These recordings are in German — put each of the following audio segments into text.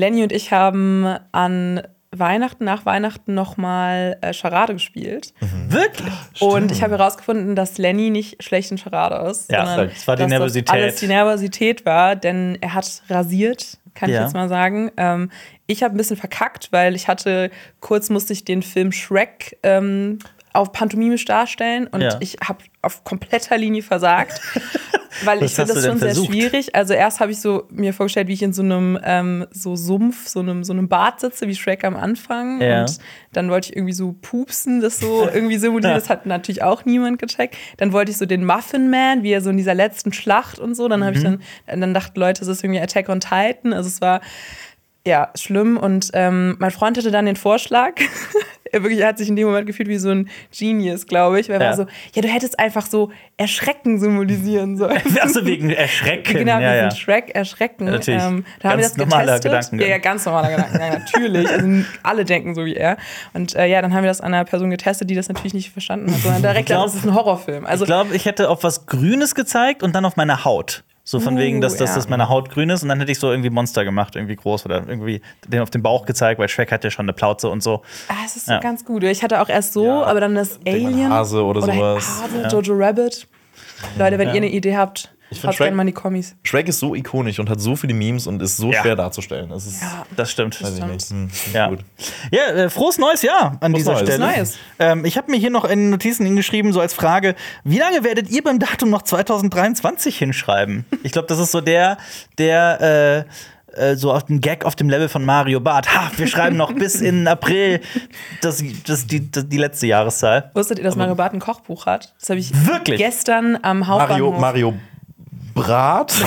Lenny und ich haben an Weihnachten, nach Weihnachten nochmal äh, Charade gespielt. Wirklich? Und ich habe herausgefunden, dass Lenny nicht schlecht in Charade ist. Ja, sondern das war die Nervosität. Das alles die Nervosität war, denn er hat rasiert, kann Ja. ich jetzt mal sagen. Ähm, ich habe ein bisschen verkackt, weil ich hatte, kurz musste ich den Film Shrek ähm, auf pantomimisch darstellen und Ja. ich habe auf kompletter Linie versagt. Weil ich finde das schon sehr schwierig. Also erst habe ich so mir vorgestellt, wie ich in so einem ähm, so Sumpf, so einem, so einem Bad sitze, wie Shrek am Anfang. Ja. Und dann wollte ich irgendwie so pupsen, das so irgendwie simulieren. Das hat natürlich auch niemand gecheckt. Dann wollte ich so den Muffin Man, wie er so in dieser letzten Schlacht und so. Dann habe ich Mhm. dann, dann dachten Leute, es ist irgendwie Attack on Titan. Also es war ja schlimm. Und ähm, mein Freund hatte dann den Vorschlag. er wirklich er hat sich in dem Moment gefühlt wie so ein Genius, glaube ich. Weil er Ja. war so, ja, du hättest einfach so Erschrecken symbolisieren sollen. Also wegen Erschrecken. Genau, ja, wir ja. Shrek erschrecken. Ja, natürlich. Ähm, da haben wir das Ganz normaler getestet. Ja, ja, ganz normaler Gedankengang, natürlich. Also, alle denken so wie er. Und äh, ja, dann haben wir das an einer Person getestet, die das natürlich nicht verstanden hat, sondern direkt glaub- das ist ein Horrorfilm. Also ich glaube, ich hätte auf was Grünes gezeigt und dann auf meine Haut. So von Uh, wegen, dass, dass ja. das meine Haut grün ist und dann hätte ich so irgendwie Monster gemacht, irgendwie groß oder irgendwie den auf den Bauch gezeigt, weil Shrek hat ja schon eine Plauze und so. ah, es ist Ja. ganz gut. Ich hatte auch erst so, Ja, aber dann das Alien. Hase oder sowas. Hase, Jojo Rabbit. Leute, wenn Ja. ihr eine Idee habt, Ich haut find gerne Shrek- mal die Kommis. Shrek ist so ikonisch und hat so viele Memes und ist so Ja. schwer darzustellen. Es ist, Ja. Das stimmt. weiß ich nicht. Hm, Ja. gut. Ja, äh, frohes neues Jahr an dieser Neues. Stelle. Neues. Ähm, ich habe mir hier noch in Notizen hingeschrieben, so als Frage, wie lange werdet ihr beim Datum noch 2023 hinschreiben? Ich glaube, das ist so der, der äh, äh, so auf dem Gag auf dem Level von Mario Barth. Ha, wir schreiben noch bis in April das, das, die, das, die letzte Jahreszahl. Wusstet ihr, dass Mario Barth ein Kochbuch hat? Das habe ich Wirklich? gestern am Hauptbahnhof. Mario, Mario Brat?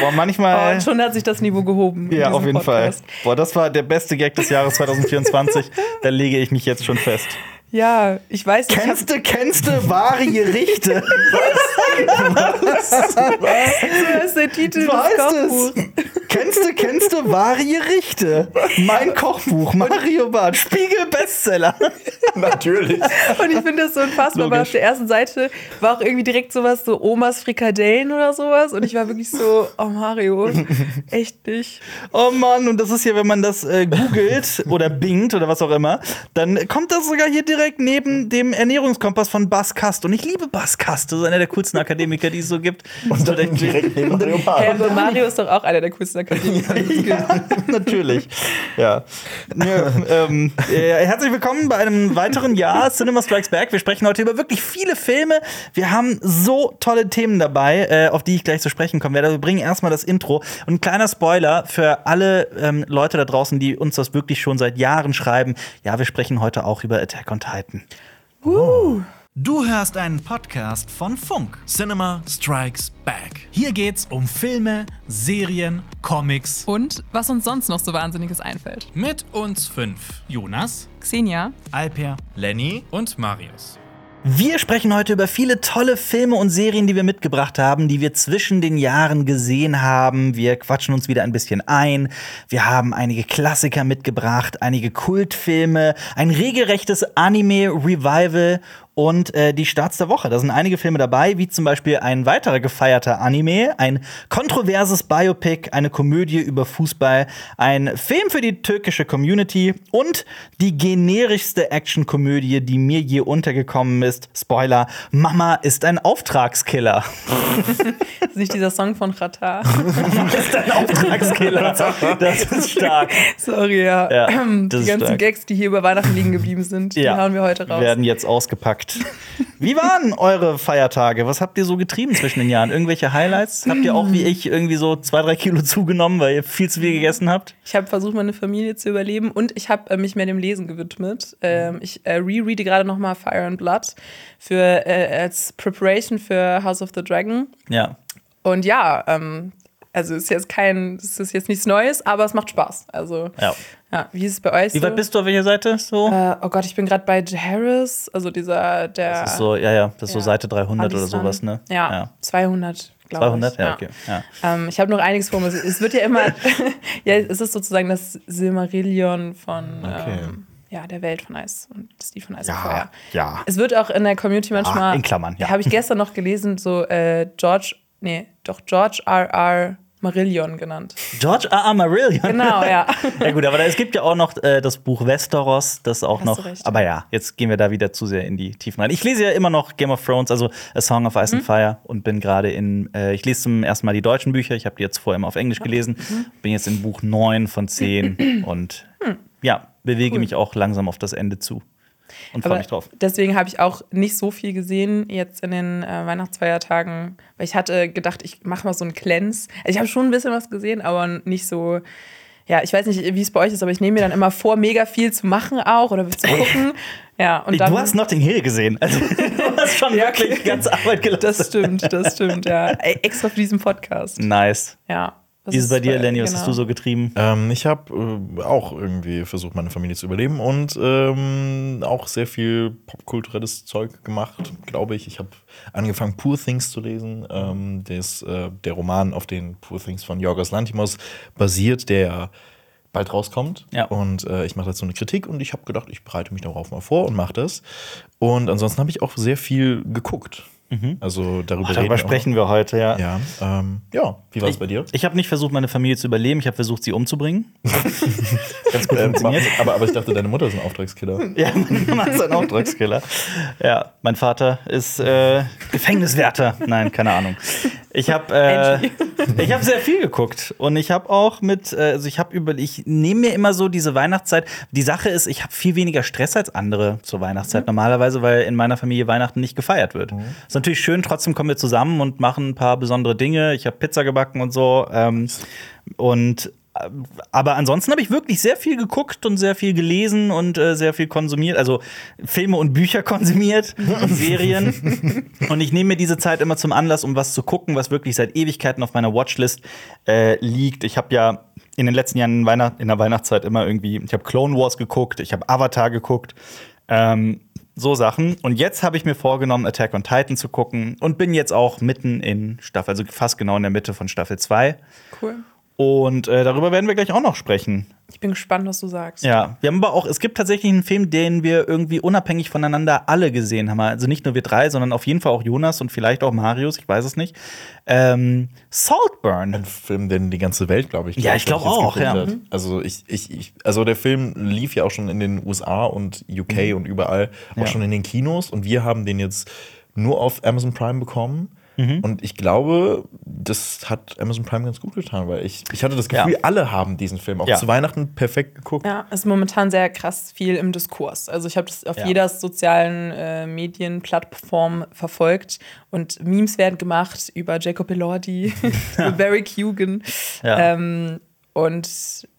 Boah, Oh, manchmal. und schon hat sich das Niveau gehoben. ja, auf jeden Podcast. Fall. Boah, das war der beste Gag des Jahres 2024. da lege ich mich jetzt schon fest. Ja, ich weiß nicht. ich hab- Kennst du, kennst du wahre Gerichte? Das ist der Titel So des heißt Kochbuchs. es. Kennst du, kennst du wahre Gerichte? Mein Kochbuch, Mario Barth, Spiegel Bestseller. Natürlich. Und ich finde das so unfassbar, weil auf der ersten Seite war auch irgendwie direkt sowas, so Omas Frikadellen oder sowas. Und ich war wirklich so, oh Mario, echt nicht. Oh Mann, und das ist hier, wenn man das äh, googelt oder bingt oder was auch immer, dann kommt das sogar hier direkt neben dem Ernährungskompass von Bas Kast. Und ich liebe Bas Kast, das ist einer der coolsten Akademiker, die es so gibt. Und dann Direkt neben Mario Hä, Bart. aber Mario ist doch auch einer der coolsten Akademiker. die es gibt. Ja, natürlich. Ja. ja ähm, äh, herzlich willkommen bei einem weiteren Jahr Cinema Strikes Back. Wir sprechen heute über wirklich viele Filme. Wir haben so tolle Themen dabei, äh, auf die ich gleich zu sprechen kommen werde. Wir bringen erstmal das Intro. Und ein kleiner Spoiler für alle ähm, Leute da draußen, die uns das wirklich schon seit Jahren schreiben. Ja, wir sprechen heute auch über Attack on Titan. Du hörst einen Podcast von Funk. Cinema Strikes Back. Hier geht's um Filme, Serien, Comics. Und was uns sonst noch so Wahnsinniges einfällt. Mit uns fünf. Jonas, Xenia, Alper, Lenny und Marius. Wir sprechen heute über viele tolle Filme und Serien, die wir mitgebracht haben, die wir zwischen den Jahren gesehen haben. Wir quatschen uns wieder ein bisschen ein. Wir haben einige Klassiker mitgebracht, einige Kultfilme, ein regelrechtes Anime-Revival und äh, die Starts der Woche. Da sind einige Filme dabei, wie zum Beispiel ein weiterer gefeierter Anime, ein kontroverses Biopic, eine Komödie über Fußball, ein Film für die türkische Community und die generischste Actionkomödie, die mir je untergekommen ist. Spoiler: Mama ist ein Auftragskiller. Ist nicht dieser Song von Qatar? ist ein Auftragskiller. Das ist stark. Sorry, ja. Ja, die ganzen stark. Gags, die hier über Weihnachten liegen geblieben sind, die Ja. hauen wir heute raus. Werden jetzt ausgepackt. Wie waren eure Feiertage? Was habt ihr so getrieben zwischen den Jahren? Irgendwelche Highlights? Habt ihr auch wie ich irgendwie so zwei, drei Kilo zugenommen, weil ihr viel zu viel gegessen habt? Ich habe versucht, meine Familie zu überleben und ich habe äh, mich mehr dem Lesen gewidmet. Ähm, ich äh, rereade gerade noch mal Fire and Blood für, äh, als Preparation für House of the Dragon. Ja. Und ja, ähm, also ist jetzt kein, es ist jetzt nichts Neues, aber es macht Spaß. Also Ja. ja, wie ist es bei euch? Wie weit bist du auf welcher Seite? So? Äh, oh Gott, ich bin gerade bei Harris, also dieser, der. Das ist so, ja, ja, das ist so Ja. Seite 300 oder Pakistan. sowas, ne? Ja, 200, glaube 200? ich. Ja, okay. Ja. Ähm, ich habe noch einiges vor mir. Es wird ja immer, ja, es ist sozusagen das Silmarillion von Okay. ähm, ja, der Welt von Eis und die von Eis und Ja, Feuer. ja. Es wird auch in der Community manchmal, in Klammern, ja. habe ich gestern noch gelesen, so äh, George, nee, doch George R. Marillion genannt. George R. R. Marillion. Genau, ja. Ja gut, aber es gibt ja auch noch äh, das Buch Westeros, das auch Hast noch. recht. Aber ja, jetzt gehen wir da wieder zu sehr in die Tiefen rein. Ich lese ja immer noch Game of Thrones, also A Song of Ice and Fire und bin gerade in. Äh, ich lese zum ersten Mal die deutschen Bücher. Ich habe die jetzt vorher immer auf Englisch gelesen. Bin jetzt in Buch 9 von 10 und ja, bewege Cool. mich auch langsam auf das Ende zu. Und freue mich drauf. deswegen habe ich auch nicht so viel gesehen jetzt in den äh, Weihnachtsfeiertagen, weil ich hatte gedacht, ich mache mal so einen Cleanse. Also ich habe schon ein bisschen was gesehen, aber nicht so. Ja, ich weiß nicht, wie es bei euch ist, aber ich nehme mir dann immer vor, mega viel zu machen auch oder zu gucken. Ja, und dann, du hast Notting Hill gesehen. Also, du hast schon wirklich die ganze Arbeit geleistet. das stimmt, das stimmt, ja. Extra für diesen Podcast. Nice. Ja. Das Wie ist es bei dir, Lenny? Was genau. hast du so getrieben? Ähm, ich habe äh, auch irgendwie versucht, meine Familie zu überleben und ähm, auch sehr viel popkulturelles Zeug gemacht, glaube ich. Ich habe angefangen, Poor Things zu lesen. Ähm, das, äh, der Roman, auf den Poor Things von Yorgos Lantimos basiert, der bald rauskommt. Ja. Und äh, ich mache dazu eine Kritik und ich habe gedacht, ich bereite mich darauf mal vor und mache das. Und ansonsten habe ich auch sehr viel geguckt. Also darüber, Oh, reden darüber wir auch sprechen wir heute, ja. Ja, ähm, ja. wie war es bei dir? Ich habe nicht versucht, meine Familie zu überleben, ich habe versucht, sie umzubringen. Ganz gut Ähm, funktioniert. aber, aber ich dachte, deine Mutter ist ein Auftragskiller. Ja, meine Mama ist ein Auftragskiller. Ja, mein Vater ist äh, Gefängniswärter. Nein, keine Ahnung. Ich habe äh, ich habe sehr viel geguckt und ich habe auch mit, äh, also ich habe über, ich nehme mir immer so diese Weihnachtszeit. Die Sache ist, ich habe viel weniger Stress als andere zur Weihnachtszeit normalerweise, weil in meiner Familie Weihnachten nicht gefeiert wird. Ist natürlich schön. Trotzdem kommen wir zusammen und machen ein paar besondere Dinge. Ich habe Pizza gebacken und so. Ähm, und äh, aber ansonsten habe ich wirklich sehr viel geguckt und sehr viel gelesen und äh, sehr viel konsumiert, also Filme und Bücher konsumiert und Serien. und ich nehme mir diese Zeit immer zum Anlass, um was zu gucken, was wirklich seit Ewigkeiten auf meiner Watchlist äh, liegt. Ich habe ja in den letzten Jahren in, Weihnacht in der Weihnachtszeit immer irgendwie, ich habe Clone Wars geguckt, ich habe Avatar geguckt. Ähm, so Sachen. Und jetzt habe ich mir vorgenommen, Attack on Titan zu gucken und bin jetzt auch mitten in Staffel, also fast genau in der Mitte von Staffel 2. Cool. Und äh, darüber werden wir gleich auch noch sprechen. Ich bin gespannt, was du sagst. Ja, wir haben aber auch, es gibt tatsächlich einen Film, den wir irgendwie unabhängig voneinander alle gesehen haben. Also nicht nur wir drei, sondern auf jeden Fall auch Jonas und vielleicht auch Marius, ich weiß es nicht. Ähm, Saltburn. Ein Film, den die ganze Welt, glaube ich. Ja, ich glaub jetzt auch, ja. hat. Also ich, ich, ich, also der Film lief ja auch schon in den USA und UK und überall, auch Mhm. Ja. schon in den Kinos. Und wir haben den jetzt nur auf Amazon Prime bekommen. Mhm. Und ich glaube, das hat Amazon Prime ganz gut getan, weil ich, ich hatte das Ja. Gefühl, alle haben diesen Film auch Ja. zu Weihnachten perfekt geguckt. Ja, ist momentan sehr krass viel im Diskurs. Also ich habe das auf Ja. jeder sozialen äh, Medienplattform verfolgt und Memes werden gemacht über Jacob Elordi, über Barry. Ja. Ähm, und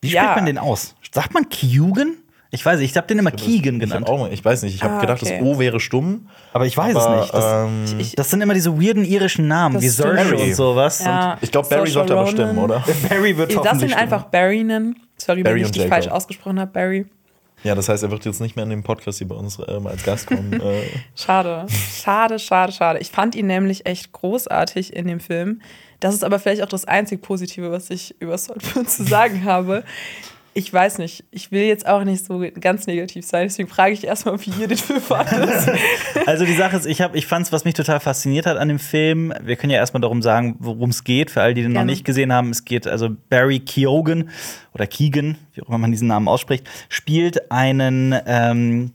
Wie ja, spricht man den aus? Sagt man Keegan? Ich weiß nicht, ich habe den immer Keegan Ich, genannt. hab auch, ich weiß nicht, ich habe Ah, gedacht, okay. das O wäre stumm. aber ich weiß aber, es nicht. Das, ähm, ich, das sind immer diese weirden irischen Namen, wie Barry. und sowas. ja, ich glaube, Barry Saoirse sollte aber Ronan. stimmen, oder? Und Barry wird Ich lass hoffentlich ihn stimmen. einfach Barry nennen. Sorry, Barry wenn ich und dich falsch ausgesprochen habe, Barry. Ja, das heißt, er wird jetzt nicht mehr in dem Podcast hier bei uns ähm, als Gast kommen. äh, Schade, schade, schade, schade. Ich fand ihn nämlich echt großartig in dem Film. Das ist aber vielleicht auch das einzig Positive, was ich über Saltburn zu sagen habe. Ich weiß nicht, ich will jetzt auch nicht so ganz negativ sein, deswegen frage ich erstmal, wie ihr den Film fandet. Also die Sache ist, ich, hab, ich fand es, was mich total fasziniert hat an dem Film, wir können ja erstmal darum sagen, worum es geht, für alle, die den noch nicht gesehen haben. Es geht also Barry Keoghan oder Keegan, wie auch immer man diesen Namen ausspricht, spielt einen, ähm,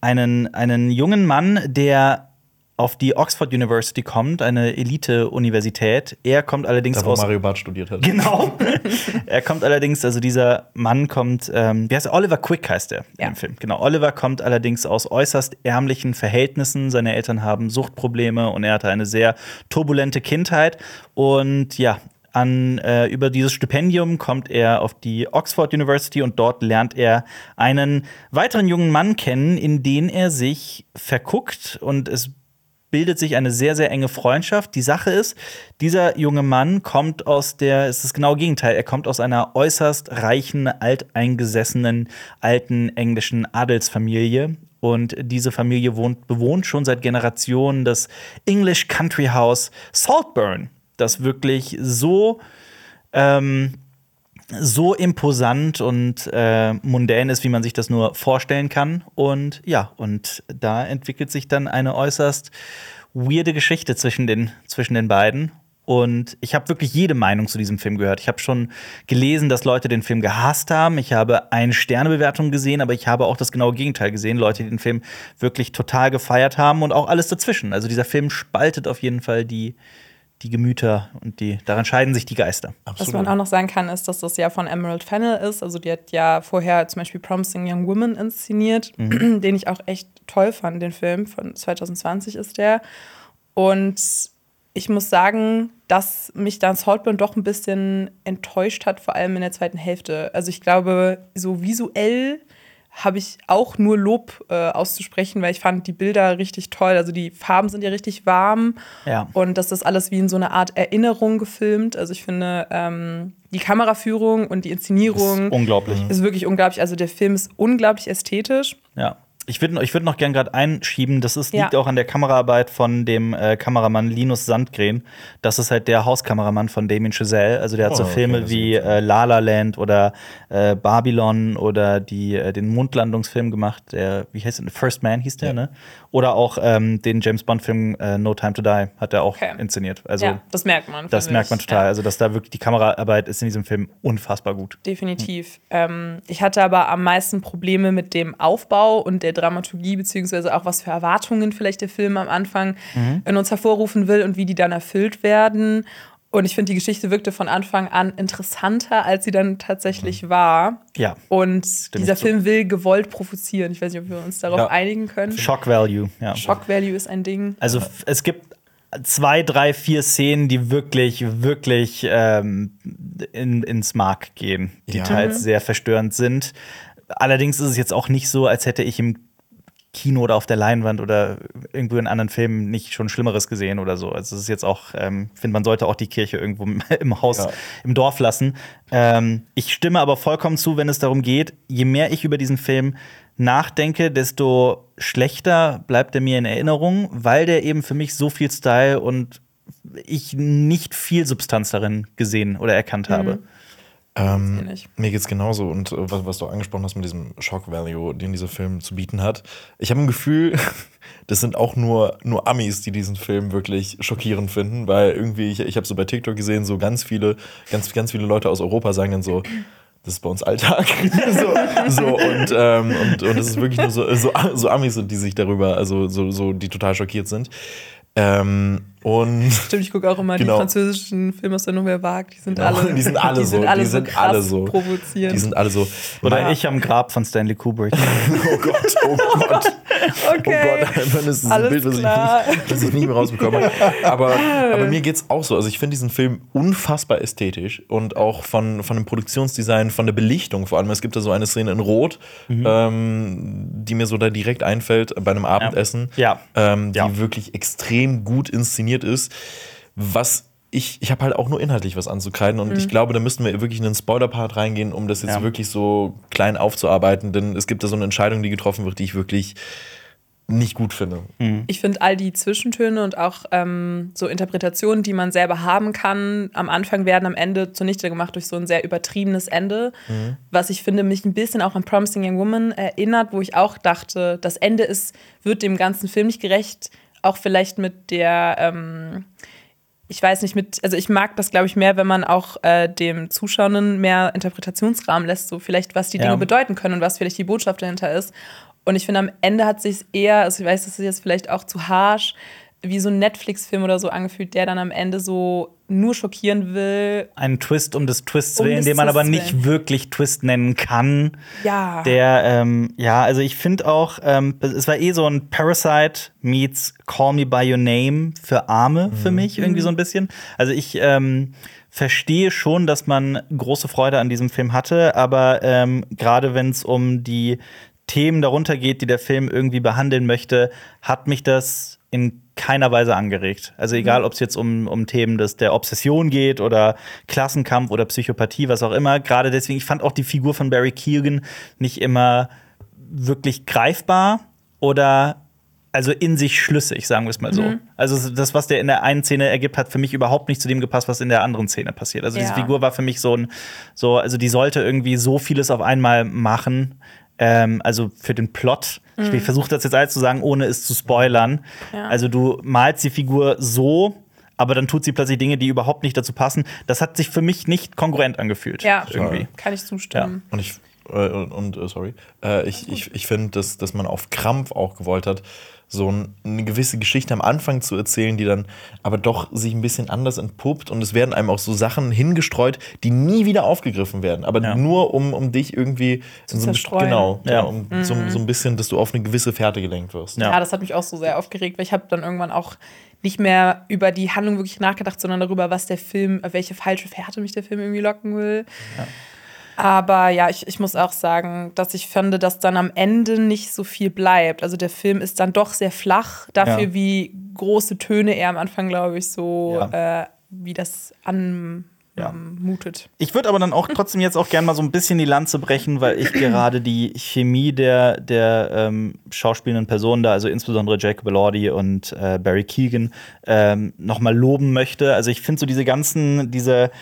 einen, einen jungen Mann, der auf die Oxford University kommt, eine Elite-Universität. Er kommt allerdings da, wo aus Mario Barth studiert hat. Genau. er kommt allerdings, also dieser Mann kommt, ähm, wie heißt er? Oliver Quick heißt er Ja. im Film. Genau. Oliver kommt allerdings aus äußerst ärmlichen Verhältnissen. Seine Eltern haben Suchtprobleme und er hatte eine sehr turbulente Kindheit. Und ja, an, äh, über dieses Stipendium kommt er auf die Oxford University und dort lernt er einen weiteren jungen Mann kennen, in den er sich verguckt und es bildet sich eine sehr, sehr enge Freundschaft. Die Sache ist, dieser junge Mann kommt aus der, es ist das genaue Gegenteil, er kommt aus einer äußerst reichen, alteingesessenen, alten englischen Adelsfamilie. Und diese Familie wohnt, bewohnt schon seit Generationen das English Country House Saltburn, das wirklich so ähm, so imposant und äh, mundän ist, wie man sich das nur vorstellen kann. Und ja, und da entwickelt sich dann eine äußerst weirde Geschichte zwischen den, zwischen den beiden. Und ich habe wirklich jede Meinung zu diesem Film gehört. Ich habe schon gelesen, dass Leute den Film gehasst haben. Ich habe eine Sternebewertung gesehen, aber ich habe auch das genaue Gegenteil gesehen. Leute, die den Film wirklich total gefeiert haben und auch alles dazwischen. Also dieser Film spaltet auf jeden Fall die, die Gemüter und die, daran scheiden sich die Geister. Was man auch noch sagen kann, ist, dass das ja von Emerald Fennell ist. Also die hat ja vorher zum Beispiel Promising Young Woman inszeniert, den ich auch echt toll fand, den Film. Von 2020 ist der. Und ich muss sagen, dass mich dann Saltburn doch ein bisschen enttäuscht hat, vor allem in der zweiten Hälfte. Also ich glaube, so visuell habe ich auch nur Lob äh, auszusprechen, weil ich fand die Bilder richtig toll. Also die Farben sind ja richtig warm Ja. und das ist alles wie in so einer Art Erinnerung gefilmt. Also ich finde ähm, die Kameraführung und die Inszenierung Unglaublich. ist wirklich unglaublich. Also der Film ist unglaublich ästhetisch. Ja. Ich würde ich würd noch gern gerade einschieben, das ist, Ja. liegt auch an der Kameraarbeit von dem äh, Kameramann Linus Sandgren. Das ist halt der Hauskameramann von Damien Chazelle. Also der hat so Oh, okay, Filme wie äh, La La Land oder äh, Babylon oder die, äh, den Mondlandungsfilm gemacht, der, wie heißt der? First Man hieß der, ne? Oder auch ähm, den James Bond-Film äh, No Time to Die hat er auch Okay. inszeniert. Also ja, das merkt man. das merkt man total. Ja. Also dass da wirklich die Kameraarbeit ist in diesem Film unfassbar gut. Definitiv. Ähm, ich hatte aber am meisten Probleme mit dem Aufbau und der Dramaturgie, beziehungsweise auch was für Erwartungen vielleicht der Film am Anfang in uns hervorrufen will und wie die dann erfüllt werden. Und ich finde, die Geschichte wirkte von Anfang an interessanter, als sie dann tatsächlich war. Ja. Und dieser. Film will gewollt provozieren. Ich weiß nicht, ob wir uns darauf Ja. einigen können. Shock Value, ja. Shock Value ist ein Ding. Also es gibt zwei, drei, vier Szenen, die wirklich, wirklich ähm, in, ins Mark gehen, die Ja. teils sehr verstörend sind. Allerdings ist es jetzt auch nicht so, als hätte ich im Kino oder auf der Leinwand oder irgendwo in anderen Filmen nicht schon Schlimmeres gesehen oder so. Also es ist jetzt auch, ähm, ich finde, man sollte auch die Kirche irgendwo im- Haus, Ja. im Dorf lassen. Ähm, ich stimme aber vollkommen zu, wenn es darum geht, je mehr ich über diesen Film nachdenke, desto schlechter bleibt er mir in Erinnerung, weil der eben für mich so viel Style und ich nicht viel Substanz darin gesehen oder erkannt habe. Ähm, Ähnlich. mir geht's genauso und äh, was, was du angesprochen hast mit diesem Shock Value, den dieser Film zu bieten hat. Ich habe ein Gefühl, das sind auch nur, nur Amis, die diesen Film wirklich schockierend finden, weil irgendwie, ich, ich habe so bei TikTok gesehen, so ganz viele, ganz, ganz viele Leute aus Europa sagen dann so, das ist bei uns Alltag. so, so, und, ähm, und, und es ist wirklich nur so, so, so Amis die sich darüber, also so, so die total schockiert sind. Ähm, und Stimmt, ich gucke auch immer Genau. die französischen Filme aus der Nouvelle Vague. Die sind Genau, alle, die sind alle die so, sind alle die so sind alle so. provozierend. die sind alle so. Oder Mein- ich am Grab von Stanley Kubrick. Oh Gott, oh Gott. okay. Oh Gott, einfach das ist ein Alles Bild, was ich, klar. nicht, das ich nicht mehr rausbekomme. Aber, aber mir geht's auch so. Also ich finde diesen Film unfassbar ästhetisch und auch von, von dem Produktionsdesign, von der Belichtung vor allem. Es gibt da so eine Szene in Rot, Mhm. ähm, die mir so da direkt einfällt bei einem Abendessen, Ja. Ähm, die Ja. wirklich extrem gut inszeniert ist. Was ich, ich habe halt auch nur inhaltlich was anzukreiden und ich glaube, da müssten wir wirklich in den Spoiler-Part reingehen, um das jetzt Ja. wirklich so klein aufzuarbeiten, denn es gibt da so eine Entscheidung, die getroffen wird, die ich wirklich nicht gut finde. Ich finde all die Zwischentöne und auch ähm, so Interpretationen, die man selber haben kann, am Anfang werden am Ende zunichte gemacht durch so ein sehr übertriebenes Ende, was ich finde mich ein bisschen auch an Promising Young Woman erinnert, wo ich auch dachte, das Ende ist, wird dem ganzen Film nicht gerecht, auch vielleicht mit der ähm, ich weiß nicht, mit, also ich mag das, glaube ich, mehr, wenn man auch äh, dem Zuschauenden mehr Interpretationsrahmen lässt, so vielleicht, was die Ja. Dinge bedeuten können und was vielleicht die Botschaft dahinter ist. Und ich finde, am Ende hat sich eher, also ich weiß, das ist jetzt vielleicht auch zu harsh, wie so ein Netflix-Film oder so angefühlt, der dann am Ende so nur schockieren will. Einen Twist um des Twists Um willen, des den man aber nicht willen. wirklich Twist nennen kann. Ja. Der, ähm, ja, also ich finde auch, ähm, es war eh so ein Parasite meets Call Me By Your Name für Arme für mich, irgendwie so ein bisschen. Also ich ähm, verstehe schon, dass man große Freude an diesem Film hatte, aber ähm, gerade wenn es um die Themen darunter geht, die der Film irgendwie behandeln möchte, hat mich das in keiner Weise angeregt. Also egal, ob es jetzt um, um Themen des, der Obsession geht oder Klassenkampf oder Psychopathie, was auch immer. Gerade deswegen, ich fand auch die Figur von Barry Keoghan nicht immer wirklich greifbar oder also in sich schlüssig, sagen wir es mal so. Also das, was der in der einen Szene ergibt, hat für mich überhaupt nicht zu dem gepasst, was in der anderen Szene passiert. Also diese Ja. Figur war für mich so ein, so, also die sollte irgendwie so vieles auf einmal machen. Ähm, also für den Plot. Ich, ich versuche das jetzt alles zu sagen, ohne es zu spoilern. Ja. Also du malst die Figur so, aber dann tut sie plötzlich Dinge, die überhaupt nicht dazu passen. Das hat sich für mich nicht kongruent angefühlt. Ja, irgendwie. kann ich zustimmen. Und ich, äh, und, und äh, sorry, äh, ich, ich, ich finde, dass, dass man auf Krampf auch gewollt hat, so ein, eine gewisse Geschichte am Anfang zu erzählen, die dann aber doch sich ein bisschen anders entpuppt und es werden einem auch so Sachen hingestreut, die nie wieder aufgegriffen werden, aber Ja. nur um, um dich irgendwie Zu so zerstreuen. genau, Ja. um so, so ein bisschen, dass du auf eine gewisse Fährte gelenkt wirst. Ja. Ja. das hat mich auch so sehr aufgeregt, weil ich habe dann irgendwann auch nicht mehr über die Handlung wirklich nachgedacht, sondern darüber, was der Film, auf welche falsche Fährte mich der Film irgendwie locken will. Aber ja, ich, ich muss auch sagen, dass ich finde, dass dann am Ende nicht so viel bleibt. Also der Film ist dann doch sehr flach, dafür Ja. wie große Töne er am Anfang, glaube ich, so Ja. äh, wie das anmutet. Ja. mutet. Ich würde aber dann auch trotzdem jetzt auch gerne mal so ein bisschen die Lanze brechen, weil ich gerade die Chemie der, der ähm, schauspielenden Personen da, also insbesondere Jacob Elordi und äh, Barry Keegan, ähm, noch mal loben möchte. Also ich finde so diese ganzen, diese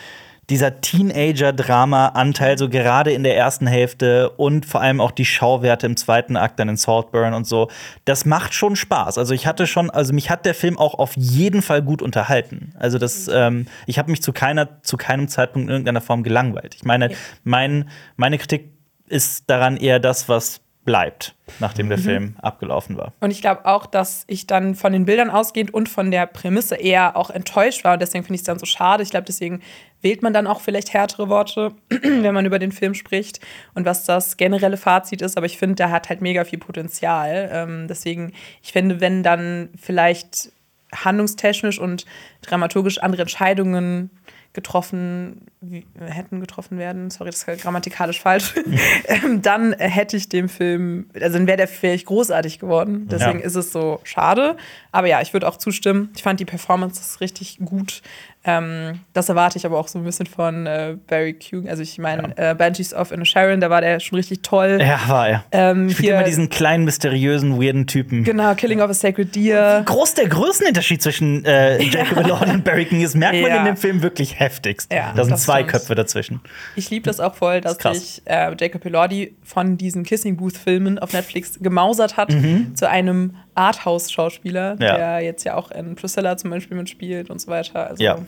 dieser Teenager-Drama-Anteil, so gerade in der ersten Hälfte und vor allem auch die Schauwerte im zweiten Akt dann in Saltburn und so, das macht schon Spaß. Also ich hatte schon, also mich hat der Film auch auf jeden Fall gut unterhalten. Also das, ähm, ich habe mich zu keiner, zu keinem Zeitpunkt in irgendeiner Form gelangweilt. Ich meine, mein, meine Kritik ist daran eher das, was bleibt, nachdem der Film abgelaufen war. Und ich glaube auch, dass ich dann von den Bildern ausgehend und von der Prämisse eher auch enttäuscht war. Und deswegen finde ich es dann so schade. Ich glaube, deswegen wählt man dann auch vielleicht härtere Worte, wenn man über den Film spricht und was das generelle Fazit ist. Aber ich finde, der hat halt mega viel Potenzial. Ähm, deswegen, ich finde, wenn dann vielleicht handlungstechnisch und dramaturgisch andere Entscheidungen getroffen wie, hätten getroffen werden, sorry, das ist grammatikalisch falsch, ähm, dann äh, hätte ich dem Film, also dann wäre der vielleicht großartig geworden. Deswegen Ja. ist es so schade. Aber ja, ich würde auch zustimmen. Ich fand die Performance richtig gut. Ähm, das erwarte ich aber auch so ein bisschen von äh, Barry Keoghan. Also ich meine, äh, Banshees of Inisherin, da war der schon richtig toll. Ja, war er. Ähm, Ich finde immer diesen kleinen, mysteriösen, weirden Typen. genau, Killing of a Sacred Deer. groß der Größenunterschied zwischen äh, Jacob Elordi und Barry King ist, merkt man Ja. in dem Film wirklich heftigst. Ja, da sind zwei stimmt. Köpfe dazwischen. Ich liebe das auch voll, dass sich äh, Jacob Elordi von diesen Kissing Booth Filmen auf Netflix gemausert hat zu einem Arthouse-Schauspieler. Ja. der jetzt ja auch in Priscilla zum Beispiel mitspielt und so weiter. Also, Ja.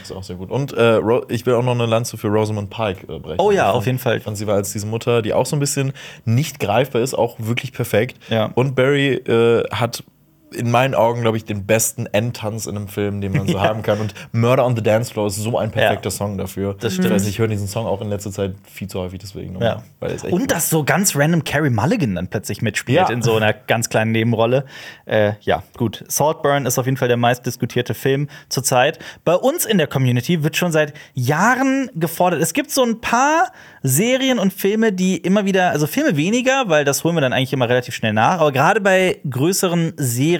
Das ist auch sehr gut. Und äh, ich will auch noch eine Lanze für Rosamund Pike äh, brechen. Oh ja, fand- auf jeden Fall. Ich fand, sie war als diese Mutter, die auch so ein bisschen nicht greifbar ist, auch wirklich perfekt. Ja. Und Barry äh, hat in meinen Augen, glaube ich, den besten Endtanz in einem Film, den man so Ja. haben kann. Und Murder on the Dance Floor ist so ein perfekter Ja. Song dafür. Das Ich weiß, ich höre diesen Song auch in letzter Zeit viel zu häufig deswegen. nochmal, Ja. Und dass so ganz random Carrie Mulligan dann plötzlich mitspielt in so einer ganz kleinen Nebenrolle. Äh, ja, gut. Saltburn ist auf jeden Fall der meistdiskutierte Film zurzeit. Bei uns in der Community wird schon seit Jahren gefordert. Es gibt so ein paar Serien und Filme, die immer wieder, also Filme weniger, weil das holen wir dann eigentlich immer relativ schnell nach. Aber gerade bei größeren Serien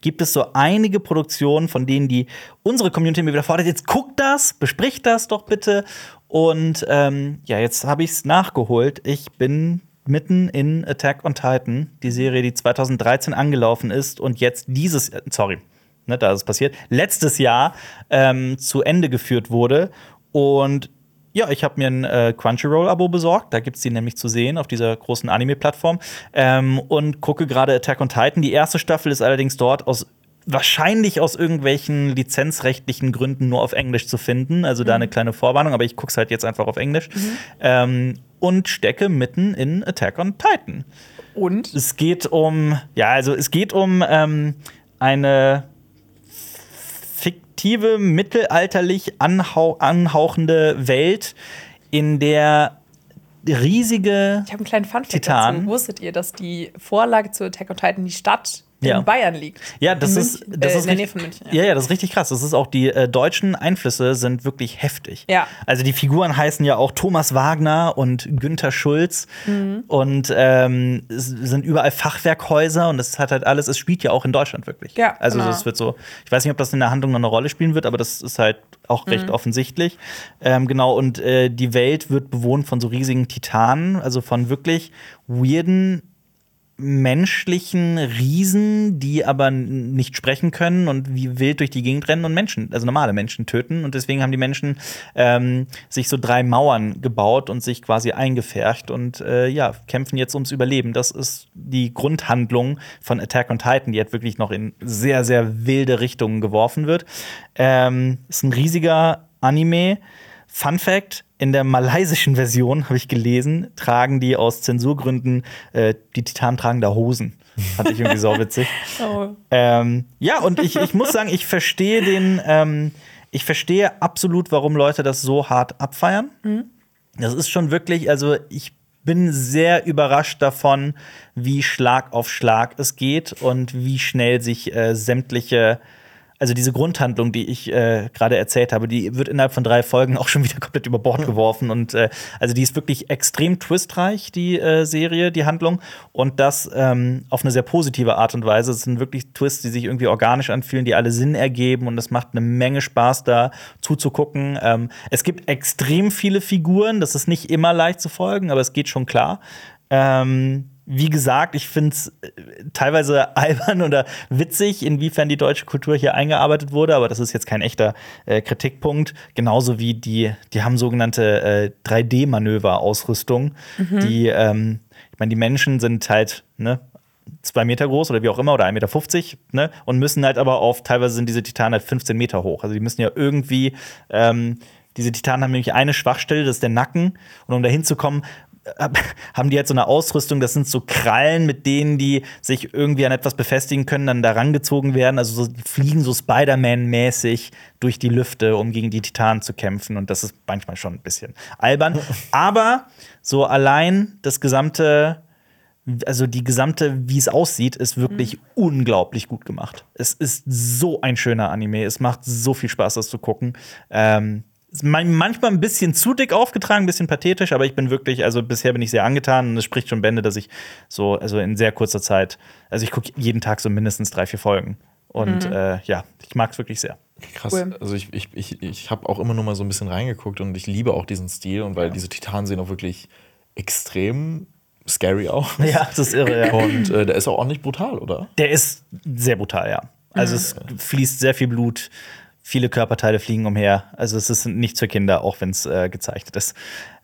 gibt es so einige Produktionen, von denen die unsere Community immer wieder fordert. Jetzt guckt das, bespricht das doch bitte. Und ähm, ja, jetzt habe ich es nachgeholt. Ich bin mitten in Attack on Titan, die Serie, die 2013 angelaufen ist und jetzt dieses, sorry, ne, da ist es passiert, letztes Jahr ähm, zu Ende geführt wurde. Und ja, ich habe mir ein äh, Crunchyroll-Abo besorgt. Da gibt es die nämlich zu sehen auf dieser großen Anime-Plattform. Ähm, und gucke gerade Attack on Titan. Die erste Staffel ist allerdings dort aus wahrscheinlich aus irgendwelchen lizenzrechtlichen Gründen nur auf Englisch zu finden. Also da eine kleine Vorwarnung, aber ich gucke es halt jetzt einfach auf Englisch. Ähm, und stecke mitten in Attack on Titan. Und Es geht um, ja, also es geht um ähm, eine fiktive, mittelalterlich anhau anhauchende Welt, in der riesige ich habe einen kleinen Funfact Titan. dazu. Wusstet ihr, dass die Vorlage zu Attack on Titan die Stadt Ja. in Bayern liegt? Ja, das in ist, München, das äh, ist in der Nähe richtig- von München. Ja. ja, das ist richtig krass. Das ist auch die äh, deutschen Einflüsse sind wirklich heftig. Ja. Also die Figuren heißen ja auch Thomas Wagner und Günther Schulz Mhm. und ähm, es sind überall Fachwerkhäuser und es hat halt alles. Es spielt ja auch in Deutschland wirklich. Ja, Also genau. das wird so. Ich weiß nicht, ob das in der Handlung noch eine Rolle spielen wird, aber das ist halt auch recht Mhm. offensichtlich. Ähm, genau. Und äh, die Welt wird bewohnt von so riesigen Titanen, also von wirklich weirden menschlichen Riesen, die aber nicht sprechen können und wie wild durch die Gegend rennen und Menschen, also normale Menschen töten. Und deswegen haben die Menschen ähm, sich so drei Mauern gebaut und sich quasi eingefärcht und äh, ja, kämpfen jetzt ums Überleben. Das ist die Grundhandlung von Attack on Titan, die halt wirklich noch in sehr, sehr wilde Richtungen geworfen wird. Ähm, ist ein riesiger Anime. Fun Fact: In der malaysischen Version habe ich gelesen, tragen die aus Zensurgründen äh, die Titanen tragen da Hosen. Fand ich irgendwie so witzig. Oh. Ähm, ja, und ich, ich muss sagen, ich verstehe den, ähm, ich verstehe absolut, warum Leute das so hart abfeiern. Das ist schon wirklich, also ich bin sehr überrascht davon, wie Schlag auf Schlag es geht und wie schnell sich äh, sämtliche also diese Grundhandlung, die ich äh, gerade erzählt habe, die wird innerhalb von drei Folgen auch schon wieder komplett über Bord geworfen. Und äh, also die ist wirklich extrem twistreich, die äh, Serie, die Handlung. Und das ähm, auf eine sehr positive Art und Weise. Es sind wirklich Twists, die sich irgendwie organisch anfühlen, die alle Sinn ergeben. Und es macht eine Menge Spaß, da zuzugucken. Ähm, es gibt extrem viele Figuren. Das ist nicht immer leicht zu folgen, aber es geht schon klar. Ähm, wie gesagt, ich finde es teilweise albern oder witzig, inwiefern die deutsche Kultur hier eingearbeitet wurde, aber das ist jetzt kein echter äh, Kritikpunkt. Genauso wie die, die haben sogenannte äh, 3D-Manöver-Ausrüstung, die, ähm, ich meine, die Menschen sind halt, ne, zwei Meter groß oder wie auch immer oder 1,50 Meter, ne? Und müssen halt aber auf, teilweise sind diese Titanen halt 15 Meter hoch. Also die müssen ja irgendwie, ähm, diese Titanen haben nämlich eine Schwachstelle, das ist der Nacken. Und um da hinzukommen, äh, haben die halt so eine Ausrüstung, das sind so Krallen, mit denen die sich irgendwie an etwas befestigen können, dann da rangezogen werden. Also so, die fliegen so Spider-Man-mäßig durch die Lüfte, um gegen die Titanen zu kämpfen. Und das ist manchmal schon ein bisschen albern. Aber so allein das gesamte also die gesamte, wie es aussieht, ist wirklich unglaublich gut gemacht. Es ist so ein schöner Anime. Es macht so viel Spaß, das zu gucken. Ähm, manchmal ein bisschen zu dick aufgetragen, ein bisschen pathetisch, aber ich bin wirklich, also bisher bin ich sehr angetan und es spricht schon Bände, dass ich so, also in sehr kurzer Zeit, also ich gucke jeden Tag so mindestens drei, vier Folgen. Und äh, ja, ich mag es wirklich sehr. Krass. Cool. Also ich, ich, ich, ich habe auch immer nur mal so ein bisschen reingeguckt und ich liebe auch diesen Stil und weil diese Titanen sehen auch wirklich extrem scary aus. Ja, das ist irre, ja. Und äh, der ist auch ordentlich brutal, oder? Der ist sehr brutal, ja. Also es fließt sehr viel Blut, viele Körperteile fliegen umher. Also es ist nicht für Kinder, auch wenn es äh, gezeichnet ist.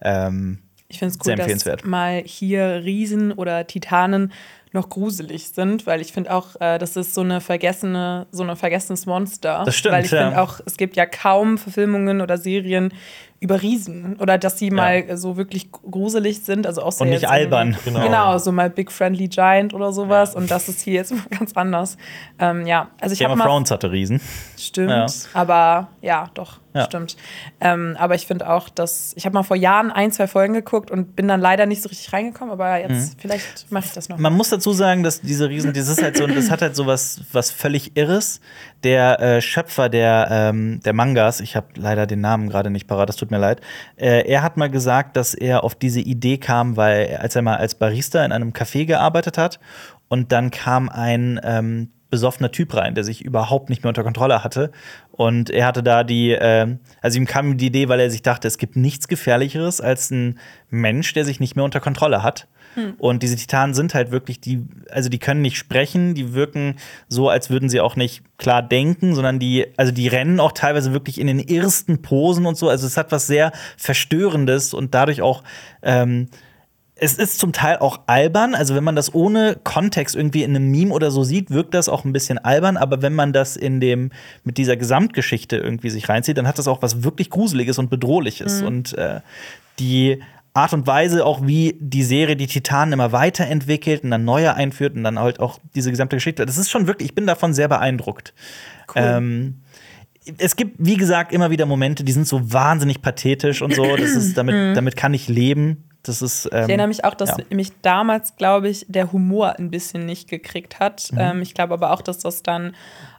Ähm, Ich finde es Sehr cool, dass empfehlenswert. mal hier Riesen oder Titanen noch gruselig sind, weil ich finde auch, äh, das ist so eine vergessene, so ein vergessenes Monster. Das stimmt, Weil ich ja. finde auch, es gibt ja kaum Verfilmungen oder Serien über Riesen oder dass sie mal so wirklich gruselig sind, also außer Und nicht albern. Genau. Genau. so mal Big Friendly Giant oder sowas und das ist hier jetzt mal ganz anders. Ähm, ja, also ich Game habe of mal Thrones hatte Riesen. Stimmt, Ja. aber ja, doch, Ja. stimmt. Ähm, aber ich finde auch, dass ich habe mal vor Jahren ein, zwei Folgen geguckt und bin dann leider nicht so richtig reingekommen, aber jetzt vielleicht mache ich das noch. Man muss dazu sagen, dass diese Riesen, das ist halt so, das hat halt so was, was völlig Irres. Der äh, Schöpfer der, ähm, der Mangas, ich habe leider den Namen gerade nicht parat, das tut mir leid. Äh, er hat mal gesagt, dass er auf diese Idee kam, weil als er mal als Barista in einem Café gearbeitet hat und dann kam ein ähm, besoffener Typ rein, der sich überhaupt nicht mehr unter Kontrolle hatte. Und er hatte da die, ähm, also ihm kam die Idee, weil er sich dachte, es gibt nichts Gefährlicheres als ein Mensch, der sich nicht mehr unter Kontrolle hat. Und diese Titanen sind halt wirklich die, also die können nicht sprechen, die wirken so, als würden sie auch nicht klar denken, sondern die, also die rennen auch teilweise wirklich in den ersten Posen und so. Also es hat was sehr Verstörendes und dadurch auch ähm, es ist zum Teil auch albern. Also, wenn man das ohne Kontext irgendwie in einem Meme oder so sieht, wirkt das auch ein bisschen albern. Aber wenn man das in dem, mit dieser Gesamtgeschichte irgendwie sich reinzieht, dann hat das auch was wirklich Gruseliges und Bedrohliches. Und äh, die Art und Weise, auch wie die Serie die Titanen immer weiterentwickelt und dann neue einführt und dann halt auch diese gesamte Geschichte, das ist schon wirklich, ich bin davon sehr beeindruckt. Ähm, es gibt, wie gesagt, immer wieder Momente, die sind so wahnsinnig pathetisch und so. Das ist, damit, damit kann ich leben. Das ist, ähm, Ich erinnere mich auch, dass ja. mich damals, glaube ich, der Humor ein bisschen nicht gekriegt hat. Mhm. Ähm, ich glaube aber auch, dass das dann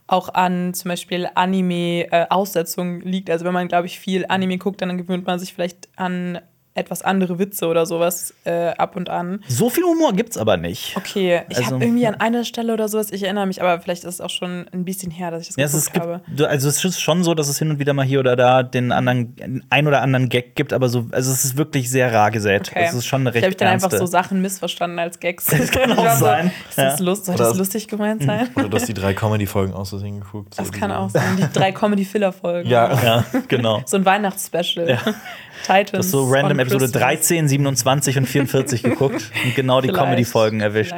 auch an zum Beispiel Anime-Aussetzungen liegt. Also wenn man, glaube ich, viel Anime guckt, dann gewöhnt man sich vielleicht an etwas andere Witze oder sowas äh, ab und an. So viel Humor gibt's aber nicht. Okay, ich Also- habe irgendwie an einer Stelle oder sowas, ich erinnere mich, aber vielleicht ist es auch schon ein bisschen her, dass ich das Ja, es, geguckt ist, gibt, habe. also es ist schon so, dass es hin und wieder mal hier oder da den anderen, ein oder anderen Gag gibt, aber so, also es ist wirklich sehr rar gesät. Okay. Es ist schon eine recht ich habe dann einfach so Sachen missverstanden als Gags. Das kann auch sein, So, ist das lust, soll Oder das lustig gemeint sein? Oder dass die drei Comedy-Folgen aus Versehen geguckt. Das so kann auch sein. Die drei Comedy-Filler-Folgen. Ja. Ja, genau. So ein Weihnachtsspecial. Ja. Titans. Das ist so random Episode Christmas. 13, 27 und 44 geguckt und genau die Comedy-Folgen erwischt.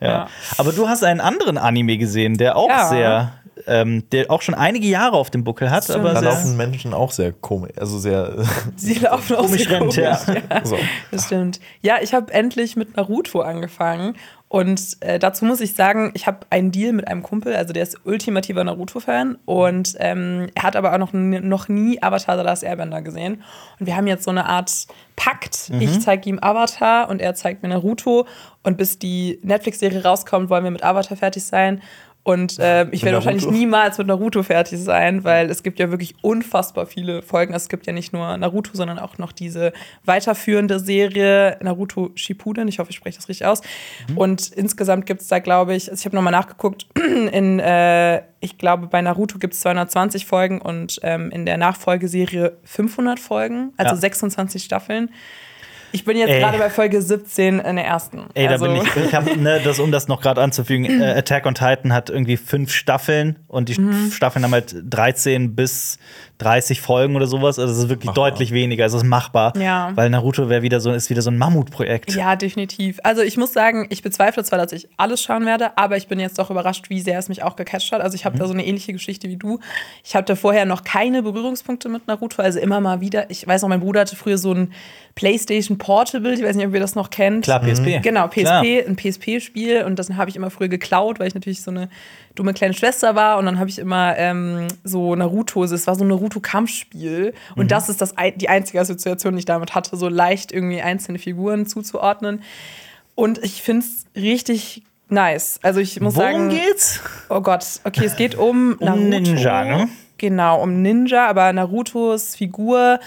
Ja. ja. Aber du hast einen anderen Anime gesehen, der auch Ja. sehr, ähm, der auch schon einige Jahre auf dem Buckel hat, Stimmt. aber Da sehr, laufen Menschen auch sehr komisch, also sehr. Sie laufen auch Komisch sehr rennt, komisch. ja. so. Das stimmt. Ja, ich habe endlich mit Naruto angefangen. Und äh, dazu muss ich sagen, ich habe einen Deal mit einem Kumpel, also der ist ultimativer Naruto-Fan. Und ähm, er hat aber auch noch, noch nie Avatar The Last Airbender gesehen. Und wir haben jetzt so eine Art Pakt. Ich zeige ihm Avatar und er zeigt mir Naruto. Und bis die Netflix-Serie rauskommt, wollen wir mit Avatar fertig sein. Und äh, ich werde wahrscheinlich niemals mit Naruto fertig sein, weil es gibt ja wirklich unfassbar viele Folgen. Es gibt ja nicht nur Naruto, sondern auch noch diese weiterführende Serie Naruto Shippuden. Ich hoffe, ich spreche das richtig aus. Und insgesamt gibt es da, glaube ich, also ich habe nochmal nachgeguckt, in, äh, ich glaube, bei Naruto gibt es 220 Folgen und ähm, in der Nachfolgeserie 500 Folgen, also Ja. 26 Staffeln. Ich bin jetzt gerade bei Folge 17 in der ersten. Ey, also, da bin ich. Ich habe, ne, das, um das noch gerade anzufügen, äh, Attack on Titan hat irgendwie fünf Staffeln und die Mhm. Staffeln haben halt 13 bis 30 Folgen oder sowas. Also es ist wirklich Machbar. deutlich weniger. Es ist machbar. Ja. Weil Naruto wäre wieder so, ist wieder so ein Mammutprojekt. Ja, definitiv. Also ich muss sagen, ich bezweifle zwar, dass ich alles schauen werde, aber ich bin jetzt doch überrascht, wie sehr es mich auch gecatcht hat. Also ich habe da so eine ähnliche Geschichte wie du. Ich hatte vorher noch keine Berührungspunkte mit Naruto, also immer mal wieder. Ich weiß noch, mein Bruder hatte früher so ein PlayStation Portable, ich weiß nicht, ob ihr das noch kennt. Klar, PSP. Genau, PSP, Klar. ein PSP-Spiel und das habe ich immer früher geklaut, weil ich natürlich so eine dumme kleine Schwester war und dann habe ich immer ähm, so Naruto, es war so ein Naruto-Kampfspiel und Mhm. das ist das, die einzige Assoziation, die ich damit hatte, so leicht irgendwie einzelne Figuren zuzuordnen und ich finde es richtig nice. Also ich muss Worum sagen, geht's? oh Gott, okay, es geht um, Naruto. Ninja, ne? Genau, um Ninja, aber Narutos Figur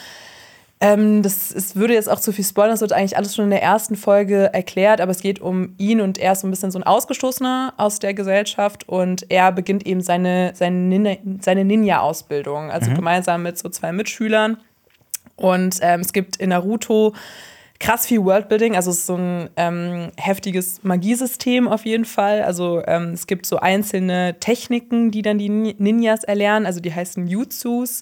ähm, das es würde jetzt auch zu viel spoilern, das wird eigentlich alles schon in der ersten Folge erklärt, aber es geht um ihn und er ist so ein bisschen so ein Ausgestoßener aus der Gesellschaft und er beginnt eben seine, seine, Ninja, seine Ninja-Ausbildung, also gemeinsam mit so zwei Mitschülern. Und ähm, es gibt in Naruto krass viel Worldbuilding, also es ist so ein ähm, heftiges Magiesystem auf jeden Fall. Also ähm, es gibt so einzelne Techniken, die dann die Ni- Ninjas erlernen, also die heißen Jutsus.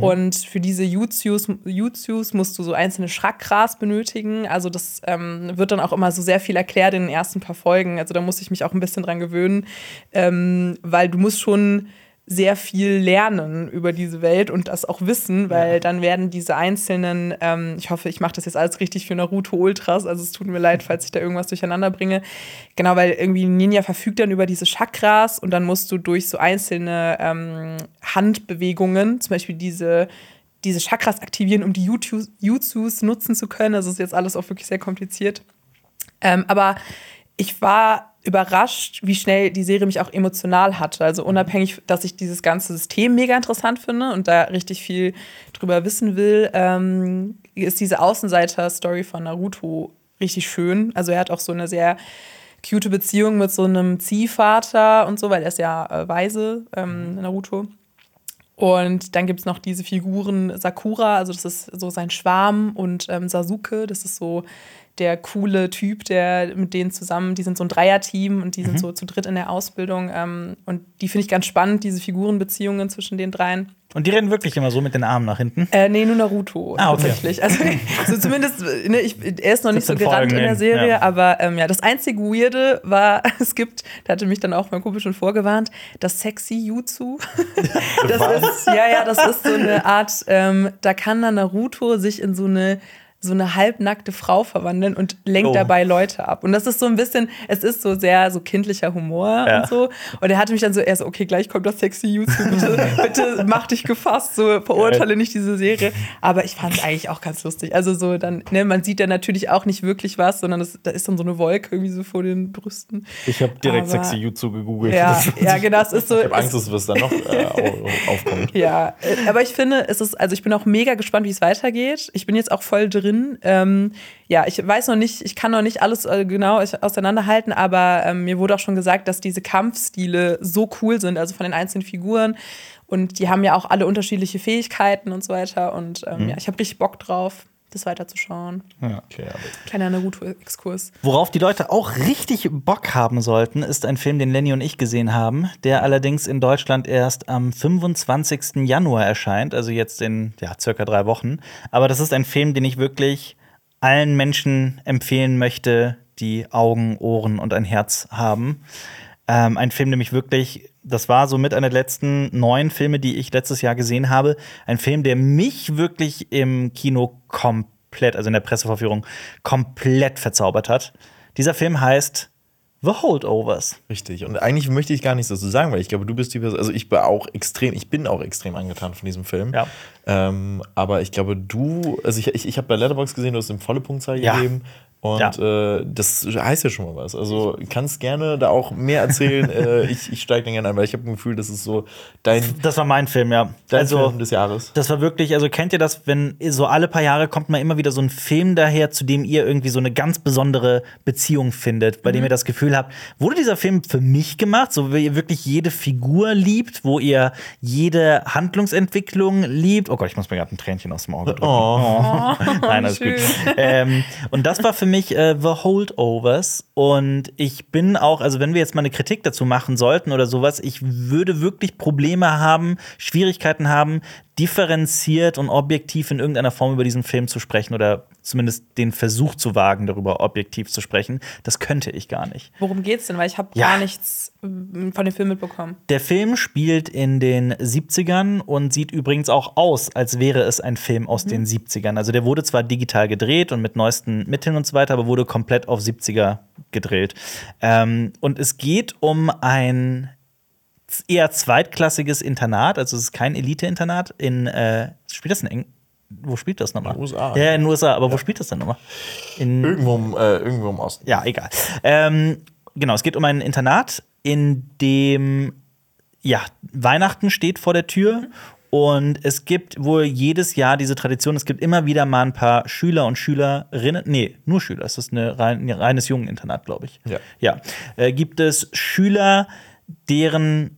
Und für diese Jutsus, Jutsus musst du so einzelne Chakras benötigen. Also das ähm, wird dann auch immer so sehr viel erklärt in den ersten paar Folgen. Also da muss ich mich auch ein bisschen dran gewöhnen, ähm, weil du musst schon sehr viel lernen über diese Welt und das auch wissen, weil dann werden diese einzelnen, ähm, ich hoffe, ich mache das jetzt alles richtig für Naruto Ultras, also es tut mir leid, falls ich da irgendwas durcheinander bringe. Genau, weil irgendwie Ninja verfügt dann über diese Chakras und dann musst du durch so einzelne ähm, Handbewegungen, zum Beispiel diese diese Chakras aktivieren, um die Jutsus, Jutsus nutzen zu können. Also ist jetzt alles auch wirklich sehr kompliziert. Ähm, aber ich war überrascht, wie schnell die Serie mich auch emotional hatte. Also unabhängig, dass ich dieses ganze System mega interessant finde und da richtig viel drüber wissen will, ähm, ist diese Außenseiter-Story von Naruto richtig schön. Also er hat auch so eine sehr cute Beziehung mit so einem Ziehvater und so, weil er ist ja äh, weise, ähm, Naruto. Und dann gibt es noch diese Figuren Sakura, also das ist so sein Schwarm, und ähm, Sasuke, das ist so der coole Typ, der mit denen zusammen, die sind so ein Dreierteam und die sind so zu dritt in der Ausbildung. Ähm, und die finde ich ganz spannend, diese Figurenbeziehungen zwischen den dreien. Und die rennen wirklich immer so mit den Armen nach hinten. Äh, nee, nur Naruto Ah, okay. tatsächlich. Also so zumindest, ne, ich, er ist noch nicht so 17 gerannt in der. Serie, Ja. aber ähm, ja, das einzige Weirde war, es gibt, da hatte mich dann auch mein Kumpel schon vorgewarnt, das sexy Jutsu. Das ist, ja, ja, das ist so eine Art, ähm, da kann dann Naruto sich in so eine so eine halbnackte Frau verwandeln und lenkt Oh. dabei Leute ab. Und das ist so ein bisschen, es ist so sehr so kindlicher Humor Ja. und so. Und er hatte mich dann so, er so, okay, gleich kommt das sexy YouTube, bitte, bitte mach dich gefasst, so verurteile nicht diese Serie. Aber ich fand es eigentlich auch ganz lustig. Also so dann, ne, man sieht ja natürlich auch nicht wirklich was, sondern das, da ist dann so eine Wolke irgendwie so vor den Brüsten. Ich habe direkt Aber- sexy Jutsu gegoogelt. Ja, ja, genau, es ist so. Ich habe Angst, dass es dann noch äh, au- aufkommen. ja, äh, aber ich finde, es ist, also ich bin auch mega gespannt, wie es weitergeht. Ich bin jetzt auch voll drin drin. Ähm, ja, ich weiß noch nicht, ich kann noch nicht alles äh, genau auseinanderhalten, aber ähm, mir wurde auch schon gesagt, dass diese Kampfstile so cool sind, also von den einzelnen Figuren. Und die haben ja auch alle unterschiedliche Fähigkeiten und so weiter. Und ähm, Mhm. ja, ich habe richtig Bock drauf, das weiterzuschauen. Okay, aber Kleiner Naruto-Exkurs. Worauf die Leute auch richtig Bock haben sollten, ist ein Film, den Lenny und ich gesehen haben, der allerdings in Deutschland erst am 25. Januar erscheint, also jetzt in ja, circa drei Wochen. Aber das ist ein Film, den ich wirklich allen Menschen empfehlen möchte, die Augen, Ohren und ein Herz haben. Ähm, ein Film, der mich wirklich, das war so mit einer der letzten neun Filme, die ich letztes Jahr gesehen habe. Ein Film, der mich wirklich im Kino komplett, also in der Presseverführung, komplett verzaubert hat. Dieser Film heißt The Holdovers. Richtig. Und eigentlich möchte ich gar nichts dazu sagen, weil ich glaube, du bist die Person. Also ich bin auch extrem, ich bin auch extrem angetan von diesem Film. Ja. Ähm, aber ich glaube, du, also ich, ich, ich habe bei Letterboxd gesehen, du hast ihm volle Punktzahl Ja. gegeben. Und äh, das heißt ja schon mal was. Also kannst gerne da auch mehr erzählen. äh, ich ich steige dann gerne ein, weil ich habe ein Gefühl, das ist so dein, Das war mein Film, ja. dein also, Film des Jahres. Das war wirklich, also kennt ihr das, wenn so alle paar Jahre kommt mal immer wieder so ein Film daher, zu dem ihr irgendwie so eine ganz besondere Beziehung findet, bei dem ihr das Gefühl habt, wurde dieser Film für mich gemacht, so wie ihr wirklich jede Figur liebt, wo ihr jede Handlungsentwicklung liebt. Oh Gott, ich muss mir gerade ein Tränchen aus dem Auge drücken. Oh. Nein, alles gut. Ähm, und das war für mich äh, The Holdovers. Und ich bin auch, also wenn wir jetzt mal eine Kritik dazu machen sollten oder sowas, ich würde wirklich Probleme haben, Schwierigkeiten haben, differenziert und objektiv in irgendeiner Form über diesen Film zu sprechen oder zumindest den Versuch zu wagen, darüber objektiv zu sprechen. Das könnte ich gar nicht. Worum geht's denn? Weil ich habe Ja. gar nichts ähm, von dem Film mitbekommen. Der Film spielt in den 70ern und sieht übrigens auch aus, als wäre es ein Film aus den 70ern. Also der wurde zwar digital gedreht und mit neuesten Mitteln und so weiter, aber wurde komplett auf 70er gedreht. Ähm, und es geht um ein eher zweitklassiges Internat, also es ist kein Elite-Internat in äh, spielt das in Eng wo spielt das nochmal? In den USA. Ja, in den USA, aber wo spielt das denn nochmal? In Irgendwo im, äh, irgendwo im Osten. ja, egal. Ähm, genau, es geht um ein Internat, in dem ja, Weihnachten steht vor der Tür. Und es gibt wohl jedes Jahr diese Tradition, es gibt immer wieder mal ein paar Schüler und Schülerinnen, nee, nur Schüler, es ist eine rein, ein reines Jungeninternat, glaube ich. Ja. Ja. Äh, gibt es Schüler, deren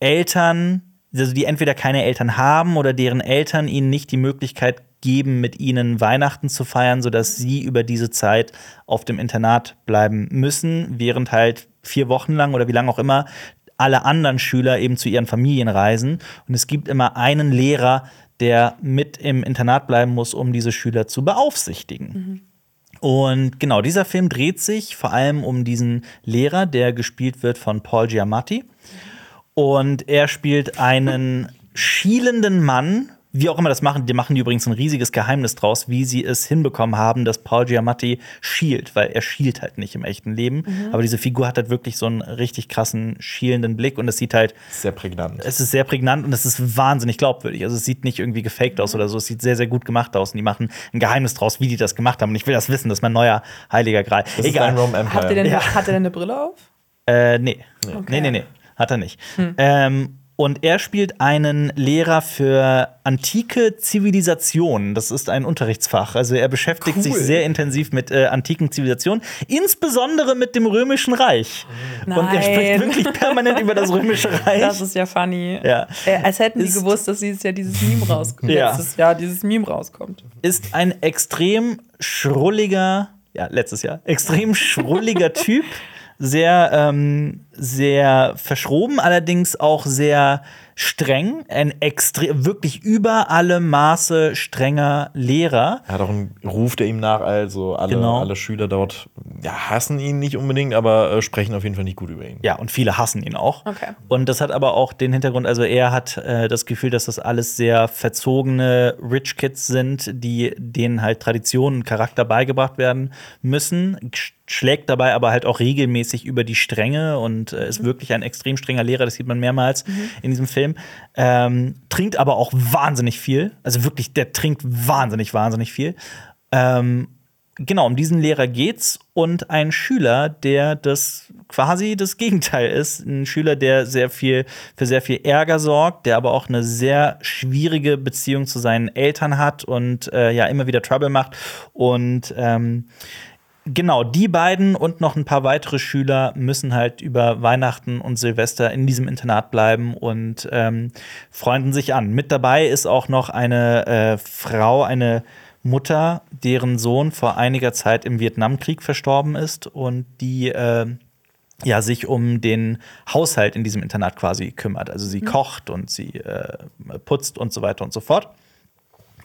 Eltern, also die entweder keine Eltern haben oder deren Eltern ihnen nicht die Möglichkeit geben, mit ihnen Weihnachten zu feiern, sodass sie über diese Zeit auf dem Internat bleiben müssen, während halt vier Wochen lang oder wie lange auch immer alle anderen Schüler eben zu ihren Familien reisen. Und es gibt immer einen Lehrer, der mit im Internat bleiben muss, um diese Schüler zu beaufsichtigen. Und genau, dieser Film dreht sich vor allem um diesen Lehrer, der gespielt wird von Paul Giamatti. Und er spielt einen schielenden Mann, wie auch immer das machen. Die machen die übrigens ein riesiges Geheimnis draus, wie sie es hinbekommen haben, dass Paul Giamatti schielt, weil er schielt halt nicht im echten Leben. Aber diese Figur hat halt wirklich so einen richtig krassen schielenden Blick und es sieht halt Sehr prägnant. es ist sehr prägnant und es ist wahnsinnig glaubwürdig. Also es sieht nicht irgendwie gefaked aus oder so. Es sieht sehr, sehr gut gemacht aus. Und die machen ein Geheimnis draus, wie die das gemacht haben. Und ich will das wissen. Das ist mein neuer heiliger Gral. Das ist ein Rome Empire. Habt ihr denn, Ja. Hat er denn eine Brille auf? Äh, nee. Okay. Nee, nee, nee. Hat er nicht. Ähm, und er spielt einen Lehrer für antike Zivilisation. Das ist ein Unterrichtsfach. Also er beschäftigt Cool. sich sehr intensiv mit äh, antiken Zivilisationen, insbesondere mit dem Römischen Reich. Und er Nein. spricht wirklich permanent über das Römische Reich. Das ist ja funny. Ja. Äh, als hätten die Ist- gewusst, dass dieses Jahr dieses Meme rauskommt. Ja. Letztes Jahr dieses Meme rauskommt. ist ein extrem schrulliger, ja, letztes Jahr, extrem schrulliger Typ. Sehr, ähm, sehr verschroben, allerdings auch sehr streng. Ein extrem, wirklich über alle Maße strenger Lehrer. Er hat auch einen Ruf, der ihm nach, also alle, Genau. alle Schüler dort ja, hassen ihn nicht unbedingt, aber äh, sprechen auf jeden Fall nicht gut über ihn. Ja, und viele hassen ihn auch. Okay. Und das hat aber auch den Hintergrund, also er hat äh, das Gefühl, dass das alles sehr verzogene Rich Kids sind, die denen halt Traditionen und Charakter beigebracht werden müssen, sch- schlägt dabei aber halt auch regelmäßig über die Stränge und äh, ist wirklich ein extrem strenger Lehrer, das sieht man mehrmals in diesem Film. Ähm, trinkt aber auch wahnsinnig viel, also wirklich, der trinkt wahnsinnig, wahnsinnig viel. Ähm, genau, um diesen Lehrer geht's und ein Schüler, der das quasi das Gegenteil ist. Ein Schüler, der sehr viel für sehr viel Ärger sorgt, der aber auch eine sehr schwierige Beziehung zu seinen Eltern hat und äh, ja immer wieder Trouble macht. Und ähm, Genau, die beiden und noch ein paar weitere Schüler müssen halt über Weihnachten und Silvester in diesem Internat bleiben und ähm, freunden sich an. Mit dabei ist auch noch eine äh, Frau, eine Mutter, deren Sohn vor einiger Zeit im Vietnamkrieg verstorben ist und die äh, ja, sich um den Haushalt in diesem Internat quasi kümmert. Also sie kocht und sie äh, putzt und so weiter und so fort.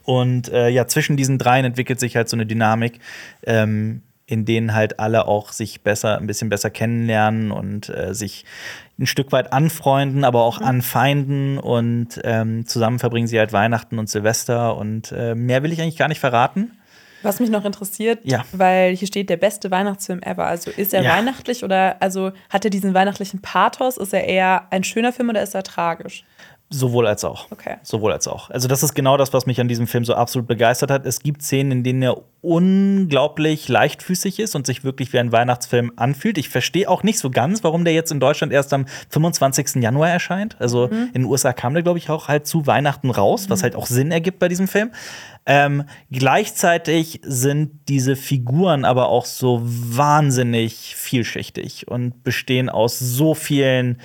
Und äh, ja, zwischen diesen dreien entwickelt sich halt so eine Dynamik, ähm, in denen halt alle auch sich besser, ein bisschen besser kennenlernen und äh, sich ein Stück weit anfreunden, aber auch anfeinden und ähm, zusammen verbringen sie halt Weihnachten und Silvester und äh, mehr will ich eigentlich gar nicht verraten. Was mich noch interessiert, Ja. weil hier steht der beste Weihnachtsfilm ever. Also ist er Ja. weihnachtlich oder also hat er diesen weihnachtlichen Pathos? Ist er eher ein schöner Film oder ist er tragisch? Sowohl als auch. Okay. Sowohl als auch. Also, das ist genau das, was mich an diesem Film so absolut begeistert hat. Es gibt Szenen, in denen er unglaublich leichtfüßig ist und sich wirklich wie ein Weihnachtsfilm anfühlt. Ich verstehe auch nicht so ganz, warum der jetzt in Deutschland erst am 25. Januar erscheint. Also in den USA kam der, glaube ich, auch halt zu Weihnachten raus, was halt auch Sinn ergibt bei diesem Film. Ähm, gleichzeitig sind diese Figuren aber auch so wahnsinnig vielschichtig und bestehen aus so vielen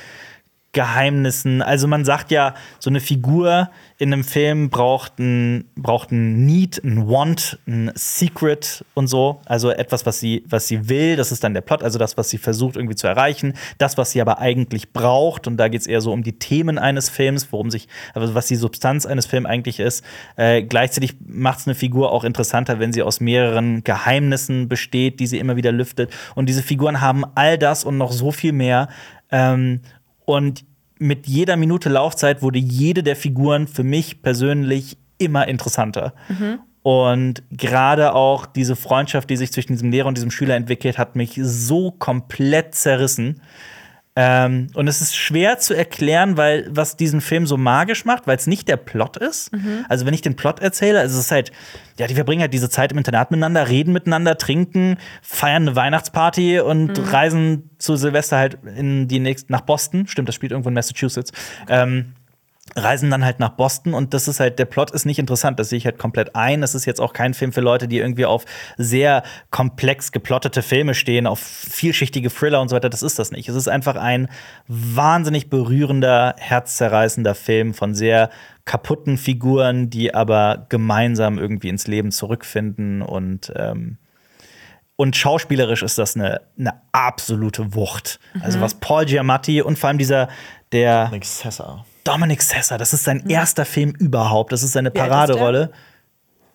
Geheimnissen. Also man sagt ja, so eine Figur in einem Film braucht ein, braucht ein Need, ein Want, ein Secret und so. Also etwas, was sie, was sie will, das ist dann der Plot, also das, was sie versucht irgendwie zu erreichen. Das, was sie aber eigentlich braucht, und da geht es eher so um die Themen eines Films, worum sich, also was die Substanz eines Films eigentlich ist. Äh, gleichzeitig macht es eine Figur auch interessanter, wenn sie aus mehreren Geheimnissen besteht, die sie immer wieder lüftet. Und diese Figuren haben all das und noch so viel mehr. Ähm, und mit jeder Minute Laufzeit wurde jede der Figuren für mich persönlich immer interessanter. Und gerade auch diese Freundschaft, die sich zwischen diesem Lehrer und diesem Schüler entwickelt, hat mich so komplett zerrissen. Ähm, und es ist schwer zu erklären, weil was diesen Film so magisch macht, weil es nicht der Plot ist. Also wenn ich den Plot erzähle, also es ist halt, ja, die verbringen halt diese Zeit im Internat miteinander, reden miteinander, trinken, feiern eine Weihnachtsparty und reisen zu Silvester halt in die nächsten nach Boston. Stimmt, das spielt irgendwo in Massachusetts. Ähm, reisen dann halt nach Boston und das ist halt, der Plot ist nicht interessant, das sehe ich halt komplett ein. Das ist jetzt auch kein Film für Leute, die irgendwie auf sehr komplex geplottete Filme stehen, auf vielschichtige Thriller und so weiter. Das ist das nicht. Es ist einfach ein wahnsinnig berührender, herzzerreißender Film von sehr kaputten Figuren, die aber gemeinsam irgendwie ins Leben zurückfinden und ähm, und schauspielerisch ist das eine, eine absolute Wucht. Also was Paul Giamatti und vor allem dieser der Nick Sessa. Dominic Sessa, das ist sein erster Film überhaupt. Das ist seine Paraderolle.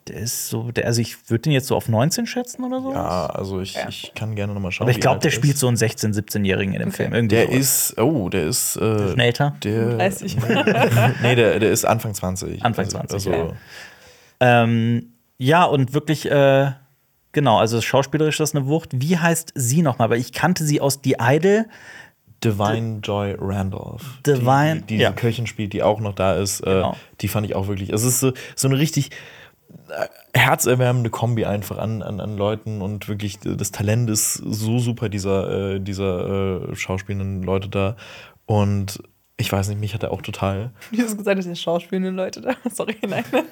Der ist so, der, also ich würde den jetzt so auf 19 schätzen oder so. Ja, also ich, ich kann gerne noch mal schauen. Aber ich glaube, der er spielt ist. so einen 16-, 17-Jährigen in dem Film. Irgendwie Der sowas. ist, oh, der ist. Äh, Schon älter. Der, 30. nee, der, der ist Anfang 20. Anfang Also- 20, Also, ja. Ähm, ja, und wirklich, äh, genau, also schauspielerisch ist das eine Wucht. Wie heißt sie nochmal? Weil ich kannte sie aus The Idol. Divine Joy Randolph. Divine- die, die, ja. diese Köchin spielt, die auch noch da ist. Genau. Äh, die fand ich auch wirklich. Es ist so, so eine richtig äh, herzerwärmende Kombi einfach an, an, an Leuten und wirklich das Talent ist so super dieser, äh, dieser äh, schauspielenden Leute da. Und ich weiß nicht, mich hat er auch total. Wie hast du gesagt, dass die schauspielenden Leute da. Sorry, nein. nein,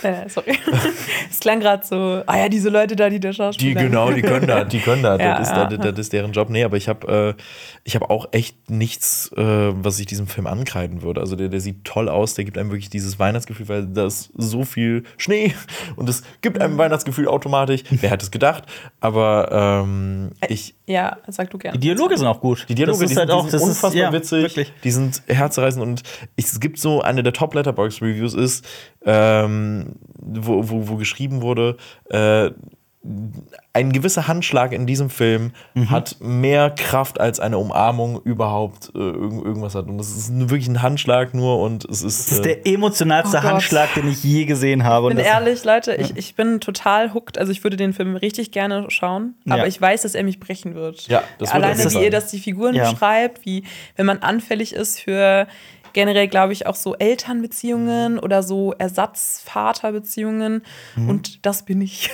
nein sorry. Es klang gerade so, ah ja, diese Leute da, die da Die schauspielen. genau, die können da, die können da. Ja, das, ist, ja. das, das ist deren Job. Nee, aber ich habe äh, ich hab auch echt nichts, äh, was ich diesem Film ankreiden würde. Also der, der sieht toll aus, der gibt einem wirklich dieses Weihnachtsgefühl, weil da ist so viel Schnee und es gibt einem Weihnachtsgefühl automatisch. Wer hätte es gedacht? Aber ähm, ich. Ja, sag du gerne. Die Dialoge sind auch gut. Die Dialoge das ist die halt sind, auch die sind das unfassbar ist, ja, witzig, Wirklich. die sind herzreißend und ich, es gibt so eine der Top Letterbox Reviews ist, ähm, wo, wo, wo geschrieben wurde, äh, ein gewisser Handschlag in diesem Film Mhm. hat mehr Kraft als eine Umarmung überhaupt äh, irgend, irgendwas hat. Und es ist nur wirklich ein Handschlag nur und es ist. Das ist äh, der emotionalste Oh. Handschlag, den ich je gesehen habe. Ich Und bin das- ehrlich, Leute, ich, ich bin total hooked. Also ich würde den Film richtig gerne schauen, aber Ja. ich weiß, dass er mich brechen wird. Ja, das wird Alleine wie sein. ihr das die Figuren Ja. beschreibt, wie wenn man anfällig ist für generell, glaube ich, auch so Mhm. Elternbeziehungen oder so Ersatzvaterbeziehungen. Und das bin ich.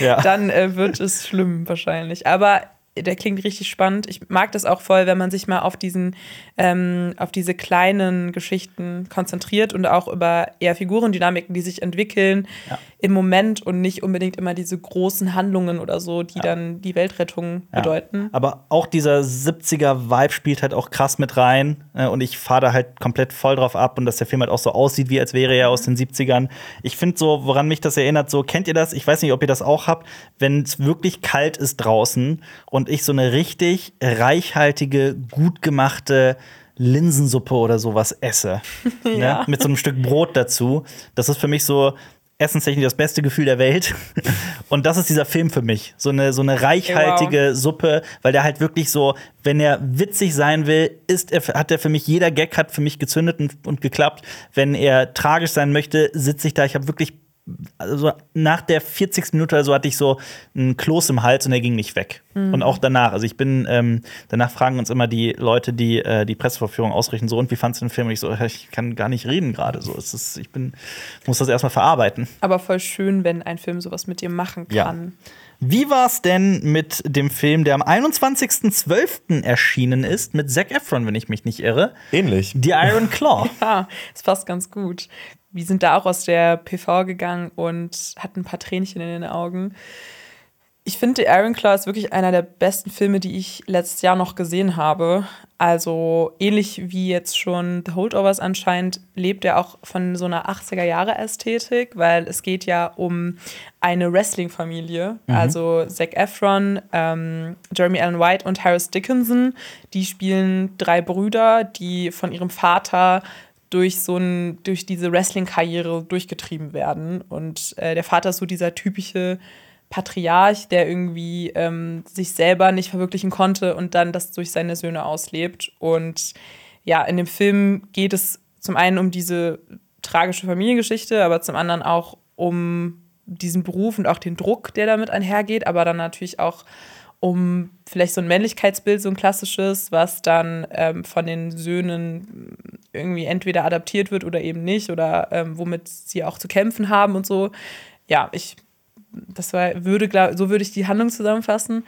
Ja. Dann äh, wird es schlimm wahrscheinlich. Aber der klingt richtig spannend. Ich mag das auch voll, wenn man sich mal auf diesen, ähm, auf diese kleinen Geschichten konzentriert und auch über eher Figurendynamiken, die sich entwickeln Ja. im Moment und nicht unbedingt immer diese großen Handlungen oder so, die dann die Weltrettung Ja. bedeuten. Aber auch dieser 70er-Vibe spielt halt auch krass mit rein. äh, Und ich fahre da halt komplett voll drauf ab. Und dass der Film halt auch so aussieht, wie als wäre er aus den 70ern. Ich finde so, woran mich das erinnert, so, kennt ihr das? Ich weiß nicht, ob ihr das auch habt, wenn es wirklich kalt ist draußen und ich so eine richtig reichhaltige, gut gemachte Linsensuppe oder sowas esse. Ja. ne? Mit so einem Stück Brot dazu. Das ist für mich so essenstechnisch das beste Gefühl der Welt. Und das ist dieser Film für mich. So eine, so eine reichhaltige Suppe, weil der halt wirklich so, wenn er witzig sein will, ist er, hat er für mich, jeder Gag hat für mich gezündet und, und geklappt. Wenn er tragisch sein möchte, sitze ich da. Ich habe wirklich, also nach der 40. Minute oder so hatte ich so einen Kloß im Hals und er ging nicht weg. Und auch danach. Also ich bin, ähm, danach fragen uns immer die Leute, die äh, die Presseverführung ausrichten, so, und wie fandst du den Film? Und ich so, ich kann gar nicht reden gerade. So, es ist, ich bin, muss das erstmal verarbeiten. Aber voll schön, wenn ein Film sowas mit dir machen Ja. kann. Wie war es denn mit dem Film, der am 21.12. erschienen ist, mit Zac Efron, wenn ich mich nicht irre? Ähnlich. The Iron Claw. Ja, es passt ganz gut. Wir sind da auch aus der PV gegangen und hatten ein paar Tränchen in den Augen. Ich finde, The Iron Claw ist wirklich einer der besten Filme, die ich letztes Jahr noch gesehen habe. Also ähnlich wie jetzt schon The Holdovers anscheinend, lebt er auch von so einer 80er-Jahre-Ästhetik, weil es geht ja um eine Wrestling-Familie. Also Zac Efron, ähm, Jeremy Allen White und Harris Dickinson. Die spielen drei Brüder, die von ihrem Vater durch so ein, durch diese Wrestling-Karriere durchgetrieben werden. Und äh, der Vater ist so dieser typische Patriarch, der irgendwie ähm, sich selber nicht verwirklichen konnte und dann das durch seine Söhne auslebt. Und ja, in dem Film geht es zum einen um diese tragische Familiengeschichte, aber zum anderen auch um diesen Beruf und auch den Druck, der damit einhergeht, aber dann natürlich auch um vielleicht so ein Männlichkeitsbild, so ein klassisches, was dann ähm, von den Söhnen irgendwie entweder adaptiert wird oder eben nicht oder ähm, womit sie auch zu kämpfen haben und so. Ja, ich, das war, würde, glaub, so würde ich die Handlung zusammenfassen.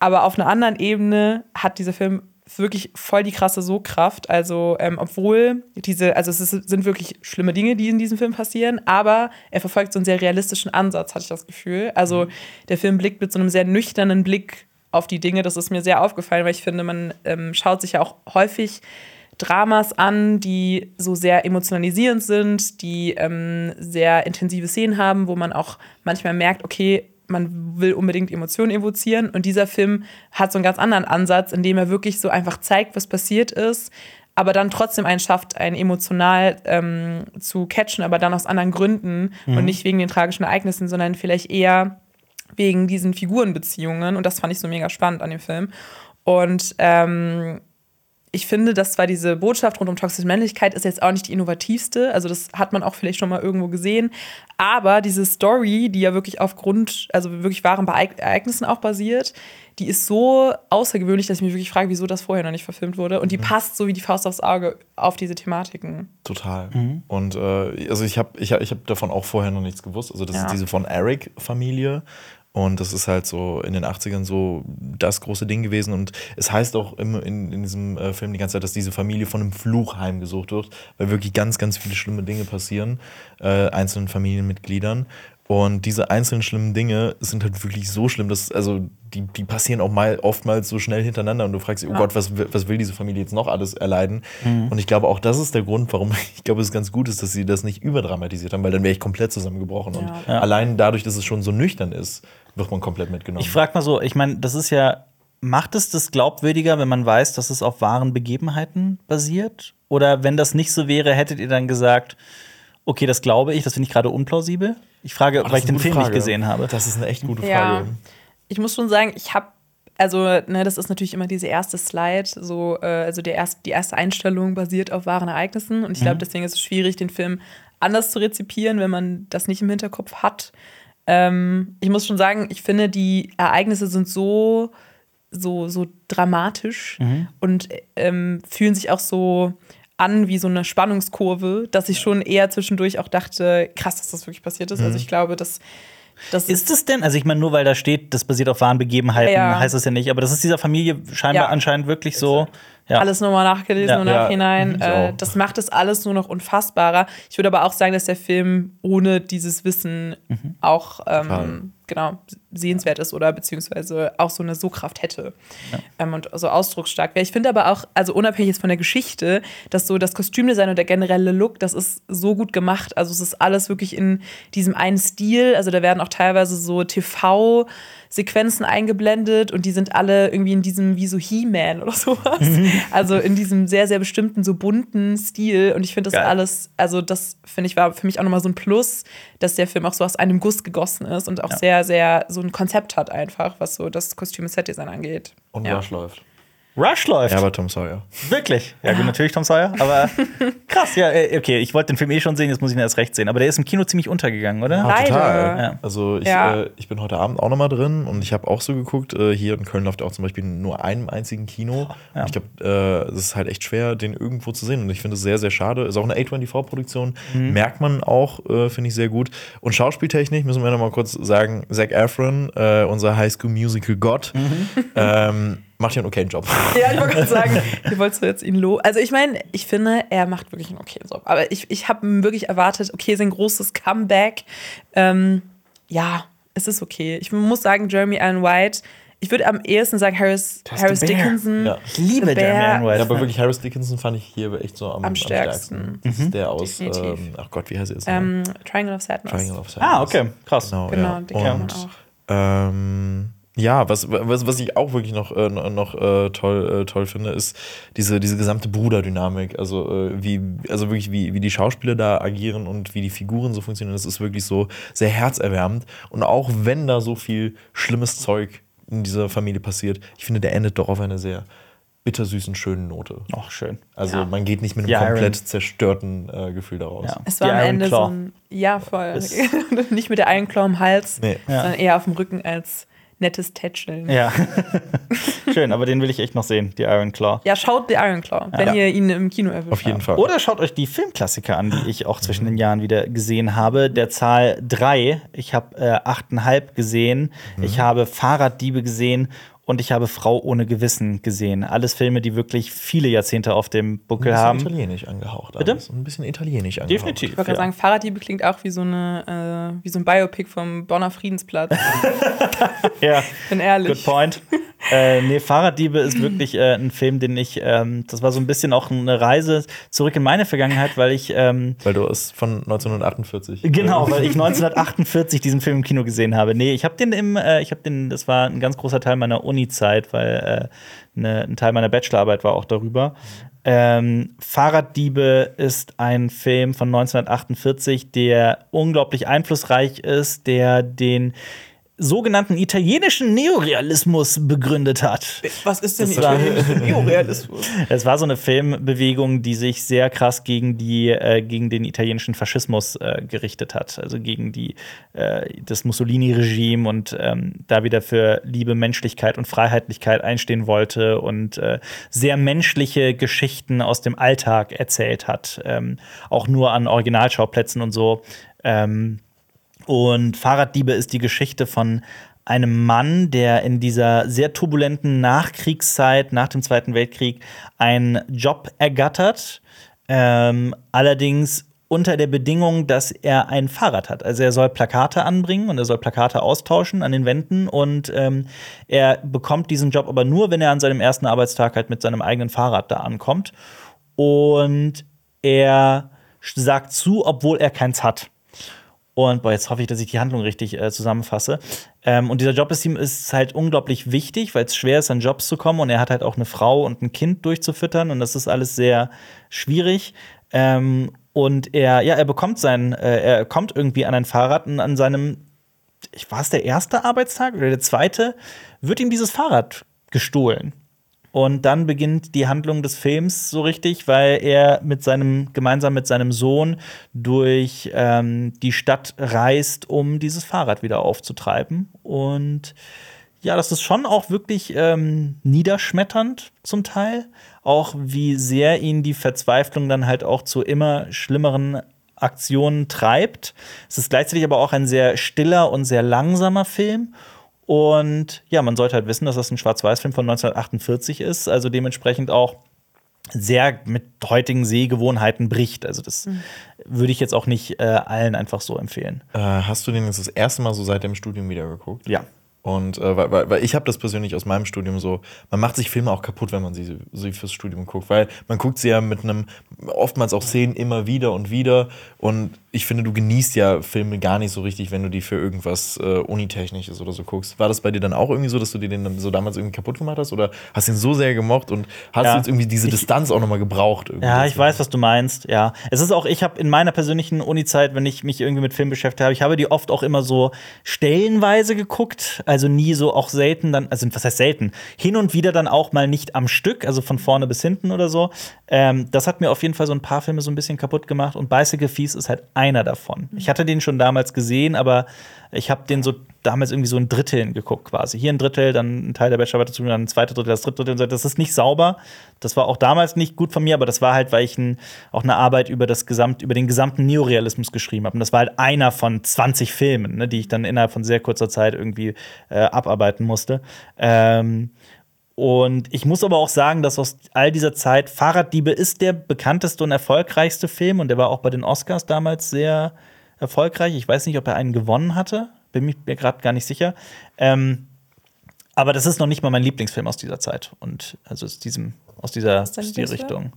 Aber auf einer anderen Ebene hat dieser Film wirklich voll die krasse Sogkraft. Also, ähm, obwohl diese, also es ist, sind wirklich schlimme Dinge, die in diesem Film passieren, aber er verfolgt so einen sehr realistischen Ansatz, hatte ich das Gefühl. Also, der Film blickt mit so einem sehr nüchternen Blick auf die Dinge. Das ist mir sehr aufgefallen, weil ich finde, man ähm, schaut sich ja auch häufig Dramas an, die so sehr emotionalisierend sind, die ähm, sehr intensive Szenen haben, wo man auch manchmal merkt, okay, man will unbedingt Emotionen evozieren. Und dieser Film hat so einen ganz anderen Ansatz, in dem er wirklich so einfach zeigt, was passiert ist, aber dann trotzdem einen schafft, einen emotional ähm, zu catchen, aber dann aus anderen Gründen und nicht wegen den tragischen Ereignissen, sondern vielleicht eher wegen diesen Figurenbeziehungen. Und das fand ich so mega spannend an dem Film. Und ähm, ich finde, dass zwar diese Botschaft rund um toxische Männlichkeit ist jetzt auch nicht die innovativste, also das hat man auch vielleicht schon mal irgendwo gesehen, aber diese Story, die ja wirklich auf Grund, also wirklich wahren Ereignissen auch basiert, die ist so außergewöhnlich, dass ich mich wirklich frage, wieso das vorher noch nicht verfilmt wurde und die passt so wie die Faust aufs Auge auf diese Thematiken. Total. Und äh, also ich habe ich hab, ich hab davon auch vorher noch nichts gewusst. Also das Ja. ist diese von Eric-Familie. Und das ist halt so in den 80ern so das große Ding gewesen. Und es heißt auch immer in, in diesem äh, Film die ganze Zeit, dass diese Familie von einem Fluch heimgesucht wird, weil wirklich ganz, ganz viele schlimme Dinge passieren, äh, einzelnen Familienmitgliedern. Und diese einzelnen schlimmen Dinge sind halt wirklich so schlimm, dass, also, die, die passieren auch mal oftmals so schnell hintereinander und du fragst dich, oh Gott, was, will- was will diese Familie jetzt noch alles erleiden? Und ich glaube, auch das ist der Grund, warum ich glaube, es ganz gut ist, dass sie das nicht überdramatisiert haben, weil dann wäre ich komplett zusammengebrochen. Und Ja. allein dadurch, dass es schon so nüchtern ist, wird man komplett mitgenommen. Ich frage mal so, ich meine, das ist ja, macht es das glaubwürdiger, wenn man weiß, dass es auf wahren Begebenheiten basiert? Oder wenn das nicht so wäre, hättet ihr dann gesagt, okay, das glaube ich, das finde ich gerade unplausibel? Ich frage, das weil ich den Film Frage. nicht gesehen habe. Das ist eine echt gute Ja, Frage. ich muss schon sagen, ich habe, also, ne, das ist natürlich immer diese erste Slide, so, äh, also der erst, die erste Einstellung basiert auf wahren Ereignissen. Und ich glaube, deswegen ist es schwierig, den Film anders zu rezipieren, wenn man das nicht im Hinterkopf hat. Ähm, ich muss schon sagen, ich finde, die Ereignisse sind so, so, so dramatisch und ähm, fühlen sich auch so an wie so eine Spannungskurve, dass ich schon eher zwischendurch auch dachte, krass, dass das wirklich passiert ist. Also ich glaube, dass Das Ist es denn, also ich meine, nur weil da steht, das basiert auf wahren Begebenheiten, Ja. heißt das ja nicht, aber das ist dieser Familie scheinbar Ja. anscheinend wirklich so. Ja. alles nochmal nachgelesen Ja. im Ja. Nachhinein. Mhm. Äh, das macht es alles nur noch unfassbarer. Ich würde aber auch sagen, dass der Film ohne dieses Wissen Mhm. auch ähm, genau sehenswert ist oder beziehungsweise auch so eine So-Kraft hätte ähm, und so ausdrucksstark wäre. Ich finde aber auch, also unabhängig jetzt von der Geschichte, dass so das Kostümdesign und der generelle Look, das ist so gut gemacht. Also es ist alles wirklich in diesem einen Stil. Also da werden auch teilweise so TV Sequenzen eingeblendet und die sind alle irgendwie in diesem wie so He-Man oder sowas. Also in diesem sehr, sehr bestimmten, so bunten Stil. Und ich finde das Geil. alles, also das finde ich war für mich auch nochmal so ein Plus, dass der Film auch so aus einem Guss gegossen ist und auch sehr, sehr so ein Konzept hat einfach, was so das Kostüm- und Setdesign angeht. Und Ja. Läuft. Rush läuft. Ja, aber Tom Sawyer. Wirklich? Ja, gut, natürlich Tom Sawyer, aber krass, ja, äh, okay, ich wollte den Film eh schon sehen, jetzt muss ich ihn erst recht sehen. Aber der ist im Kino ziemlich untergegangen, oder? Leider. total. Ja. Also ich, Ja. äh, ich bin heute Abend auch noch mal drin und ich habe auch so geguckt, äh, hier in Köln läuft auch zum Beispiel nur einem einzigen Kino. Ja. Ich glaube, äh, es ist halt echt schwer, den irgendwo zu sehen. Und ich finde es sehr, sehr schade. Ist auch eine A24-Produktion. Mhm. Merkt man auch, äh, finde ich sehr gut. Und Schauspieltechnik müssen wir noch mal kurz sagen, Zac Efron, äh, unser High School Musical Gott, Mhm. ähm, macht hier einen okayen Job. Ja, ich wollte gerade sagen, wie wolltest du jetzt ihn lo? Also ich meine, ich finde, er macht wirklich einen okayen Job. Aber ich, ich habe wirklich erwartet, okay, sein großes Comeback. Ähm, ja, es ist okay. Ich muss sagen, Jeremy Allen White, ich würde am ehesten sagen, Harris, Harris. Dickinson. Ja. Ich liebe. Jeremy Allen White. Ja, aber wirklich, Harris Dickinson fand ich hier echt so am, Am stärksten. Das ist der aus, ähm, ach Gott, wie heißt er jetzt? Ähm, Triangle of Sadness. Triangle of Sadness. ah, okay, krass. Genau, Genau, ja. Und auch. ähm, ja, was, was, was ich auch wirklich noch, äh, noch äh, toll, äh, toll finde, ist diese, diese gesamte Bruderdynamik. Also, äh, wie, also wirklich, wie, wie die Schauspieler da agieren und wie die Figuren so funktionieren. Das ist wirklich so sehr herzerwärmend. Und auch wenn da so viel schlimmes Zeug in dieser Familie passiert, ich finde, der endet doch auf einer sehr bittersüßen, schönen Note. Ach, schön. Also Ja. man geht nicht mit einem Die Iron- komplett zerstörten äh, Gefühl daraus. Ja. Es war Die am Iron Ende Claw. so ein. Ja, voll. Nicht mit der Iron Claw im Hals, Nee. Ja. sondern eher auf dem Rücken als nettes Tätscheln. Ja. schön, aber den will ich echt noch sehen, die Iron Claw. Ja, schaut The Iron Claw, wenn Ja. ihr ihn im Kino erwischt. Auf jeden habt. Fall. Oder schaut euch die Filmklassiker an, die ich auch zwischen den Jahren wieder gesehen habe. Der Zahl 3. Ich habe äh, 8,5 gesehen. Ich habe Fahrraddiebe gesehen. Und ich habe Frau ohne Gewissen gesehen. Alles Filme, die wirklich viele Jahrzehnte auf dem ein Buckel bisschen haben. italienisch angehaucht. Bitte? alles. Ein bisschen italienisch angehaucht. Definitiv. Ich wollte gerade ja. sagen, Fahrraddiebe klingt auch wie so, eine, äh, wie so ein Biopic vom Bonner Friedensplatz. Ja. Bin ehrlich. Good point. äh, nee, Fahrraddiebe ist wirklich äh, ein Film, den ich, ähm, das war so ein bisschen auch eine Reise zurück in meine Vergangenheit, weil ich, ähm, Weil du es von 1948. genau, weil ich 1948 diesen Film im Kino gesehen habe. Nee, ich habe den im, äh, ich habe den, das war ein ganz großer Teil meiner Uni-Zeit, weil äh, ne, ein Teil meiner Bachelorarbeit war auch darüber. Ähm, Fahrraddiebe ist ein Film von 1948, der unglaublich einflussreich ist, der den sogenannten italienischen Neorealismus begründet hat. Was ist denn war- Neorealismus? Es war so eine Filmbewegung, die sich sehr krass gegen, die, äh, gegen den italienischen Faschismus äh, gerichtet hat. Also gegen die, äh, das Mussolini-Regime und ähm, da wieder für Liebe, Menschlichkeit und Freiheitlichkeit einstehen wollte und äh, sehr menschliche Geschichten aus dem Alltag erzählt hat. Ähm, auch nur an Originalschauplätzen und so. Ähm, und Fahrraddiebe ist die Geschichte von einem Mann, der in dieser sehr turbulenten Nachkriegszeit, nach dem Zweiten Weltkrieg, einen Job ergattert. Ähm, allerdings unter der Bedingung, dass er ein Fahrrad hat. Also er soll Plakate anbringen und er soll Plakate austauschen an den Wänden und ähm, er bekommt diesen Job aber nur, wenn er an seinem ersten Arbeitstag halt mit seinem eigenen Fahrrad da ankommt. Und er sagt zu, obwohl er keins hat. Und boah, jetzt hoffe ich, dass ich die Handlung richtig äh, zusammenfasse. Ähm, und dieser Job ist ihm ist halt unglaublich wichtig, weil es schwer ist, an Jobs zu kommen. Und er hat halt auch eine Frau und ein Kind durchzufüttern. Und das ist alles sehr schwierig. Ähm, und er, ja, er bekommt sein, äh, er kommt irgendwie an ein Fahrrad und an seinem, ich war es der erste Arbeitstag oder der zweite, wird ihm dieses Fahrrad gestohlen. Und dann beginnt die Handlung des Films so richtig, weil er mit seinem, gemeinsam mit seinem Sohn durch ähm, die Stadt reist, um dieses Fahrrad wieder aufzutreiben. Und ja, das ist schon auch wirklich ähm, niederschmetternd zum Teil. Auch wie sehr ihn die Verzweiflung dann halt auch zu immer schlimmeren Aktionen treibt. Es ist gleichzeitig aber auch ein sehr stiller und sehr langsamer Film. Und ja, man sollte halt wissen, dass das ein Schwarz-Weiß-Film von 1948 ist, also dementsprechend auch sehr mit heutigen Sehgewohnheiten bricht. Also das würde ich jetzt auch nicht äh, allen einfach so empfehlen. Äh, hast du den jetzt das erste Mal so seit dem Studium wieder geguckt? Ja. Und äh, weil, weil, ich habe das persönlich aus meinem Studium so, man macht sich Filme auch kaputt, wenn man sie, sie fürs Studium guckt, weil man guckt sie ja mit einem, oftmals auch Szenen immer wieder und wieder und ich finde, du genießt ja Filme gar nicht so richtig, wenn du die für irgendwas äh, Unitechnisches oder so guckst. War das bei dir dann auch irgendwie so, dass du dir den so damals irgendwie kaputt gemacht hast oder hast ihn so sehr gemocht und hast Ja. jetzt irgendwie diese Ich- Distanz auch nochmal gebraucht? Ja, ich weiß, was du meinst. Ja, es ist auch, ich habe in meiner persönlichen Uni-Zeit, wenn ich mich irgendwie mit Film beschäftigt habe, ich habe die oft auch immer so stellenweise geguckt, also nie so auch selten dann, also was heißt selten, hin und wieder dann auch mal nicht am Stück, also von vorne bis hinten oder so. Ähm, das hat mir auf jeden Fall so ein paar Filme so ein bisschen kaputt gemacht und Bicycle Feast ist halt einer davon. Ich hatte den schon damals gesehen, aber ich habe den so damals irgendwie so in Dritteln geguckt quasi. Hier ein Drittel, dann ein Teil der Bachelorarbeit dazu, dann ein zweites Drittel, das dritte Drittel. und so. Das ist nicht sauber. Das war auch damals nicht gut von mir, aber das war halt, weil ich ein, auch eine Arbeit über, das Gesamt, über den gesamten Neorealismus geschrieben habe. Und das war halt einer von 20 Filmen, ne, die ich dann innerhalb von sehr kurzer Zeit irgendwie äh, abarbeiten musste. Ähm, und ich muss aber auch sagen, dass aus all dieser Zeit Fahrraddiebe ist der bekannteste und erfolgreichste Film und der war auch bei den Oscars damals sehr erfolgreich. Ich weiß nicht, ob er einen gewonnen hatte, bin mir gerade gar nicht sicher. Ähm, aber das ist noch nicht mal mein Lieblingsfilm aus dieser Zeit und also aus diesem aus dieser Stilrichtung.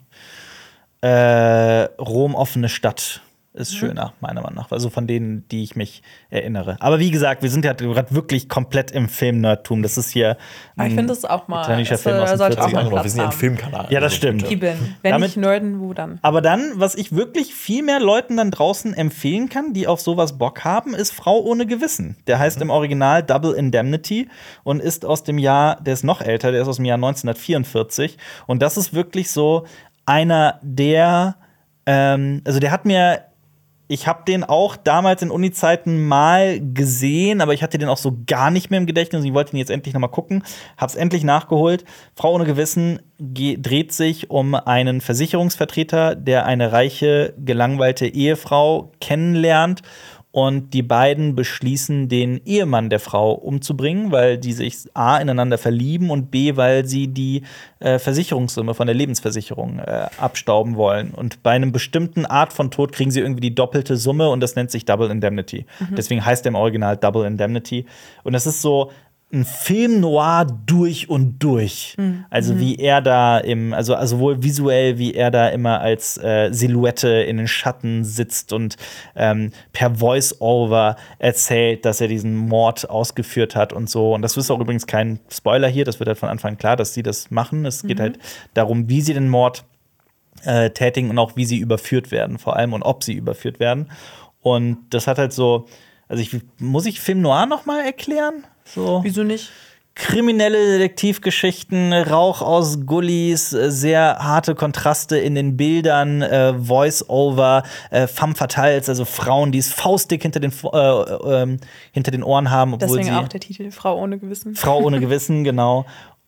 Äh, Rom offene Stadt ist Mhm. schöner, meiner Meinung nach. Also von denen, die ich mich erinnere. Aber wie gesagt, wir sind ja gerade wirklich komplett im Film-Nerdtum. Das ist hier. Ich ein finde das auch mal. italienischer das, Film aus den sollte auch 40ern. mal Ach, wir sind ja ein. Filmkanal. Ja, das Also, stimmt. Eben. Wenn Damit- nicht nerden, wo dann? Aber dann, was ich wirklich viel mehr Leuten dann draußen empfehlen kann, die auf sowas Bock haben, ist Frau ohne Gewissen. Der heißt im Original Double Indemnity und ist aus dem Jahr, der ist noch älter, der ist aus dem Jahr 1944. Und das ist wirklich so einer der, ähm, also der hat mir ich habe den auch damals in Uni-Zeiten mal gesehen, aber ich hatte den auch so gar nicht mehr im Gedächtnis. und Ich wollte ihn jetzt endlich noch mal gucken. Hab's endlich nachgeholt. Frau ohne Gewissen ge- dreht sich um einen Versicherungsvertreter, der eine reiche, gelangweilte Ehefrau kennenlernt. Und die beiden beschließen, den Ehemann der Frau umzubringen, weil die sich A ineinander verlieben und B, weil sie die äh, Versicherungssumme von der Lebensversicherung äh, abstauben wollen. Und bei einem bestimmten Art von Tod kriegen sie irgendwie die doppelte Summe und das nennt sich Double Indemnity. Deswegen heißt der im Original Double Indemnity. Und das ist so ein Film noir durch und durch. Also wie er da im, also, also sowohl visuell, wie er da immer als äh, Silhouette in den Schatten sitzt und ähm, per Voice-Over erzählt, dass er diesen Mord ausgeführt hat und so. Und das ist auch übrigens kein Spoiler hier, das wird halt von Anfang an klar, dass sie das machen. Es geht halt darum, wie sie den Mord äh, tätigen und auch wie sie überführt werden, vor allem und ob sie überführt werden. Und das hat halt so, also ich muss ich Film Noir noch mal erklären? So Wieso nicht? kriminelle Detektivgeschichten, Rauch aus Gullis, äh, sehr harte Kontraste in den Bildern, äh, Voice-Over, äh, femme fatales, also Frauen, die es faustdick hinter den, Vo- äh, ähm, hinter den Ohren haben, obwohl Deswegen sie auch der Titel Frau ohne Gewissen. Frau ohne Gewissen, genau.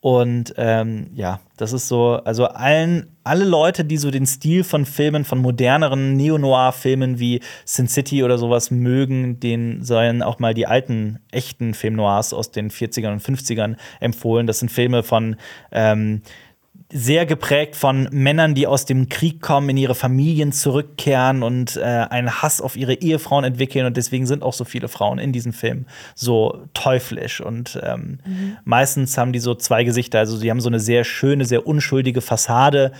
Und ähm, ja, das ist so, also allen, alle Leute, die so den Stil von Filmen, von moderneren Neo-Noir-Filmen wie Sin City oder sowas mögen, denen sollen auch mal die alten, echten Film-Noirs aus den 40ern und 50ern empfohlen. Das sind Filme von ähm, sehr geprägt von Männern, die aus dem Krieg kommen, in ihre Familien zurückkehren und äh, einen Hass auf ihre Ehefrauen entwickeln. Und deswegen sind auch so viele Frauen in diesen Filmen so teuflisch. Und ähm, meistens haben die so zwei Gesichter. Also sie haben so eine sehr schöne, sehr unschuldige Fassade,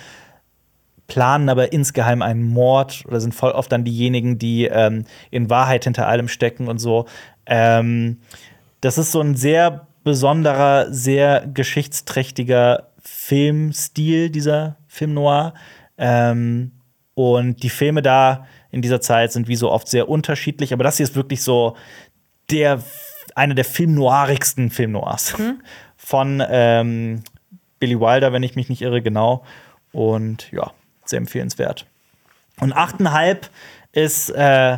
planen aber insgeheim einen Mord oder sind voll oft dann diejenigen, die ähm, in Wahrheit hinter allem stecken und so. Ähm, das ist so ein sehr besonderer, sehr geschichtsträchtiger Filmstil, dieser Film Noir. Ähm, und die Filme da in dieser Zeit sind wie so oft sehr unterschiedlich, aber das hier ist wirklich so der einer der filmnoirigsten Film Noirs. Von ähm, Billy Wilder, wenn ich mich nicht irre, genau. Und ja, sehr empfehlenswert. Und 8,5 ist äh,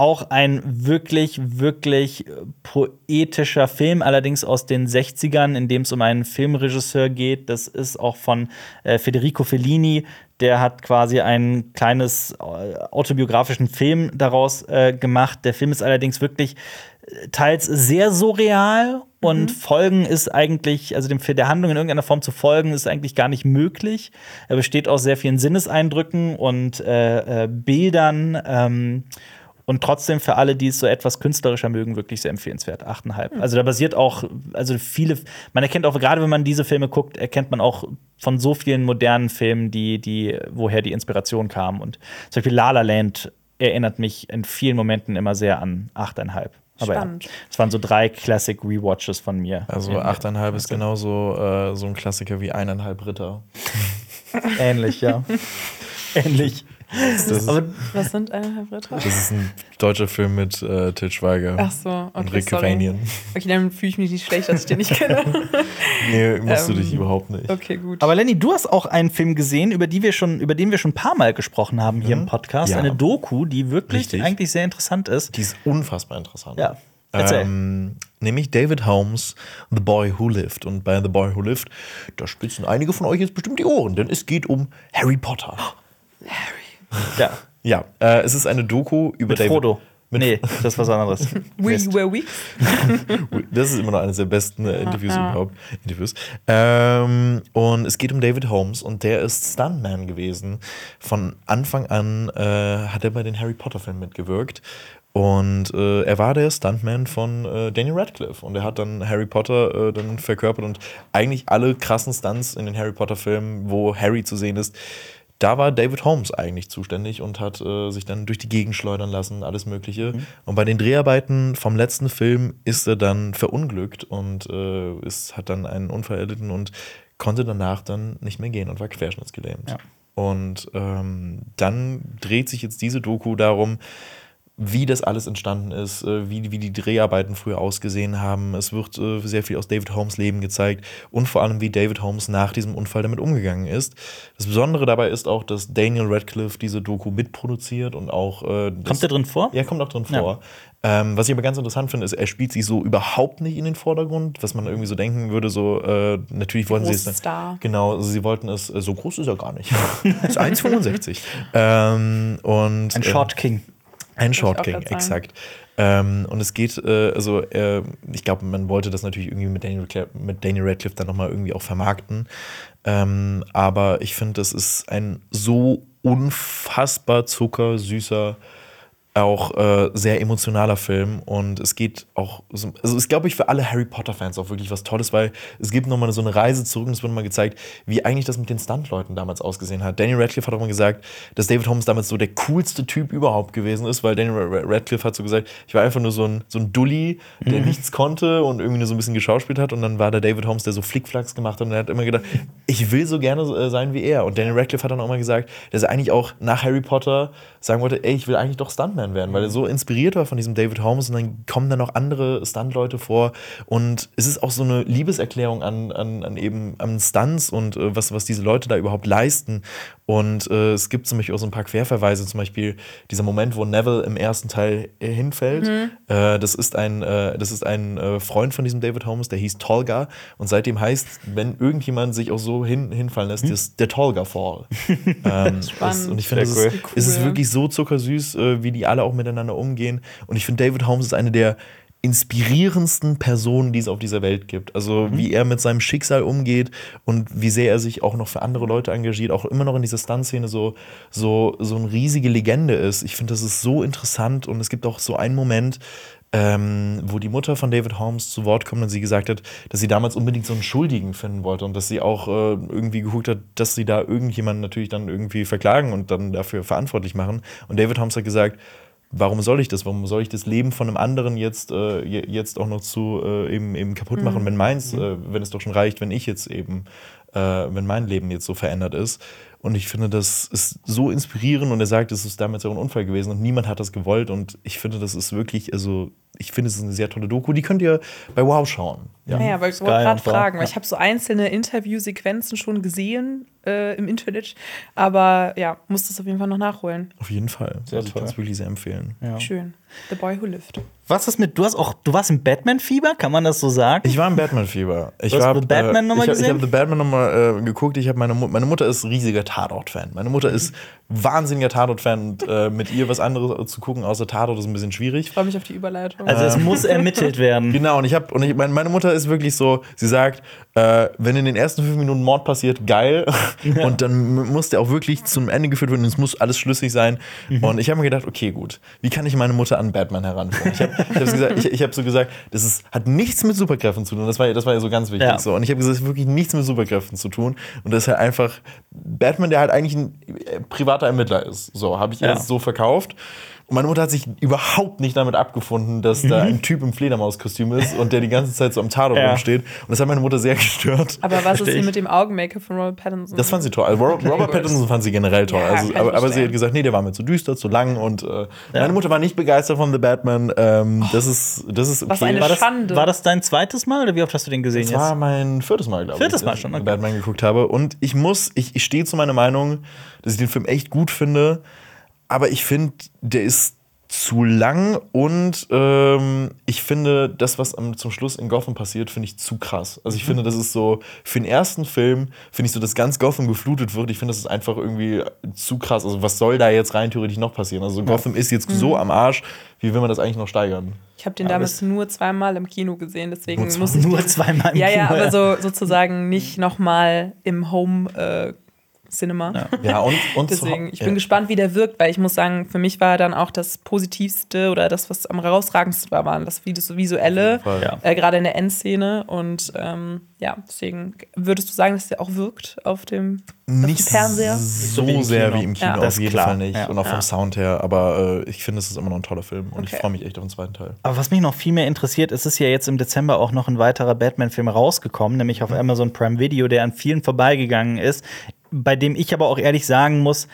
Auch ein wirklich, wirklich poetischer Film, allerdings aus den 60ern, in dem es um einen Filmregisseur geht. Das ist auch von äh, Federico Fellini. Der hat quasi ein kleines äh, autobiografischen Film daraus äh, gemacht. Der Film ist allerdings wirklich äh, teils sehr surreal und Folgen ist eigentlich, also dem, der Handlung in irgendeiner Form zu folgen, ist eigentlich gar nicht möglich. Er besteht aus sehr vielen Sinneseindrücken und äh, äh, Bildern. Ähm, und trotzdem für alle, die es so etwas künstlerischer mögen, wirklich sehr empfehlenswert. 8,5. Also da basiert auch, also viele, man erkennt auch, gerade wenn man diese Filme guckt, erkennt man auch von so vielen modernen Filmen, die, die, woher die Inspiration kam. Und zum Beispiel La La Land erinnert mich in vielen Momenten immer sehr an 8,5. Aber ja, Spannend. es waren so drei Classic Rewatches von mir. Also Ja, 8,5 ist genauso äh, so ein Klassiker wie eineinhalb Ritter. Ähnlich, ja. Ähnlich. Das ist, Aber Was sind eineinhalb Ritter? das ist ein deutscher Film mit äh, Til Schweiger Ach so, okay. und Rick. Cavanian. Okay, dann fühle ich mich nicht schlecht, dass ich den nicht kenne. Nee, musst du Ähm, dich überhaupt nicht. Okay, gut. Aber Lenny, du hast auch einen Film gesehen, über, die wir schon, über den wir schon ein paar Mal gesprochen haben hier im Podcast. Ja. Eine Doku, die wirklich Richtig. eigentlich sehr interessant ist. Die ist unfassbar interessant. Ja. Erzähl. Ähm, nämlich David Holmes, The Boy Who Lived. Und bei The Boy Who Lived, da spitzen einige von euch jetzt bestimmt die Ohren, denn es geht um Harry Potter. Ja. Ja, äh, es ist eine Doku über Mit David. Frodo. Mit nee, das ist was anderes. We Mist. were weak. Das ist immer noch eines der besten äh, Interviews überhaupt. Interviews. Ähm, und es geht um David Holmes und der ist Stuntman gewesen. Von Anfang an äh, hat er bei den Harry Potter-Filmen mitgewirkt. Und äh, er war der Stuntman von äh, Daniel Radcliffe. Und er hat dann Harry Potter äh, dann verkörpert und eigentlich alle krassen Stunts in den Harry Potter-Filmen, wo Harry zu sehen ist, da war David Holmes eigentlich zuständig und hat äh, sich dann durch die Gegend schleudern lassen, alles Mögliche. Und bei den Dreharbeiten vom letzten Film ist er dann verunglückt und äh, ist, hat dann einen Unfall erlitten und konnte danach dann nicht mehr gehen und war querschnittsgelähmt. Ja. Und ähm, dann dreht sich jetzt diese Doku darum, wie das alles entstanden ist, äh, wie, wie die Dreharbeiten früher ausgesehen haben. Es wird äh, sehr viel aus David Holmes Leben gezeigt und vor allem, wie David Holmes nach diesem Unfall damit umgegangen ist. Das Besondere dabei ist auch, dass Daniel Radcliffe diese Doku mitproduziert und auch. Äh, Kommt der drin vor? Ja, kommt auch drin Ja. vor. Ähm, was ich aber ganz interessant finde, ist, er spielt sich so überhaupt nicht in den Vordergrund, was man irgendwie so denken würde, so, äh, natürlich wollten sie es. Star. Genau, also sie wollten es, äh, so groß ist er gar nicht. ist 1,65. ähm, und, Ein äh, Short King. Ein Short King, exakt. Ähm, und es geht, äh, also äh, ich glaube, man wollte das natürlich irgendwie mit Daniel, Radcliffe- mit Daniel Radcliffe dann nochmal irgendwie auch vermarkten. Ähm, aber ich finde, das ist ein so unfassbar zuckersüßer, auch äh, sehr emotionaler Film und es geht auch, so, also ist glaube ich für alle Harry Potter Fans auch wirklich was Tolles, weil es gibt nochmal so eine Reise zurück und es wird mal gezeigt, wie eigentlich das mit den Stuntleuten damals ausgesehen hat. Daniel Radcliffe hat auch mal gesagt, dass David Holmes damals so der coolste Typ überhaupt gewesen ist, weil Daniel Ra- Ra- Radcliffe hat so gesagt, ich war einfach nur so ein, so ein Dulli, der nichts konnte und irgendwie nur so ein bisschen geschauspielt hat und dann war der David Holmes, der so Flickflacks gemacht hat und er hat immer gedacht, ich will so gerne äh, sein wie er. Und Daniel Radcliffe hat dann auch mal gesagt, dass er eigentlich auch nach Harry Potter sagen wollte, ey, ich will eigentlich doch Stuntman werden, weil er so inspiriert war von diesem David Holmes und dann kommen dann noch andere Stuntleute vor und es ist auch so eine Liebeserklärung an, an, an eben an Stunts und äh, was, was diese Leute da überhaupt leisten. Und äh, es gibt zum Beispiel auch so ein paar Querverweise, zum Beispiel dieser Moment, wo Neville im ersten Teil äh, hinfällt. Äh, das ist ein, äh, das ist ein äh, Freund von diesem David Holmes, der hieß Tolga und seitdem heißt, wenn irgendjemand sich auch so hin, hinfallen lässt, ist der Tolga Fall. ähm, das, und ich finde, es Sehr ist, cool. es ist Cool. wirklich so zuckersüß, äh, wie die alle auch miteinander umgehen. Und ich finde, David Holmes ist eine der inspirierendsten Personen, die es auf dieser Welt gibt. Also wie er mit seinem Schicksal umgeht und wie sehr er sich auch noch für andere Leute engagiert, auch immer noch in dieser Stunt-Szene so, so, so eine riesige Legende ist. Ich finde, das ist so interessant und es gibt auch so einen Moment, ähm, wo die Mutter von David Holmes zu Wort kommt und sie gesagt hat, dass sie damals unbedingt so einen Schuldigen finden wollte und dass sie auch äh, irgendwie geguckt hat, dass sie da irgendjemanden natürlich dann irgendwie verklagen und dann dafür verantwortlich machen. Und David Holmes hat gesagt, warum soll ich das? Warum soll ich das Leben von einem anderen jetzt, äh, je- jetzt auch noch zu äh, eben, eben kaputt machen, wenn meins, äh, wenn es doch schon reicht, wenn ich jetzt eben, äh, wenn mein Leben jetzt so verändert ist. Und ich finde, das ist so inspirierend und er sagt, es ist damals auch ein Unfall gewesen und niemand hat das gewollt. Und ich finde, das ist wirklich, also ich finde, es ist eine sehr tolle Doku. Die könnt ihr bei Wow schauen. Ja, ja weil ich wollte gerade fragen, weil Ja. ich habe so einzelne Interviewsequenzen schon gesehen, äh, im Internet. Aber ja, muss das auf jeden Fall noch nachholen. Auf jeden Fall. Sehr also ich toll. kann es wirklich sehr empfehlen. Schön. The Boy Who Lived. Was ist mit, du hast auch, du warst im Batman-Fieber, kann man das so sagen? Ich war im Batman-Fieber. Ich Du hast war, The Batman äh, noch mal ich hab- Ich gesehen? habe The Batman nochmal äh, geguckt. Ich habe meine, Mu meine Mutter ist riesiger Tatort-Fan. Meine Mutter ist wahnsinniger Tatort-Fan und äh, mit ihr was anderes zu gucken außer Tatort ist ein bisschen schwierig. Ich freue mich auf die Überleitung. also es muss ermittelt werden. Genau, und ich habe und ich, meine, meine Mutter ist wirklich so, sie sagt, äh, wenn in den ersten fünf Minuten Mord passiert, geil. Und dann muss der auch wirklich zum Ende geführt werden. und Es muss alles schlüssig sein. Mhm. Und ich habe mir gedacht, okay, gut, wie kann ich meine Mutter an Batman heranführen? Ich habe ich ich, hab so gesagt, das ist, hat nichts mit Superkräften zu tun. Das war, ja- das war ja so ganz wichtig. Ja. So. Und ich habe gesagt, es hat wirklich nichts mit Superkräften zu tun. Und das ist halt einfach Batman, der halt eigentlich ein äh, privater Ermittler ist. So, habe ich Ja. so verkauft. Und meine Mutter hat sich überhaupt nicht damit abgefunden, dass da ein Typ im Fledermauskostüm ist und der die ganze Zeit so am Tatort Mhm. Ja. rumsteht. Und das hat meine Mutter sehr gestört. Aber was ist ich. mit dem Augenmaker von Robert Pattinson? Das fand sie toll. Also Robert, Robert Pattinson fand sie generell toll. Ja, also, aber, aber sie hat gesagt, nee, der war mir zu düster, zu lang. Und äh, meine Mutter war nicht begeistert von The Batman. Ähm, das, ist, das ist okay. Was eine War das, Schande. war das dein zweites Mal oder wie oft hast du den gesehen Das jetzt? war mein viertes Mal, glaube ich. Viertes Mal dass schon, ich okay. Batman geguckt habe. Und ich muss, ich, ich stehe zu meiner Meinung, dass ich den Film echt gut finde. Aber ich finde, der ist zu lang und ähm, ich finde, das, was am, zum Schluss in Gotham passiert, finde ich zu krass. Also ich Mhm. finde, das ist so, für den ersten Film finde ich so, dass ganz Gotham geflutet wird. Ich finde, das ist einfach irgendwie zu krass. Also was soll da jetzt rein theoretisch noch passieren? Also Gotham ist jetzt so am Arsch, wie will man das eigentlich noch steigern? ich habe den Aber damals nur zweimal im Kino gesehen, deswegen Nur muss ich Nur zweimal im Ja, ja, Kino, aber so sozusagen nicht nochmal im Home äh, Cinema. Ja, und, und zu- Deswegen, ich ja. bin gespannt, wie der wirkt, weil ich muss sagen, für mich war dann auch das Positivste oder das, was am herausragendsten war, waren das Vis- Visuelle. Ja. äh, gerade in der Endszene. Und ähm, ja, deswegen würdest du sagen, dass der auch wirkt auf dem nicht Fernseher? so wie sehr Kino. wie im Kino, Ja. auf Das ist jeden klar. Fall nicht. Ja. Und auch Ja. vom Sound her, aber äh, ich finde, es ist immer noch ein toller Film und ich Okay. freue mich echt auf den zweiten Teil. Aber was mich noch viel mehr interessiert, es ist ja jetzt im Dezember auch noch ein weiterer Batman-Film rausgekommen, nämlich auf Amazon Prime Video, der an vielen vorbeigegangen ist, bei dem ich aber auch ehrlich sagen muss,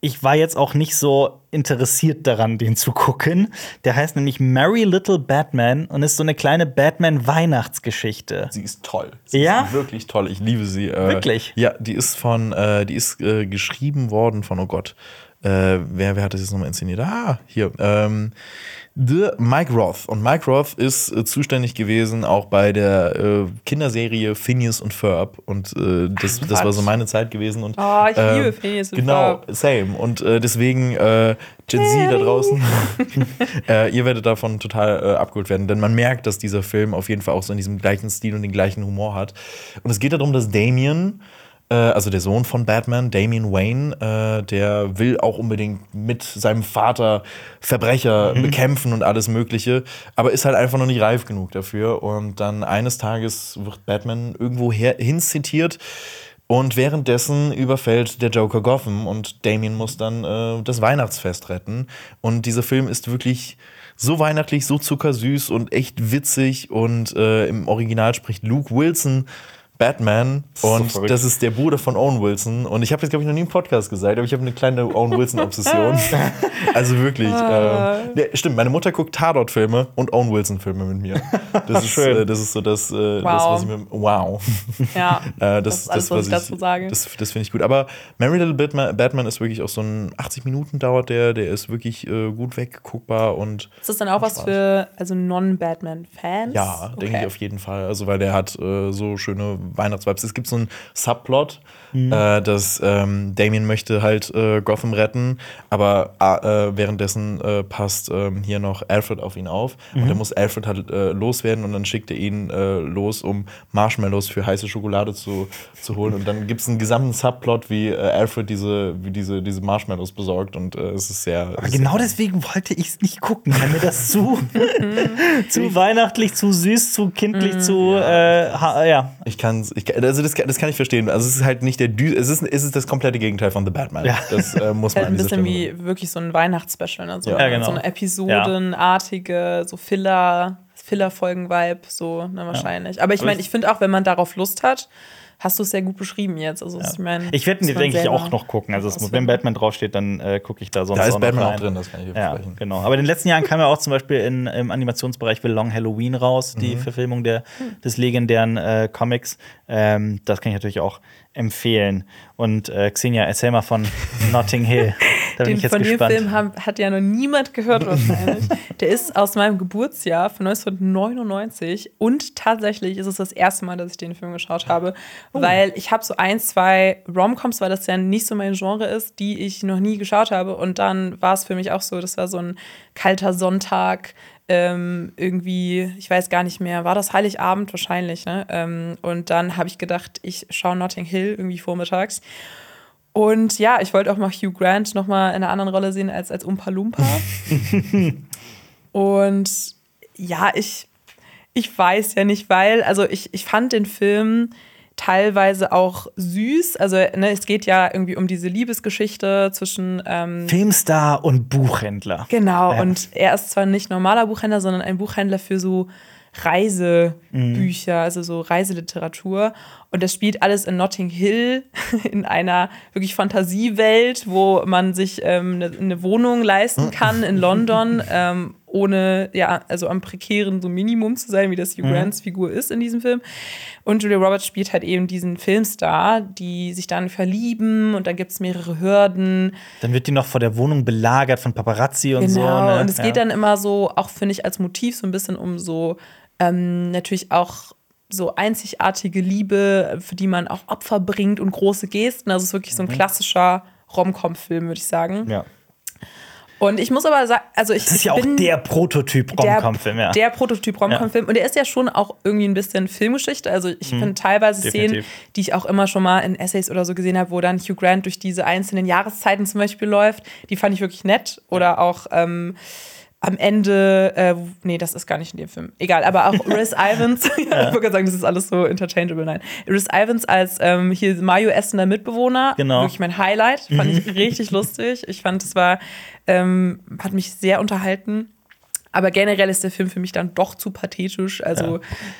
ich war jetzt auch nicht so interessiert daran, den zu gucken. Der heißt nämlich Merry Little Batman und ist so eine kleine Batman-Weihnachtsgeschichte. Sie ist toll. Sie Ja? ist wirklich toll. Ich liebe sie. Äh, Wirklich? Ja, die ist von, äh, die ist äh, geschrieben worden von, oh Gott, äh, wer, wer hat das jetzt nochmal inszeniert? Ah, hier. Ähm, The Mike Roth. Und Mike Roth ist äh, zuständig gewesen auch bei der äh, Kinderserie Phineas und Ferb. Und äh, das, das war so meine Zeit gewesen. Und, Oh, ich ähm, liebe Phineas und Genau, Ferb. same. Und äh, deswegen, äh, Gen Z da draußen, äh, ihr werdet davon total äh, abgeholt werden. Denn man merkt, dass dieser Film auf jeden Fall auch so in diesem gleichen Stil und den gleichen Humor hat. Und es geht darum, dass Damien, äh, also der Sohn von Batman, Damian Wayne, äh, der will auch unbedingt mit seinem Vater Verbrecher bekämpfen und alles Mögliche, aber ist halt einfach noch nicht reif genug dafür. Und dann eines Tages wird Batman irgendwo hin zitiert. Und währenddessen überfällt der Joker Gotham und Damien muss dann äh, das Weihnachtsfest retten. Und dieser Film ist wirklich so weihnachtlich, so zuckersüß und echt witzig. Und äh, im Original spricht Luke Wilson Batman so und verrückt. das ist der Bruder von Owen Wilson. Und ich habe jetzt, glaube ich, noch nie im Podcast gesagt, aber ich habe eine kleine Owen Wilson-Obsession. also wirklich. Ah. ähm, ja, stimmt, meine Mutter guckt Tatort-Filme und Owen Wilson-Filme mit mir. Das ist, Schön. äh, das ist so das, äh, das Wow. was ich mir. Wow. Ja, Äh, das, ist alles, was ich dazu sage. Das, das finde ich gut. Aber Merry Little Batman, Batman ist wirklich auch so ein 80 Minuten dauert der, der ist wirklich äh, gut wegguckbar und ist das dann auch was für also Non-Batman-Fans? ja, denke Okay. ich auf jeden Fall. Also weil der hat äh, so schöne Weihnachtsvibes. Es gibt so einen Subplot, Mhm. äh, dass ähm, Damien möchte halt äh, Gotham retten, aber äh, währenddessen äh, passt ähm, hier noch Alfred auf ihn auf und Mhm. er muss Alfred halt äh, loswerden und dann schickt er ihn äh, los, um Marshmallows für heiße Schokolade zu, zu holen und dann gibt es einen gesamten Subplot, wie äh, Alfred diese, wie diese, diese Marshmallows besorgt und äh, es ist sehr Aber genau deswegen wollte ich es nicht gucken, weil mir das zu, zu weihnachtlich, zu süß, zu kindlich, zu äh, ha, ja. Ich kann- also das, kann- das kann ich verstehen. Also es ist halt nicht der Dü es ist, es ist das komplette Gegenteil von The Batman. Ja. Das äh, muss man Halt ein bisschen wie wirklich so ein Weihnachtsspecial, ne? so, Ja. Ja, genau. so eine episodenartige, so Filler, Filler-Folgen-Vibe, so, ne, wahrscheinlich. Aber ich meine, ich finde auch, wenn man darauf Lust hat, hast du es sehr gut beschrieben jetzt. Also, ich meine. Ich werde muss man denke ich, auch noch gucken. Also, es, ausfinden. wenn Batman draufsteht, dann äh, gucke ich da sonst Da ist auch Batman noch auch drin, das kann ich Ja, genau. Aber in den letzten Jahren kam ja auch zum Beispiel in, im Animationsbereich The Long Halloween raus, die Mhm. Verfilmung der, des legendären äh, Comics. Ähm, das kann ich natürlich auch empfehlen. Und äh, Xenia, erzähl mal von Notting Hill. Da Den, von dem Film haben, hat ja noch niemand gehört wahrscheinlich. Der ist aus meinem Geburtsjahr von 1999 und tatsächlich ist es das erste Mal, dass ich den Film geschaut habe, Oh. weil ich habe so ein, zwei Romcoms, weil das ja nicht so mein Genre ist, die ich noch nie geschaut habe und dann war es für mich auch so, das war so ein kalter Sonntag, ähm, irgendwie, ich weiß gar nicht mehr, war das Heiligabend wahrscheinlich, ne? Ähm, und dann habe ich gedacht, ich schaue Notting Hill irgendwie vormittags. Und ja, ich wollte auch mal Hugh Grant noch mal in einer anderen Rolle sehen als als Umpa Lumpa. Und ja, ich, ich weiß ja nicht, weil, also ich, ich fand den Film teilweise auch süß. Also ne, es geht ja irgendwie um diese Liebesgeschichte zwischen ähm, Filmstar und Buchhändler. Genau, Ja. und er ist zwar nicht normaler Buchhändler, sondern ein Buchhändler für so Reisebücher, also so Reiseliteratur. Und das spielt alles in Notting Hill, in einer wirklich Fantasiewelt, wo man sich ähm, eine, eine Wohnung leisten kann in London, ähm, ohne ja, also am prekären so Minimum zu sein, wie das Hugh Grants Figur ist in diesem Film. Und Julia Roberts spielt halt eben diesen Filmstar, die sich dann verlieben und dann gibt es mehrere Hürden. Dann wird die noch vor der Wohnung belagert von Paparazzi und so. Genau, Ne? und es geht Ja. dann immer so, auch finde ich als Motiv so ein bisschen um so ähm, natürlich auch so einzigartige Liebe, für die man auch Opfer bringt und große Gesten. Also es ist wirklich so ein klassischer Rom-Com-Film, würde ich sagen. Mhm. Ja. Und ich muss aber sagen, also ich Das ist ja auch der Prototyp Rom-Com-Film, ja. der Prototyp Rom-Com-Film. Und der ist ja schon auch irgendwie ein bisschen Filmgeschichte. Also ich finde teilweise Szenen, Mhm. Definitiv. die ich auch immer schon mal in Essays oder so gesehen habe, wo dann Hugh Grant durch diese einzelnen Jahreszeiten zum Beispiel läuft. Die fand ich wirklich nett. Oder auch ähm, am Ende, äh, nee, das ist gar nicht in dem Film. Egal, aber auch Rhys Ivans, ja, ich wollte gerade sagen, das ist alles so interchangeable, nein. Rhys Ivans als ähm, hier Mayo essender Mitbewohner, Genau. wirklich mein Highlight, fand ich richtig lustig. Ich fand, es war, ähm, hat mich sehr unterhalten. Aber generell ist der Film für mich dann doch zu pathetisch, also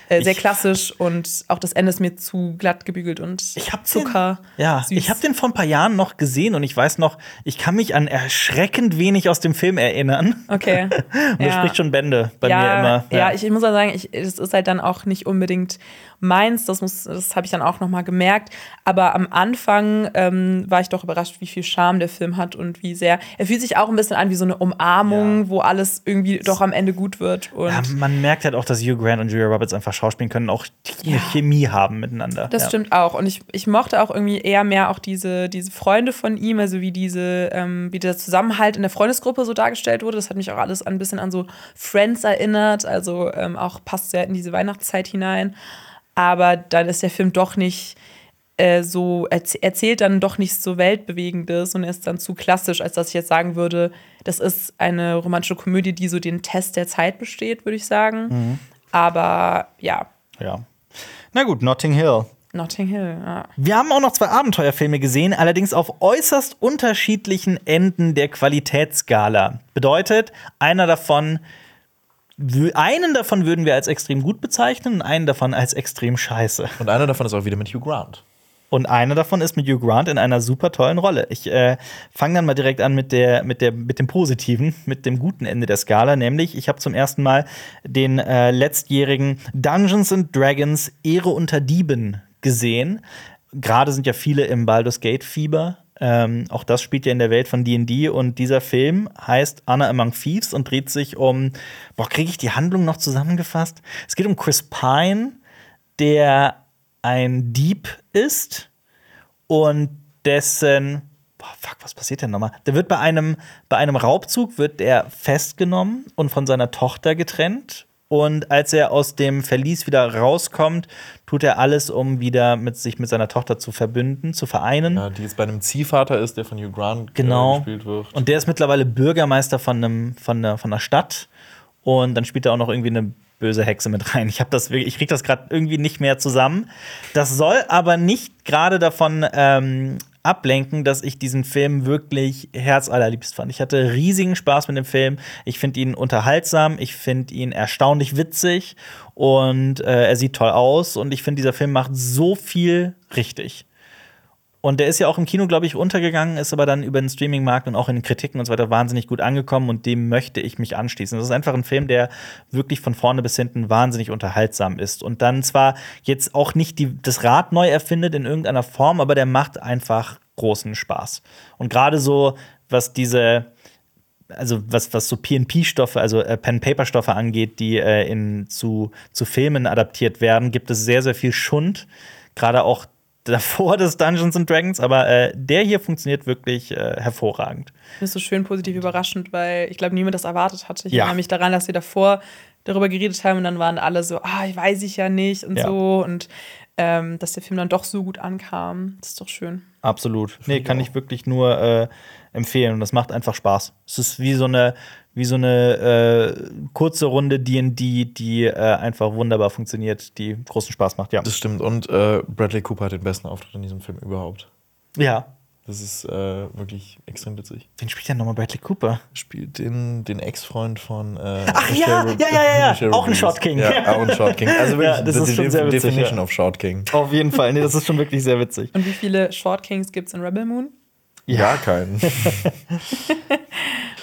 äh, sehr Ich- klassisch und auch das Ende ist mir zu glatt gebügelt und Ich hab Zucker. Den, ja, süß. ich habe den vor ein paar Jahren noch gesehen und ich weiß noch, ich kann mich an erschreckend wenig aus dem Film erinnern. Okay. Und das Ja. spricht schon Bände bei ja, mir immer. Ja, ich, ich muss auch sagen, ich, das ist halt dann auch nicht unbedingt meins. Das muss, das habe ich dann auch noch mal gemerkt. Aber am Anfang ähm, war ich doch überrascht, wie viel Charme der Film hat und wie sehr. Er fühlt sich auch ein bisschen an wie so eine Umarmung, wo alles irgendwie doch am Ende gut wird. Ja, man merkt halt auch, dass Hugh Grant und Julia Roberts einfach schauspielen können, auch eine Chemie haben miteinander. Das ja. stimmt auch. Und ich, ich mochte auch irgendwie eher mehr auch diese, diese Freunde von ihm, also wie diese, ähm, wie der Zusammenhalt in der Freundesgruppe so dargestellt wurde. Das hat mich auch alles ein bisschen an so Friends erinnert. Also ähm, auch passt sehr in diese Weihnachtszeit hinein. Aber dann ist der Film doch nicht äh, so, erz erzählt dann doch nichts so Weltbewegendes und ist dann zu klassisch, als dass ich jetzt sagen würde, das ist eine romantische Komödie, die so den Test der Zeit besteht, würde ich sagen. Aber ja, ja. Na gut, Notting Hill. Notting Hill, ja. Wir haben auch noch zwei Abenteuerfilme gesehen, allerdings auf äußerst unterschiedlichen Enden der Qualitätsskala. Bedeutet, einer davon, einen davon würden wir als extrem gut bezeichnen und einen davon als extrem scheiße. Und einer davon ist auch wieder mit Hugh Grant. Und einer davon ist mit Hugh Grant in einer super tollen Rolle. Ich äh, fange dann mal direkt an mit, der, mit, der, mit dem Positiven, mit dem guten Ende der Skala. Nämlich, ich habe zum ersten Mal den äh, letztjährigen Dungeons and Dragons Ehre unter Dieben gesehen. Gerade sind ja viele im Baldur's Gate Fieber. Ähm, auch das spielt ja in der Welt von D&D und dieser Film heißt Anna Among Thieves und dreht sich um, boah, kriege ich die Handlung noch zusammengefasst? Es geht um Chris Pine, der ein Dieb ist und dessen boah, fuck, was passiert denn nochmal? Der wird bei einem bei einem Raubzug wird er festgenommen und von seiner Tochter getrennt und als er aus dem Verlies wieder rauskommt, tut er alles, um wieder mit sich mit seiner Tochter zu verbünden, zu vereinen. Ja, die jetzt bei einem Ziehvater ist, der von Hugh Grant äh, Genau. gespielt wird. Und der ist mittlerweile Bürgermeister von, einem, von, einer, von einer Stadt. Und dann spielt er auch noch irgendwie eine böse Hexe mit rein. Ich, hab das, wirklich- ich krieg das gerade irgendwie nicht mehr zusammen. Das soll aber nicht gerade davon ähm, ablenken, dass ich diesen Film wirklich herzallerliebst fand. Ich hatte riesigen Spaß mit dem Film. Ich finde ihn unterhaltsam, ich finde ihn erstaunlich witzig und äh, er sieht toll aus und ich finde, dieser Film macht so viel richtig. Und der ist ja auch im Kino, glaube ich, untergegangen, ist aber dann über den Streamingmarkt und auch in den Kritiken und so weiter wahnsinnig gut angekommen und dem möchte ich mich anschließen. Das ist einfach ein Film, der wirklich von vorne bis hinten wahnsinnig unterhaltsam ist und dann zwar jetzt auch nicht die, das Rad neu erfindet in irgendeiner Form, aber der macht einfach großen Spaß. Und gerade so, was diese also was, was so PNP-Stoffe, also äh, Pen-Paper-Stoffe angeht, die äh, in, zu, zu Filmen adaptiert werden, gibt es sehr, sehr viel Schund. Gerade auch davor des Dungeons and Dragons, aber äh, der hier funktioniert wirklich äh, hervorragend. Das ist so schön positiv überraschend, weil ich glaube, niemand das erwartet hatte. Ich Ja. erinnere mich daran, dass wir davor darüber geredet haben und dann waren alle so, ah, ich weiß ich ja nicht und Ja. so. Und ähm, dass der Film dann doch so gut ankam. Das ist doch schön. Absolut. Nee, kann ich wirklich nur äh, empfehlen. Und das macht einfach Spaß. Es ist wie so eine, wie so eine äh, kurze Runde DD, die äh, einfach wunderbar funktioniert, die großen Spaß macht, ja. Das stimmt. Und äh, Bradley Cooper hat den besten Auftritt in diesem Film überhaupt. ja. Das ist äh, wirklich extrem witzig. Wen spielt denn nochmal Bradley Cooper? Spielt den, den Ex-Freund von. Äh, Ach Michelle ja, ja, ja, ja, ja. Auch ein. Short King. Ja, auch ein Short King. Also wirklich, Ja, das the- ist schon sehr witzig, Definition ja. of Short King. Auf jeden Fall. Nee, das ist schon wirklich sehr witzig. Und wie viele Short Kings gibt es in Rebel Moon? Ja, keinen.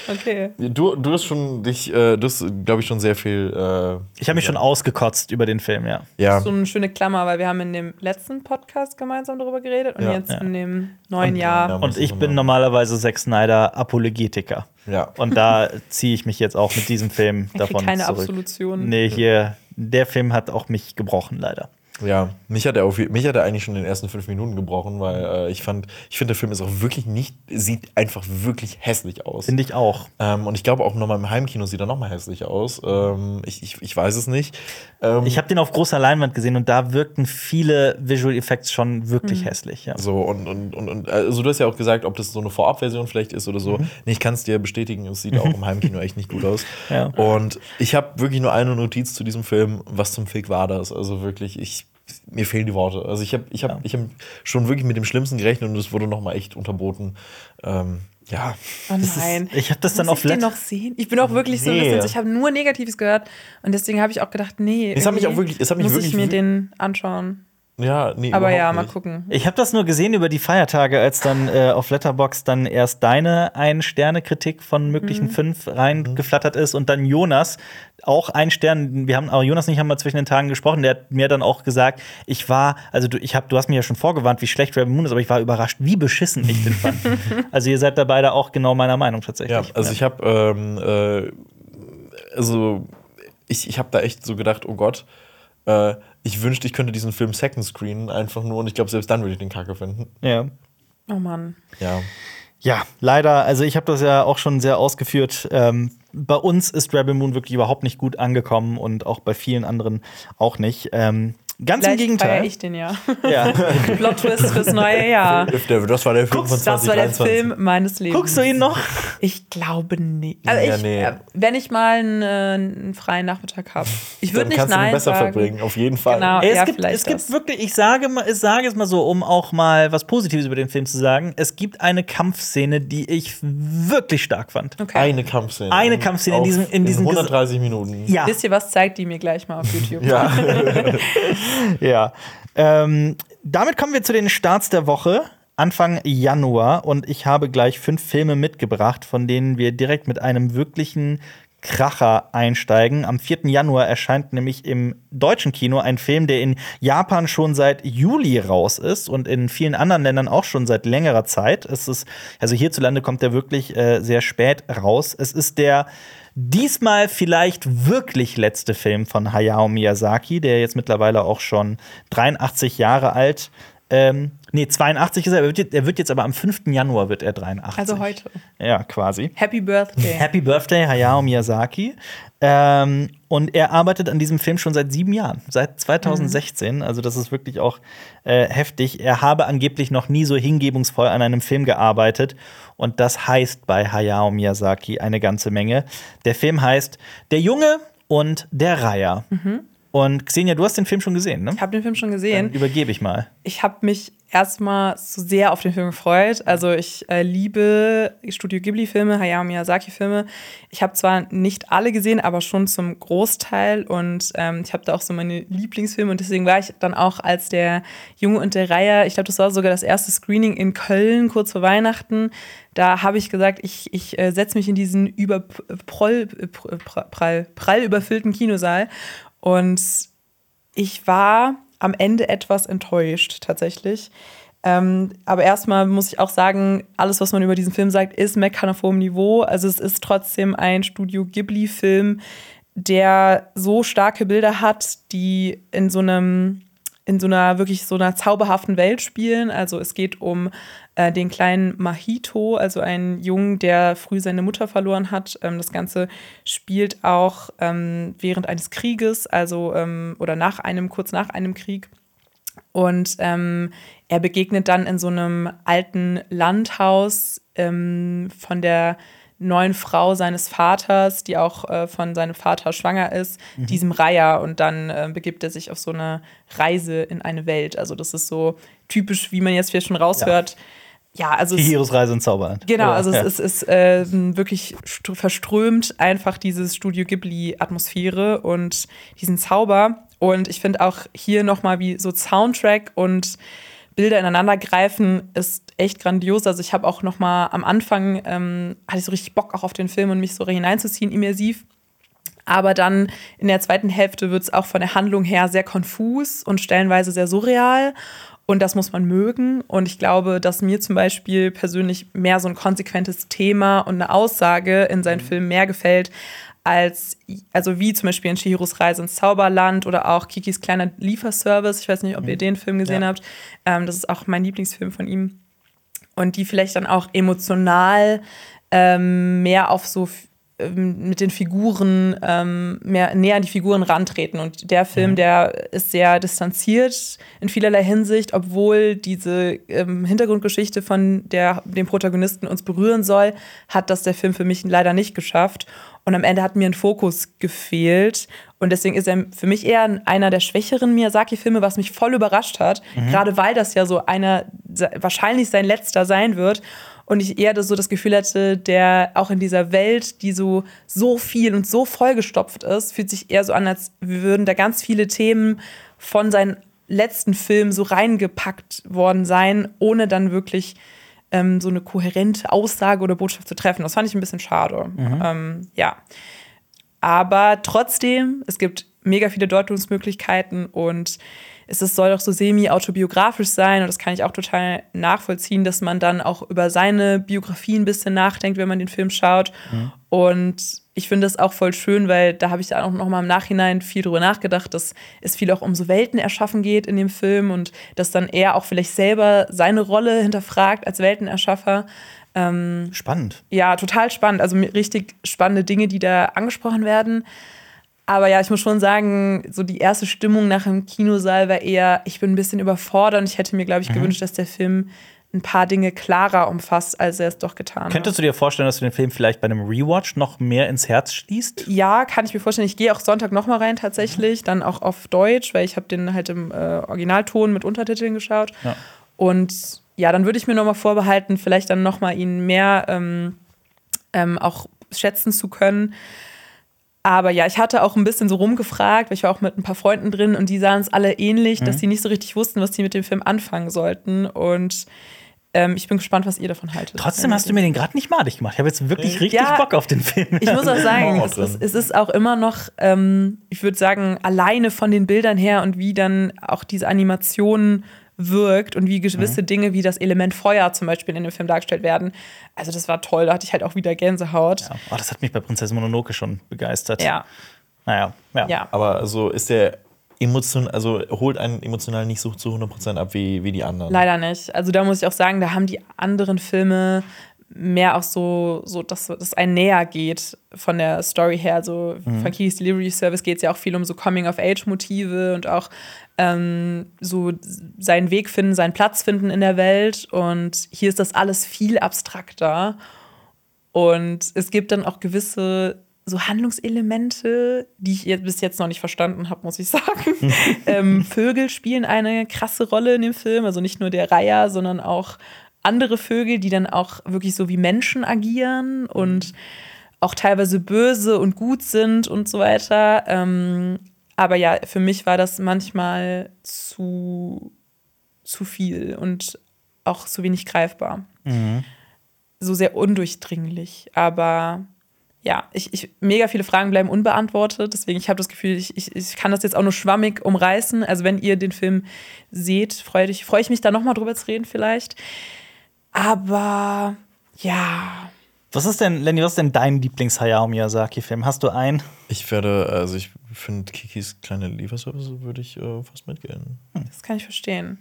Okay. du, du hast schon dich, äh, du hast, glaube ich, schon sehr viel. Äh, Ich habe mich schon ausgekotzt über den Film, ja. ja. So eine schöne Klammer, weil wir haben in dem letzten Podcast gemeinsam darüber geredet und Ja. jetzt Ja. in dem neuen Und- Jahr. ja. Und ich bin normalerweise Zack Snyder Apologetiker. Ja. Und da ziehe ich mich jetzt auch mit diesem Film davon keine zurück. Absolution. Nee, hier, der Film hat auch mich gebrochen, leider. Ja, mich hat er auf, mich hat er eigentlich schon in den ersten fünf Minuten gebrochen, weil äh, ich fand, ich finde, der Film ist auch wirklich nicht, sieht einfach wirklich hässlich aus. Finde ich auch. Ähm, und ich glaube auch nochmal im Heimkino sieht er nochmal hässlich aus. Ähm, ich, ich, ich weiß es nicht. Ähm, Ich habe den auf großer Leinwand gesehen und da wirkten viele Visual Effects schon wirklich hässlich. Ja. so, und, und, und, und also du hast ja auch gesagt, ob das so eine Vorabversion vielleicht ist oder so. Nee, ich kann es dir bestätigen, es sieht auch im Heimkino echt nicht gut aus. Ja. Und ich habe wirklich nur eine Notiz zu diesem Film. Was zum Fick war das? Also wirklich, ich. Mir fehlen die Worte. Also ich habe ich hab, Ja. ich hab schon wirklich mit dem Schlimmsten gerechnet und es wurde noch mal echt unterboten. Ähm, ja, Oh Das ist- nein. ich hab das dann Muss auf ich den Let- noch sehen? Ich bin auch wirklich so ein Nee. bisschen, ich habe nur Negatives gehört und deswegen habe ich auch gedacht, nee. Es hat mich auch wirklich- es hat mich muss wirklich ich mir den anschauen. Ja, nee, Aber ja, mal nicht. gucken. Ich habe das nur gesehen über die Feiertage, als dann äh, auf Letterbox dann erst deine Ein-Sterne-Kritik von möglichen fünf reingeflattert ist und dann Jonas auch ein Stern. Wir haben, aber Jonas und ich haben mal zwischen den Tagen gesprochen. Der hat mir dann auch gesagt, ich war, also du, ich hab, du hast mir ja schon vorgewarnt, wie schlecht Rebel Moon ist, aber ich war überrascht, wie beschissen ich den fand. also ihr seid da beide auch genau meiner Meinung tatsächlich. Ja, also ich habe, ähm, äh, also ich, ich habe da echt so gedacht, oh Gott, äh, ich wünschte, ich könnte diesen Film Second Screen einfach nur und ich glaube, selbst dann würde ich den Kacke finden. ja. Oh Mann. Ja. Ja, leider, also ich habe das ja auch schon sehr ausgeführt. Ähm, bei uns ist Rebel Moon wirklich überhaupt nicht gut angekommen und auch bei vielen anderen auch nicht. Ähm, ganz im Vielleicht feiere Gegenteil. ich den ja. Ja. Plot Twist fürs neue Jahr. Das war der Film von Das war der 2023. Film meines Lebens. Guckst du ihn noch? Ich glaube nicht. Also Ja, ich, nee. äh, wenn ich mal einen, äh, einen freien Nachmittag habe. Ich würde nicht kannst du den nein besser sagen. verbringen, auf jeden Fall. Genau. Ey, es ja, gibt, es gibt wirklich, ich sage, mal, ich sage es mal so, um auch mal was Positives über den Film zu sagen. Es gibt eine Kampfszene, die ich wirklich stark fand. Okay. Eine Kampfszene. Eine Kampfszene in diesem- in diesem 130 Minuten. Ja, Wisst ihr was? Zeigt die mir gleich mal auf YouTube. Ja. ja. Ähm, damit kommen wir zu den Starts der Woche. Anfang Januar und ich habe gleich fünf Filme mitgebracht, von denen wir direkt mit einem wirklichen Kracher einsteigen. Am 4. Januar erscheint nämlich im deutschen Kino ein Film, der in Japan schon seit Juli raus ist und in vielen anderen Ländern auch schon seit längerer Zeit. Es ist, also hierzulande kommt der wirklich äh, sehr spät raus. Es ist der diesmal vielleicht wirklich letzte Film von Hayao Miyazaki, der jetzt mittlerweile auch schon 83 Jahre alt ähm, nee, 82 ist er. Er wird, jetzt, er wird jetzt aber am 5. Januar wird er 83. Also heute. Ja, quasi. Happy Birthday. Happy Birthday, Hayao Miyazaki. Ähm, und er arbeitet an diesem Film schon seit sieben Jahren, seit 2016. Also, das ist wirklich auch äh, heftig. Er habe angeblich noch nie so hingebungsvoll an einem Film gearbeitet. Und das heißt bei Hayao Miyazaki eine ganze Menge. Der Film heißt Der Junge und der Reiher. Und Xenia, du hast den Film schon gesehen, ne? Ich habe den Film schon Dann gesehen. übergebe ich mal. Ich habe mich erstmal so sehr auf den Film gefreut. Also ich äh, liebe Studio Ghibli-Filme, Hayao Miyazaki-Filme. Ich habe zwar nicht alle gesehen, aber schon zum Großteil. Und ähm, ich habe da auch so meine Lieblingsfilme. Und deswegen war ich dann auch als der Junge und der Reihe, ich glaube, das war sogar das erste Screening in Köln, kurz vor Weihnachten. Da habe ich gesagt, ich, ich äh, setze mich in diesen über prall, prall, prall überfüllten Kinosaal. Und ich war am Ende etwas enttäuscht, tatsächlich. Ähm, aber erstmal muss ich auch sagen, alles, was man über diesen Film sagt, ist Meckern auf hohem Niveau. Also es ist trotzdem ein Studio Ghibli-Film, der so starke Bilder hat, die in so einem in so einer wirklich so einer zauberhaften Welt spielen. Also es geht um äh, den kleinen Mahito, also einen Jungen, der früh seine Mutter verloren hat. Ähm, das Ganze spielt auch ähm, während eines Krieges, also ähm, oder nach einem, kurz nach einem Krieg. Und ähm, er begegnet dann in so einem alten Landhaus ähm, von der neuen Frau seines Vaters, die auch äh, von seinem Vater schwanger ist, diesem Raya. Und dann äh, begibt er sich auf so eine Reise in eine Welt. Also das ist so typisch, wie man jetzt hier schon raushört. Ja, also es, Hihiros Reise ins Zauberland. Genau, also ja. es ist, ist äh, wirklich str- verströmt einfach dieses Studio Ghibli-Atmosphäre und diesen Zauber. Und ich finde auch hier nochmal, wie so Soundtrack und Bilder ineinander greifen, ist echt grandios. Also ich habe auch nochmal am Anfang, ähm, hatte ich so richtig Bock auch auf den Film und mich so hineinzuziehen, immersiv. Aber dann in der zweiten Hälfte wird es auch von der Handlung her sehr konfus und stellenweise sehr surreal. Und das muss man mögen. Und ich glaube, dass mir zum Beispiel persönlich mehr so ein konsequentes Thema und eine Aussage in seinen Filmen mehr gefällt, als, also wie zum Beispiel in Chihiros Reise ins Zauberland oder auch Kikis kleiner Lieferservice. Ich weiß nicht, ob ihr den Film gesehen Ja. habt. Ähm, das ist auch mein Lieblingsfilm von ihm. Und die vielleicht dann auch emotional ähm, mehr auf so mit den Figuren ähm, mehr näher an die Figuren rantreten. Und der Film, der ist sehr distanziert in vielerlei Hinsicht, obwohl diese ähm, Hintergrundgeschichte von der, dem Protagonisten uns berühren soll, hat das der Film für mich leider nicht geschafft. Und am Ende hat mir ein Fokus gefehlt. Und deswegen ist er für mich eher einer der schwächeren Miyazaki-Filme, was mich voll überrascht hat. Gerade weil das ja so einer, wahrscheinlich sein letzter sein wird. Und ich eher das, so das Gefühl hatte, der auch in dieser Welt, die so, so viel und so vollgestopft ist, fühlt sich eher so an, als würden da ganz viele Themen von seinen letzten Filmen so reingepackt worden sein, ohne dann wirklich ähm, so eine kohärente Aussage oder Botschaft zu treffen. Das fand ich ein bisschen schade. Ähm, ja. Aber trotzdem, es gibt mega viele Deutungsmöglichkeiten und es ist, soll auch so semi-autobiografisch sein und das kann ich auch total nachvollziehen, dass man dann auch über seine Biografie ein bisschen nachdenkt, wenn man den Film schaut. Und ich finde das auch voll schön, weil da habe ich dann auch noch mal im Nachhinein viel drüber nachgedacht, dass es viel auch um so Welten erschaffen geht in dem Film und dass dann er auch vielleicht selber seine Rolle hinterfragt als Weltenerschaffer. Spannend. Ja, total spannend. Also richtig spannende Dinge, die da angesprochen werden. Aber ja, ich muss schon sagen, so die erste Stimmung nach dem Kinosaal war eher, ich bin ein bisschen überfordert und ich hätte mir, glaube ich, gewünscht, dass der Film ein paar Dinge klarer umfasst, als er es doch getan hat. Könntest du dir vorstellen, dass du den Film vielleicht bei einem Rewatch noch mehr ins Herz schließt? Ja, kann ich mir vorstellen. Ich gehe auch Sonntag noch mal rein tatsächlich, dann auch auf Deutsch, weil ich habe den halt im äh, Originalton mit Untertiteln geschaut. Ja. Und ja, dann würde ich mir noch mal vorbehalten, vielleicht dann noch mal ihn mehr ähm, ähm, auch schätzen zu können. Aber ja, ich hatte auch ein bisschen so rumgefragt, weil ich war auch mit ein paar Freunden drin und die sahen es alle ähnlich, dass sie nicht so richtig wussten, was sie mit dem Film anfangen sollten. Und ähm, ich bin gespannt, was ihr davon haltet. Trotzdem hast du mir den gerade nicht madig gemacht. Ich habe jetzt wirklich richtig Ja. Bock auf den Film. Ich muss auch sagen, auch es ist, es ist auch immer noch, ähm, ich würde sagen, alleine von den Bildern her und wie dann auch diese Animation wirkt und wie gewisse Mhm. Dinge wie das Element Feuer zum Beispiel in dem Film dargestellt werden. Also das war toll, da hatte ich halt auch wieder Gänsehaut. Ja. Oh, das hat mich bei Prinzessin Mononoke schon begeistert. Ja, Naja, ja. ja. Aber also ist der emotion, also holt einen emotional nicht so zu 100% ab wie, wie die anderen. Leider nicht. Also da muss ich auch sagen, da haben die anderen Filme mehr auch so, so dass das einen näher geht von der Story her. Also von Keys Delivery Service geht es ja auch viel um so Coming-of-Age-Motive und auch ähm, so seinen Weg finden, seinen Platz finden in der Welt. Und hier ist das alles viel abstrakter. Und es gibt dann auch gewisse so Handlungselemente, die ich bis jetzt noch nicht verstanden habe, muss ich sagen. ähm, Vögel spielen eine krasse Rolle in dem Film, also nicht nur der Reiher, sondern auch andere Vögel, die dann auch wirklich so wie Menschen agieren und auch teilweise böse und gut sind und so weiter. Ähm, aber ja, für mich war das manchmal zu, zu viel und auch zu wenig greifbar. So sehr undurchdringlich. Aber ja, ich, ich, mega viele Fragen bleiben unbeantwortet. Deswegen, ich habe das Gefühl, ich, ich, ich kann das jetzt auch nur schwammig umreißen. Also, wenn ihr den Film seht, freue ich, freu ich mich da nochmal drüber zu reden, vielleicht. Aber ja, Was ist denn, Lenny, was ist denn dein Lieblings-Hayao Miyazaki-Film? Hast du einen? Ich werde, also ich finde Kikis kleine Lieferservice würde ich äh, fast mitgehen. das kann ich verstehen.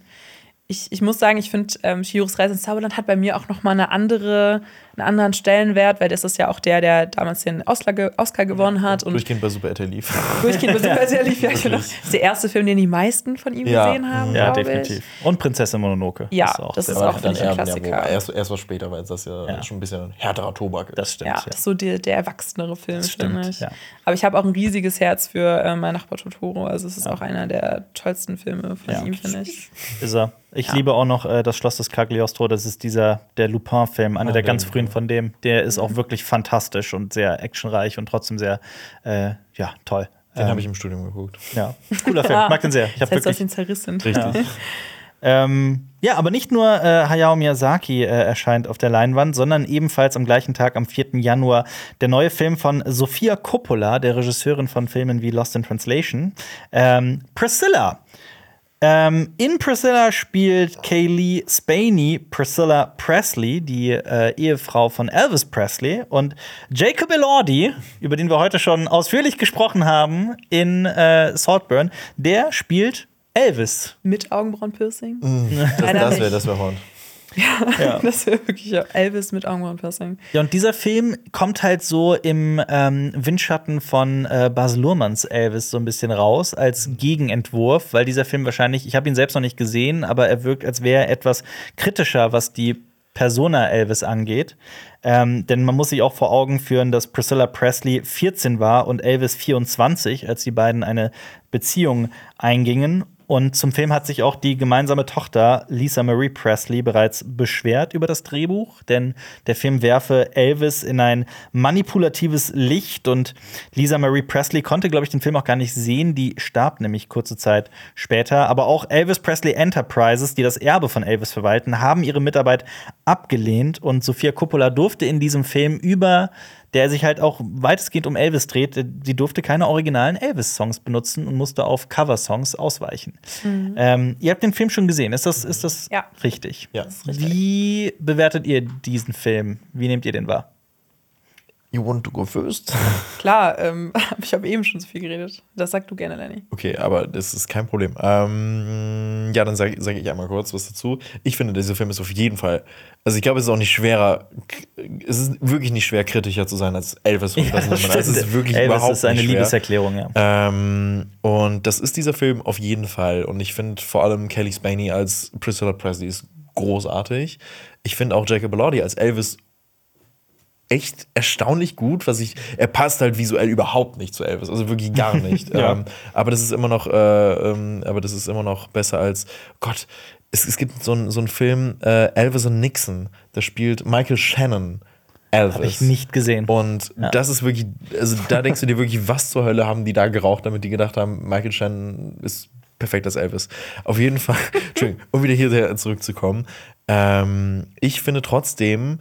Ich, ich muss sagen, ich finde, ähm, Chihiros Reise ins Zauberland hat bei mir auch nochmal eine andere, einen anderen Stellenwert, weil das ist ja auch der, der damals den Oscar, Oscar gewonnen hat. Und Durchgehend bei Super RTL lief. durchgehend bis super sehr lief. Ja, genau. Das ist der erste Film, den die meisten von ihm Ja. gesehen haben. Ja, definitiv. Ich. Und Prinzessin Mononoke. Ja, auch das ist auch, finde ich, ein Klassiker. erst, erst was später, weil das ja, Ja. schon ein bisschen ein härterer Tobak ist. Das stimmt. Ja, das ist so der, der erwachsenere Film, Das stimmt, finde ich. ja. Aber ich habe auch ein riesiges Herz für äh, Mein Nachbar Totoro. Also es ist auch einer der tollsten Filme von Ja. ihm, finde ich. Ist er. Ich Ja. liebe auch noch äh, das Schloss des Cagliostro. Das ist dieser der Lupin-Film, einer Ah, der ganz Lupin. Frühen von dem. Der ist auch wirklich fantastisch und sehr actionreich und trotzdem sehr, äh, ja, toll. Den Ähm, habe ich im Studium geguckt. Ja, cooler Film. Mag den sehr. Ich Das habe heißt, du hast wirklich ihn zerrissen. Richtig. Ähm, ja, aber nicht nur äh, Hayao Miyazaki äh, erscheint auf der Leinwand, sondern ebenfalls am gleichen Tag, am 4. Januar, der neue Film von Sofia Coppola, der Regisseurin von Filmen wie Lost in Translation, ähm, Priscilla. Ähm, in Priscilla spielt Kaylee Spaney Priscilla Presley, die äh, Ehefrau von Elvis Presley. Und Jacob Elordi, über den wir heute schon ausführlich gesprochen haben in äh, Saltburn, der spielt Elvis. Mit Augenbrauenpiercing. Das, Leider das wäre das wär Hond. Ja. Das wäre wirklich ja, Elvis mit Augenbrauenpiercing. Ja, und dieser Film kommt halt so im ähm, Windschatten von äh, Bas Luhrmanns Elvis so ein bisschen raus als Gegenentwurf, weil dieser Film wahrscheinlich, ich habe ihn selbst noch nicht gesehen, aber er wirkt, als wäre er etwas kritischer, was die Persona Elvis angeht. Ähm, denn man muss sich auch vor Augen führen, dass Priscilla Presley 14 war und Elvis 24, als die beiden eine Beziehung eingingen. Und zum Film hat sich auch die gemeinsame Tochter Lisa Marie Presley bereits beschwert über das Drehbuch, denn der Film werfe Elvis in ein manipulatives Licht und Lisa Marie Presley konnte, glaube ich, den Film auch gar nicht sehen. Die starb nämlich kurze Zeit später. Aber auch Elvis Presley Enterprises, die das Erbe von Elvis verwalten, haben ihre Mitarbeit abgelehnt und Sofia Coppola durfte in diesem Film über der sich halt auch weitestgehend um Elvis dreht. Sie durfte keine originalen Elvis-Songs benutzen und musste auf Cover-Songs ausweichen. Ähm, ihr habt den Film schon gesehen, ist das, ist das Ja. richtig? Ja. richtig. Wie bewertet ihr diesen Film? Wie nehmt ihr den wahr? You want to go first? Klar, ähm, ich habe eben schon so viel geredet. Das sag du gerne, Lenny. Okay, aber das ist kein Problem. Ähm, ja, dann sage sag ich einmal kurz was dazu. Ich finde, dieser Film ist auf jeden Fall. Also, ich glaube, es ist auch nicht schwerer. Es ist wirklich nicht schwer, kritischer zu sein als Elvis von Baz Luhrmann. Es ist wirklich Elvis überhaupt ist eine nicht schwer. Liebeserklärung, ja. Ähm, und das ist dieser Film auf jeden Fall. Und ich finde vor allem Kelly Spaney als Priscilla Presley ist großartig. Ich finde auch Jacob Elordi als Elvis echt erstaunlich gut, was ich, er passt halt visuell überhaupt nicht zu Elvis, also wirklich gar nicht. Ja. ähm, aber das ist immer noch, äh, ähm, aber das ist immer noch besser als, Gott, es, es gibt so einen so Film, äh, Elvis und Nixon, da spielt Michael Shannon Elvis. Habe ich nicht gesehen. Und Ja. das ist wirklich, also da denkst du dir wirklich, was zur Hölle haben die da geraucht, damit die gedacht haben, Michael Shannon ist perfekt als Elvis. Auf jeden Fall, Entschuldigung, um wieder hier zurückzukommen. Ähm, ich finde trotzdem,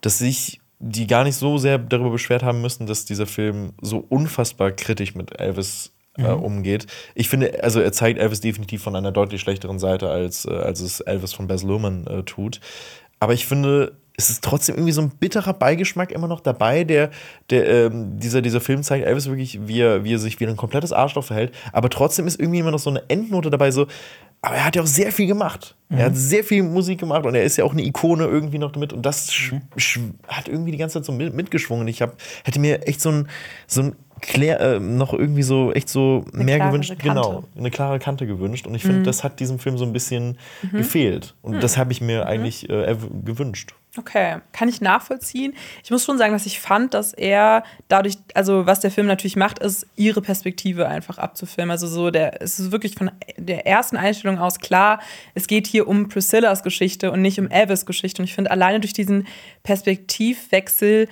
dass sich die gar nicht so sehr darüber beschwert haben müssen, dass dieser Film so unfassbar kritisch mit Elvis äh, umgeht. Ich finde, also er zeigt Elvis definitiv von einer deutlich schlechteren Seite, als, äh, als es Elvis von Baz Luhrmann äh, tut. Aber ich finde, es ist trotzdem irgendwie so ein bitterer Beigeschmack immer noch dabei, der, der ähm, dieser, dieser Film zeigt Elvis wirklich, wie er, wie er sich wie ein komplettes Arschloch verhält. Aber trotzdem ist irgendwie immer noch so eine Endnote dabei, so, aber er hat ja auch sehr viel gemacht. Er hat sehr viel Musik gemacht und er ist ja auch eine Ikone irgendwie noch damit. Und das sch hat irgendwie die ganze Zeit so mit, mitgeschwungen. Ich hab, hätte mir echt so ein, so ein klär, äh, noch irgendwie so echt so Eine mehr gewünscht. Kante. Genau, eine klare Kante gewünscht. Und ich finde, das hat diesem Film so ein bisschen gefehlt. Und das habe ich mir eigentlich äh, gewünscht. Okay, kann ich nachvollziehen. Ich muss schon sagen, dass ich fand, dass er dadurch, also was der Film natürlich macht, ist, ihre Perspektive einfach abzufilmen. Also so, der, es ist wirklich von der ersten Einstellung aus klar, es geht hier um Priscillas Geschichte und nicht um Elvis Geschichte. Und ich finde, alleine durch diesen Perspektivwechsel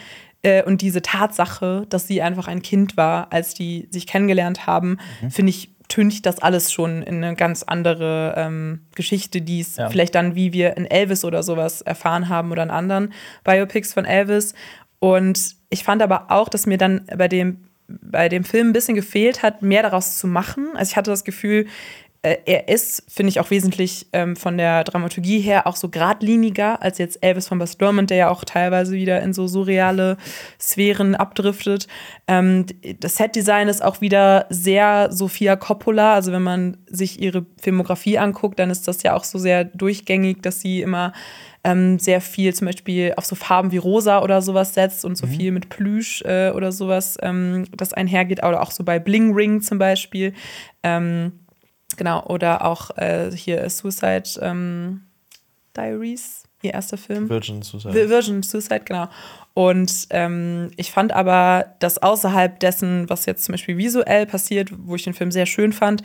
äh, und diese Tatsache, dass sie einfach ein Kind war, als die sich kennengelernt haben, finde ich, tüncht das alles schon in eine ganz andere ähm, Geschichte, die es Ja. vielleicht dann, wie wir in Elvis oder sowas erfahren haben oder in anderen Biopics von Elvis. Und ich fand aber auch, dass mir dann bei dem, bei dem Film ein bisschen gefehlt hat, mehr daraus zu machen. Also ich hatte das Gefühl, er ist, finde ich, auch wesentlich ähm, von der Dramaturgie her auch so geradliniger als jetzt Elvis von Luhrmann, der ja auch teilweise wieder in so surreale Sphären abdriftet. Ähm, das Setdesign ist auch wieder sehr Sofia Coppola. Also wenn man sich ihre Filmografie anguckt, dann ist das ja auch so sehr durchgängig, dass sie immer ähm, sehr viel zum Beispiel auf so Farben wie rosa oder sowas setzt und so viel mit Plüsch äh, oder sowas, ähm, das einhergeht. Oder auch so bei Bling Ring zum Beispiel. Ähm, genau, oder auch äh, hier Suicide ähm, Diaries, ihr erster Film. Virgin Suicide. Vi- Virgin Suicide, genau. Und ähm, ich fand aber, dass außerhalb dessen, was jetzt zum Beispiel visuell passiert, wo ich den Film sehr schön fand,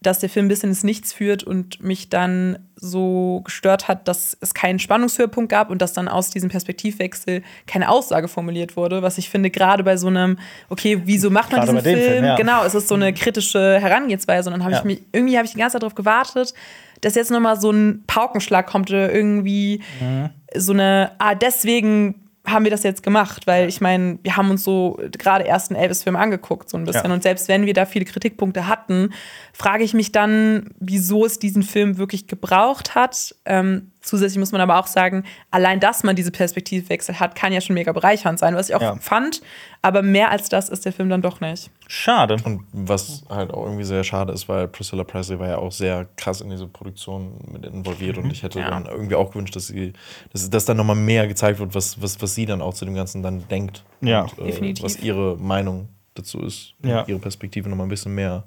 dass der Film ein bisschen ins Nichts führt und mich dann so gestört hat, dass es keinen Spannungshöhepunkt gab und dass dann aus diesem Perspektivwechsel keine Aussage formuliert wurde, was ich finde, gerade bei so einem, okay, wieso macht man Gerade diesen Film? Film, ja. Genau, es ist so eine kritische Herangehensweise und dann habe Ja. ich mich, irgendwie habe ich die ganze Zeit darauf gewartet, dass jetzt nochmal so ein Paukenschlag kommt oder irgendwie Mhm. so eine, ah, deswegen haben wir das jetzt gemacht, weil ich meine, wir haben uns so gerade erst einen Elvis-Film angeguckt, so ein bisschen. Ja. Und selbst wenn wir da viele Kritikpunkte hatten, frage ich mich dann, wieso es diesen Film wirklich gebraucht hat. Ähm, zusätzlich muss man aber auch sagen, allein, dass man diese Perspektivwechsel hat, kann ja schon mega bereichernd sein, was ich auch Ja. fand. Aber mehr als das ist der Film dann doch nicht. Schade. Und was halt auch irgendwie sehr schade ist, weil Priscilla Presley war ja auch sehr krass in diese Produktion mit involviert und ich hätte Ja. dann irgendwie auch gewünscht, dass sie, dass, dass dann nochmal mehr gezeigt wird, was, was, was sie dann auch zu dem Ganzen dann denkt. Ja. und, äh, Definitiv. was ihre Meinung dazu ist. Ja. Ihre Perspektive nochmal ein bisschen mehr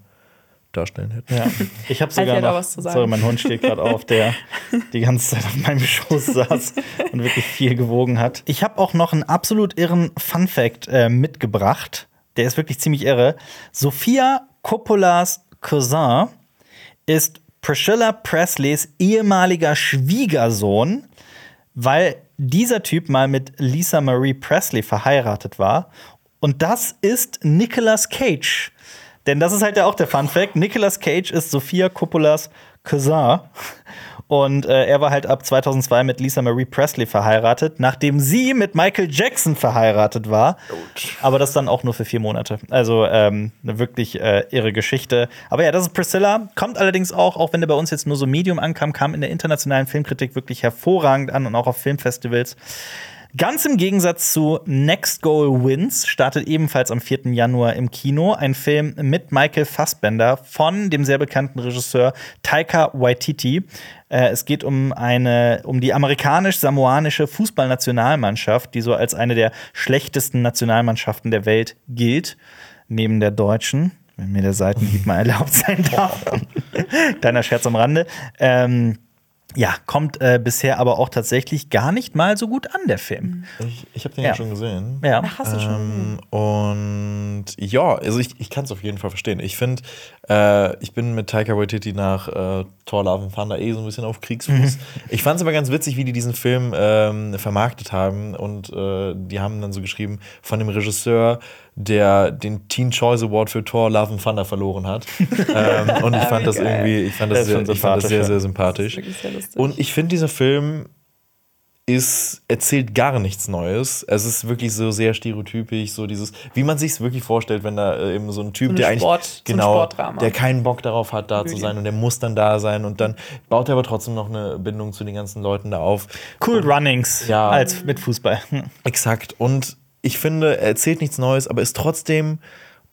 darstellen hätte. Ja, ich habe sogar auch noch, was zu sagen. sorry, mein Hund steht gerade auf, der die ganze Zeit auf meinem Schoß saß und wirklich viel gewogen hat. Ich habe auch noch einen absolut irren Fun Fact äh, mitgebracht. Der ist wirklich ziemlich irre. Sophia Coppolas Cousin ist Priscilla Presleys ehemaliger Schwiegersohn, weil dieser Typ mal mit Lisa Marie Presley verheiratet war. Und das ist Nicolas Cage. Denn das ist halt ja auch der Fun Fact. Nicolas Cage ist Sophia Coppolas Cousin. Und äh, er war halt ab 2002 mit Lisa Marie Presley verheiratet, nachdem sie mit Michael Jackson verheiratet war. Aber das dann auch nur für vier Monate. Also ähm, eine wirklich äh, irre Geschichte. Aber ja, das ist Priscilla. Kommt allerdings auch, auch wenn der bei uns jetzt nur so Medium ankam, kam in der internationalen Filmkritik wirklich hervorragend an und auch auf Filmfestivals. Ganz im Gegensatz zu Next Goal Wins startet ebenfalls am 4. Januar im Kino ein Film mit Michael Fassbender von dem sehr bekannten Regisseur Taika Waititi. Äh, es geht um eine um die amerikanisch-samoanische Fußballnationalmannschaft, die so als eine der schlechtesten Nationalmannschaften der Welt gilt, neben der deutschen. Wenn mir der Seitenhieb mal erlaubt sein darf. Kleiner Scherz am Rande. Ähm, ja, kommt äh, bisher aber auch tatsächlich gar nicht mal so gut an, der Film. Ich, ich habe den Ja. ja schon gesehen. Ja. Ach, hast du schon? Ähm, und ja, also ich, ich kann es auf jeden Fall verstehen. Ich finde, äh, ich bin mit Taika Waititi nach äh, Thor Love and Thunder eh so ein bisschen auf Kriegsfuß. Ich fand es aber ganz witzig, wie die diesen Film ähm, vermarktet haben. Und äh, die haben dann so geschrieben, von dem Regisseur, der den Teen Choice Award für Thor Love and Thunder verloren hat. ähm, und ich fand das irgendwie, ich fand das, sehr, ich fand das sehr, sympathisch, sehr sympathisch. Sehr. Und ich finde, dieser Film ist, erzählt gar nichts Neues. Es ist wirklich so sehr stereotypisch, so dieses, wie man sich es wirklich vorstellt, wenn da äh, eben so ein Typ, So der eigentlich Sport- so ein genau, Sportdrama. der keinen Bock darauf hat, da zu Komödie. sein und der muss dann da sein und dann baut er aber trotzdem noch eine Bindung zu den ganzen Leuten da auf. Cool Runnings Ja. als mit Fußball. Exakt. Und ich finde, er erzählt nichts Neues, aber ist trotzdem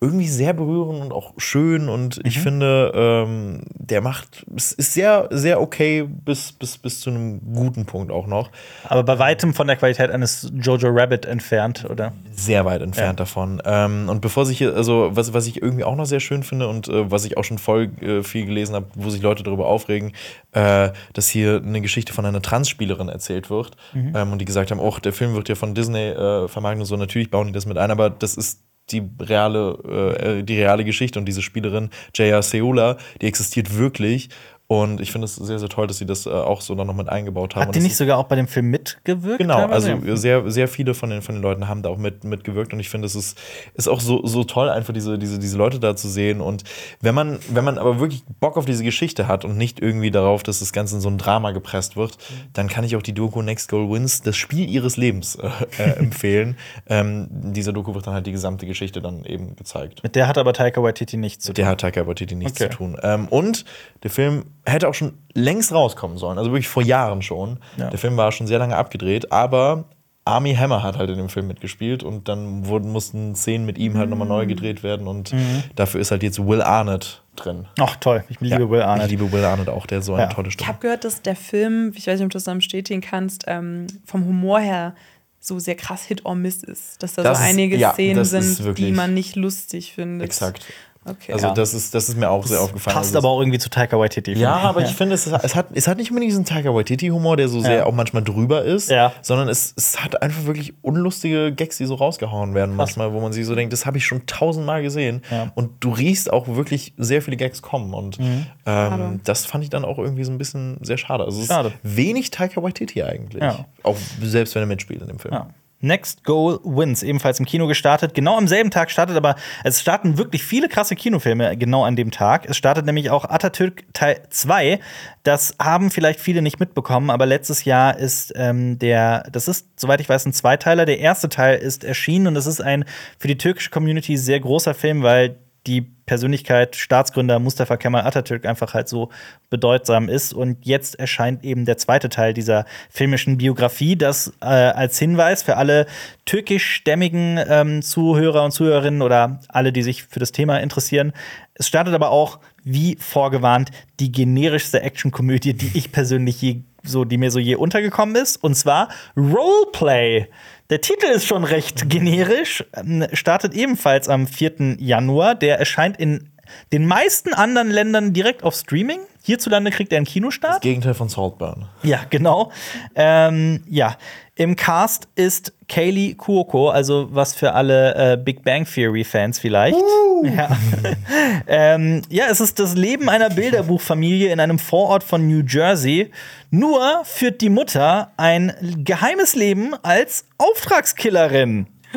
irgendwie sehr berührend und auch schön und Mhm. ich finde, ähm, der macht, es ist sehr, sehr okay bis, bis, bis zu einem guten Punkt auch noch. Aber bei weitem von der Qualität eines Jojo Rabbit entfernt, oder? Sehr weit entfernt davon. Ähm, und bevor sich hier, also was, was ich irgendwie auch noch sehr schön finde und äh, was ich auch schon voll äh, viel gelesen habe, wo sich Leute darüber aufregen, äh, dass hier eine Geschichte von einer Trans-Spielerin erzählt wird ähm, und die gesagt haben, oh, der Film wird ja von Disney äh, vermarktet und so, natürlich bauen die das mit ein, aber das ist die reale, äh, die reale Geschichte und diese Spielerin Jaya Seola, die existiert wirklich und ich finde es sehr, sehr toll, dass sie das äh, auch so dann noch mit eingebaut haben. Hat die nicht sogar auch bei dem Film mitgewirkt? Genau, also sehr, sehr viele von den, von den Leuten haben da auch mit, mitgewirkt und ich finde, es ist, ist auch so, so toll, einfach diese, diese, diese Leute da zu sehen. Und wenn man, wenn man aber wirklich Bock auf diese Geschichte hat und nicht irgendwie darauf, dass das Ganze in so ein Drama gepresst wird, dann kann ich auch die Doku Next Goal Wins, das Spiel ihres Lebens, äh, äh, empfehlen. ähm, in dieser Doku wird dann halt die gesamte Geschichte dann eben gezeigt. Mit der hat aber Taika Waititi nichts zu tun. der hat Taika Waititi nichts Okay. zu tun. Ähm, und der Film hätte auch schon längst rauskommen sollen, also wirklich vor Jahren schon. Ja. Der Film war schon sehr lange abgedreht, aber Army Hammer hat halt in dem Film mitgespielt und dann wurden, mussten Szenen mit ihm halt nochmal neu gedreht werden und Mhm. dafür ist halt jetzt Will Arnett drin. Ach toll, ich liebe Ja, Will Arnett. Ich liebe Will Arnett auch, der so eine Ja. tolle Ich Stimme. habe gehört, dass der Film, ich weiß nicht, ob du das dann bestätigen kannst, ähm, vom Humor her so sehr krass Hit or Miss ist. Dass da Das so ist- einige ja, Szenen ist sind, die man nicht lustig findet. Exakt. Okay. Also Ja. das, ist, das ist mir auch sehr aufgefallen. Passt also aber auch irgendwie zu Taika Waititi. Ja, aber ich finde, es, es, hat, es hat nicht unbedingt diesen Taika Waititi-Humor, der so sehr Ja. auch manchmal drüber ist, Ja. sondern es, es hat einfach wirklich unlustige Gags, die so rausgehauen werden manchmal, wo man sich so denkt, das habe ich schon tausendmal gesehen. Ja. Mhm. Und du riechst auch wirklich sehr viele Gags kommen. Und ähm, das fand ich dann auch irgendwie so ein bisschen sehr schade. Also es Schade. ist wenig Taika Waititi eigentlich. Ja. Auch selbst wenn er mitspielt in dem Film. Next Goal Wins, ebenfalls im Kino gestartet. Genau am selben Tag startet aber, es starten wirklich viele krasse Kinofilme genau an dem Tag. Es startet nämlich auch Atatürk Teil 2. Das haben vielleicht viele nicht mitbekommen, aber letztes Jahr ist ähm, der, das ist, soweit ich weiß, ein Zweiteiler. Der erste Teil ist erschienen und es ist ein für die türkische Community sehr großer Film, weil die Persönlichkeit, Staatsgründer Mustafa Kemal Atatürk einfach halt so bedeutsam ist. Und jetzt erscheint eben der zweite Teil dieser filmischen Biografie, das äh, als Hinweis für alle türkischstämmigen ähm, Zuhörer und Zuhörerinnen oder alle, die sich für das Thema interessieren. Es startet aber auch, wie vorgewarnt, die generischste Actionkomödie, die ich persönlich je so, die mir so je untergekommen ist, und zwar Roleplay. Der Titel ist schon recht generisch, ähm, startet ebenfalls am 4. Januar. Der erscheint in den meisten anderen Ländern direkt auf Streaming. Hierzulande kriegt er einen Kinostart. Gegenteil von Saltburn. Ja, genau. Ähm, ja, im Cast ist Kaylee Kuoko, also was für alle äh, Big Bang Theory Fans vielleicht. Ja. ähm, ja, es ist das Leben einer Bilderbuchfamilie in einem Vorort von New Jersey. Nur führt die Mutter ein geheimes Leben als Auftragskillerin.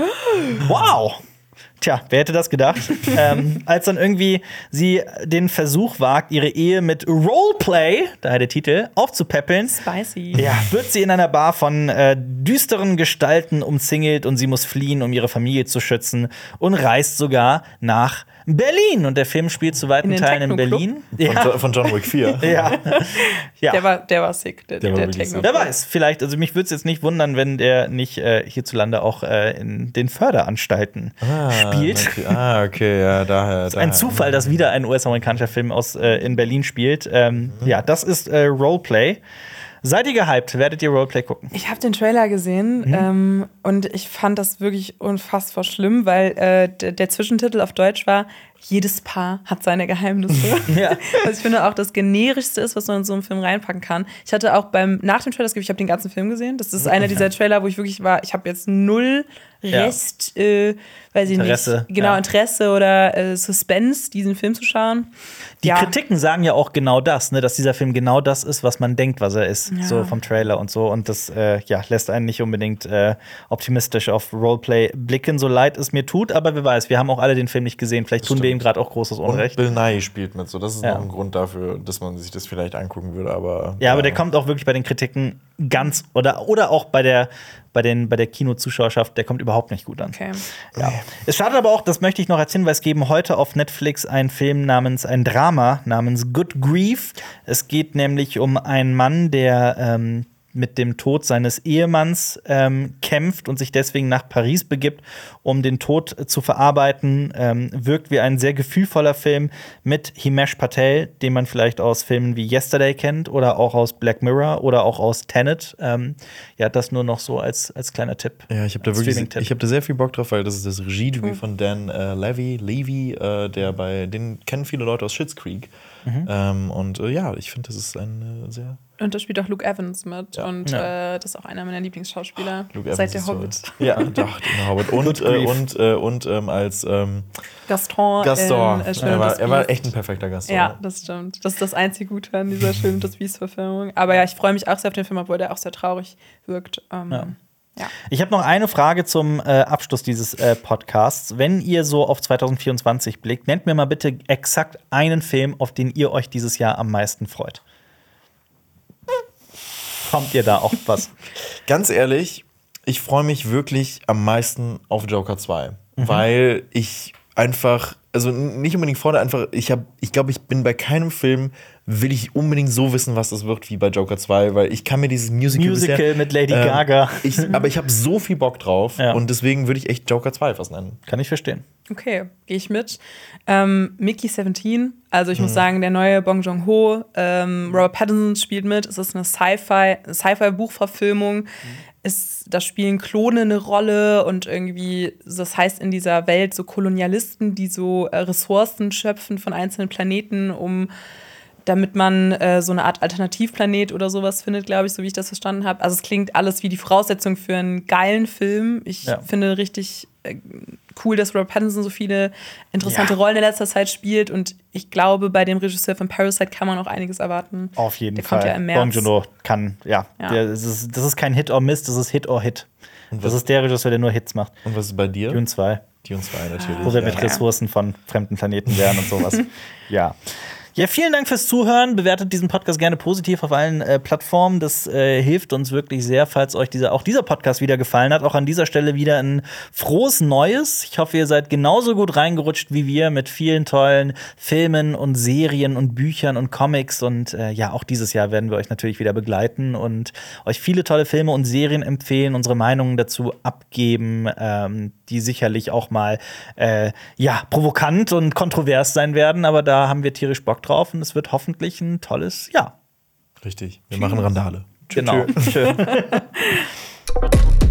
Wow. Tja, wer hätte das gedacht? ähm, als dann irgendwie sie den Versuch wagt, ihre Ehe mit Roleplay, daher der Titel, aufzupäppeln, Spicy. ja, wird sie in einer Bar von äh, düsteren Gestalten umzingelt und sie muss fliehen, um ihre Familie zu schützen und reist sogar nach Berlin. Und der Film spielt zu weiten In Teilen in? Berlin. Von, Ja, Jo- von John Wick 4. ja. ja. Der war, der war sick, der, Der der, Techno. Wer weiß, vielleicht, also mich würde es jetzt nicht wundern, wenn der nicht äh, hierzulande auch äh, in den Förderanstalten spielt. Okay. Ah, okay, ja, daher. daher. Ein Zufall, dass wieder ein US-amerikanischer Film aus äh, in Berlin spielt. Ähm, Ja, das ist äh, Roleplay. Seid ihr gehypt? Werdet ihr Roleplay gucken? Ich habe den Trailer gesehen Mhm. ähm, und ich fand das wirklich unfassbar schlimm, weil äh, der, der Zwischentitel auf Deutsch war: Jedes Paar hat seine Geheimnisse. Ja. Was ich finde auch das generischste ist, was man in so einen Film reinpacken kann. Ich hatte auch beim nach dem Trailer, das ich habe den ganzen Film gesehen. Das ist einer dieser Trailer, wo ich wirklich war, ich habe jetzt null Ja. Rest, äh, weiß ich Interesse, nicht, genau ja. Interesse oder äh, Suspense, diesen Film zu schauen. Die Ja. Kritiken sagen ja auch genau das, ne, dass dieser Film genau das ist, was man denkt, was er ist, Ja. so vom Trailer und so. Und das äh, ja, lässt einen nicht unbedingt äh, optimistisch auf Roleplay blicken, so leid es mir tut. Aber wer weiß, wir haben auch alle den Film nicht gesehen. Vielleicht tun wir ihm gerade auch großes Und Unrecht. Bill Nye spielt mit, so das ist Ja. noch ein Grund dafür, dass man sich das vielleicht angucken würde, aber. Ja, aber der kommt auch wirklich bei den Kritiken ganz oder oder auch bei der bei den bei der Kinozuschauerschaft, der kommt überhaupt nicht gut an. Okay. Ja. Es startet aber auch, das möchte ich noch als Hinweis geben, heute auf Netflix ein Film namens, ein Drama namens Good Grief. Es geht nämlich um einen Mann, der ähm, mit dem Tod seines Ehemanns ähm, kämpft und sich deswegen nach Paris begibt, um den Tod äh, zu verarbeiten. Ähm, wirkt wie ein sehr gefühlvoller Film mit Himesh Patel, den man vielleicht aus Filmen wie Yesterday kennt oder auch aus Black Mirror oder auch aus Tenet. Ähm, ja, das nur noch so als, als kleiner Tipp. Ja, ich habe da wirklich, ich habe da sehr viel Bock drauf, weil das ist das Regiedebüt von Dan äh, Levy, Levy, äh, der bei, den kennen viele Leute aus Schitt's Creek. Ähm, und äh, ja, ich finde, das ist ein äh, sehr Und da spielt auch Luke Evans mit. Ja. Und Ja. äh, das ist auch einer meiner Lieblingsschauspieler. Luke Evans Seit der ist so- Hobbit. Ja, doch, der Hobbit. Und, äh, und, äh, und ähm, als ähm, Gaston. Gaston. In, äh, er, war, er war echt ein perfekter Gaston. Ja, das stimmt. Das ist das einzige Gute an dieser Schön und das Biest-Verfilmung. Aber ja, ich freue mich auch sehr auf den Film, obwohl der auch sehr traurig wirkt. Ähm, Ja. Ja. Ich habe noch eine Frage zum äh, Abschluss dieses äh, Podcasts. Wenn ihr so auf 2024 blickt, nennt mir mal bitte exakt einen Film, auf den ihr euch dieses Jahr am meisten freut. Kommt ihr da auf was? Ganz ehrlich, ich freue mich wirklich am meisten auf Joker 2, weil ich einfach, also nicht unbedingt freue, einfach, ich habe, ich glaube, ich bin bei keinem Film, will ich unbedingt so wissen, was das wird wie bei Joker 2, weil ich kann mir dieses Musical, Musical bisher, mit Lady ähm, Gaga. Ich, aber ich habe so viel Bock drauf Ja. und deswegen würde ich echt Joker 2 fast nennen. Kann ich verstehen. Okay, gehe ich mit. Ähm, Mickey 17, also ich muss sagen, der neue Bong Joon-ho, ähm, Robert Pattinson spielt mit. Es ist eine Sci-Fi, Sci-Fi-Buchverfilmung. Es, da spielen Klone eine Rolle und irgendwie, das heißt in dieser Welt so Kolonialisten, die so äh, Ressourcen schöpfen von einzelnen Planeten, um damit man äh, so eine Art Alternativplanet oder sowas findet, glaube ich, so wie ich das verstanden habe. Also es klingt alles wie die Voraussetzung für einen geilen Film. Ich Ja. finde richtig cool, dass Robert Pattinson so viele interessante Ja. Rollen in letzter Zeit spielt und ich glaube, bei dem Regisseur von Parasite kann man auch einiges erwarten. Auf jeden Der Fall. kommt ja im Bong März. Joon-ho kann, ja. Ja. Der, das, ist, das ist kein Hit or Miss, das ist Hit or Hit. Das ist der Regisseur, der nur Hits macht. Und was ist bei dir? Dune 2. Dune 2 natürlich. wo wir ja. mit Ressourcen von fremden Planeten wären und sowas. ja. Ja, vielen Dank fürs Zuhören. Bewertet diesen Podcast gerne positiv auf allen äh, Plattformen. Das äh, hilft uns wirklich sehr, falls euch dieser, auch dieser Podcast wieder gefallen hat. Auch an dieser Stelle wieder ein frohes Neues. Ich hoffe, ihr seid genauso gut reingerutscht wie wir mit vielen tollen Filmen und Serien und Büchern und Comics. Und äh, ja, auch dieses Jahr werden wir euch natürlich wieder begleiten und euch viele tolle Filme und Serien empfehlen, unsere Meinungen dazu abgeben, ähm, die sicherlich auch mal äh, ja, provokant und kontrovers sein werden. Aber da haben wir tierisch Bock drauf und es wird hoffentlich ein tolles Jahr. Richtig. Wir machen Randale. Genau. Schön.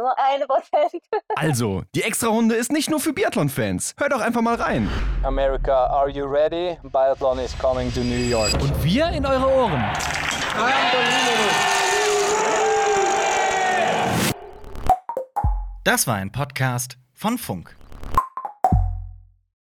Nur eine Prozent. Also, die Extrarunde ist nicht nur für Biathlon-Fans. Hört doch einfach mal rein. America, are you ready? Biathlon is coming to New York. Und wir in eure Ohren. Das war ein Podcast von Funk.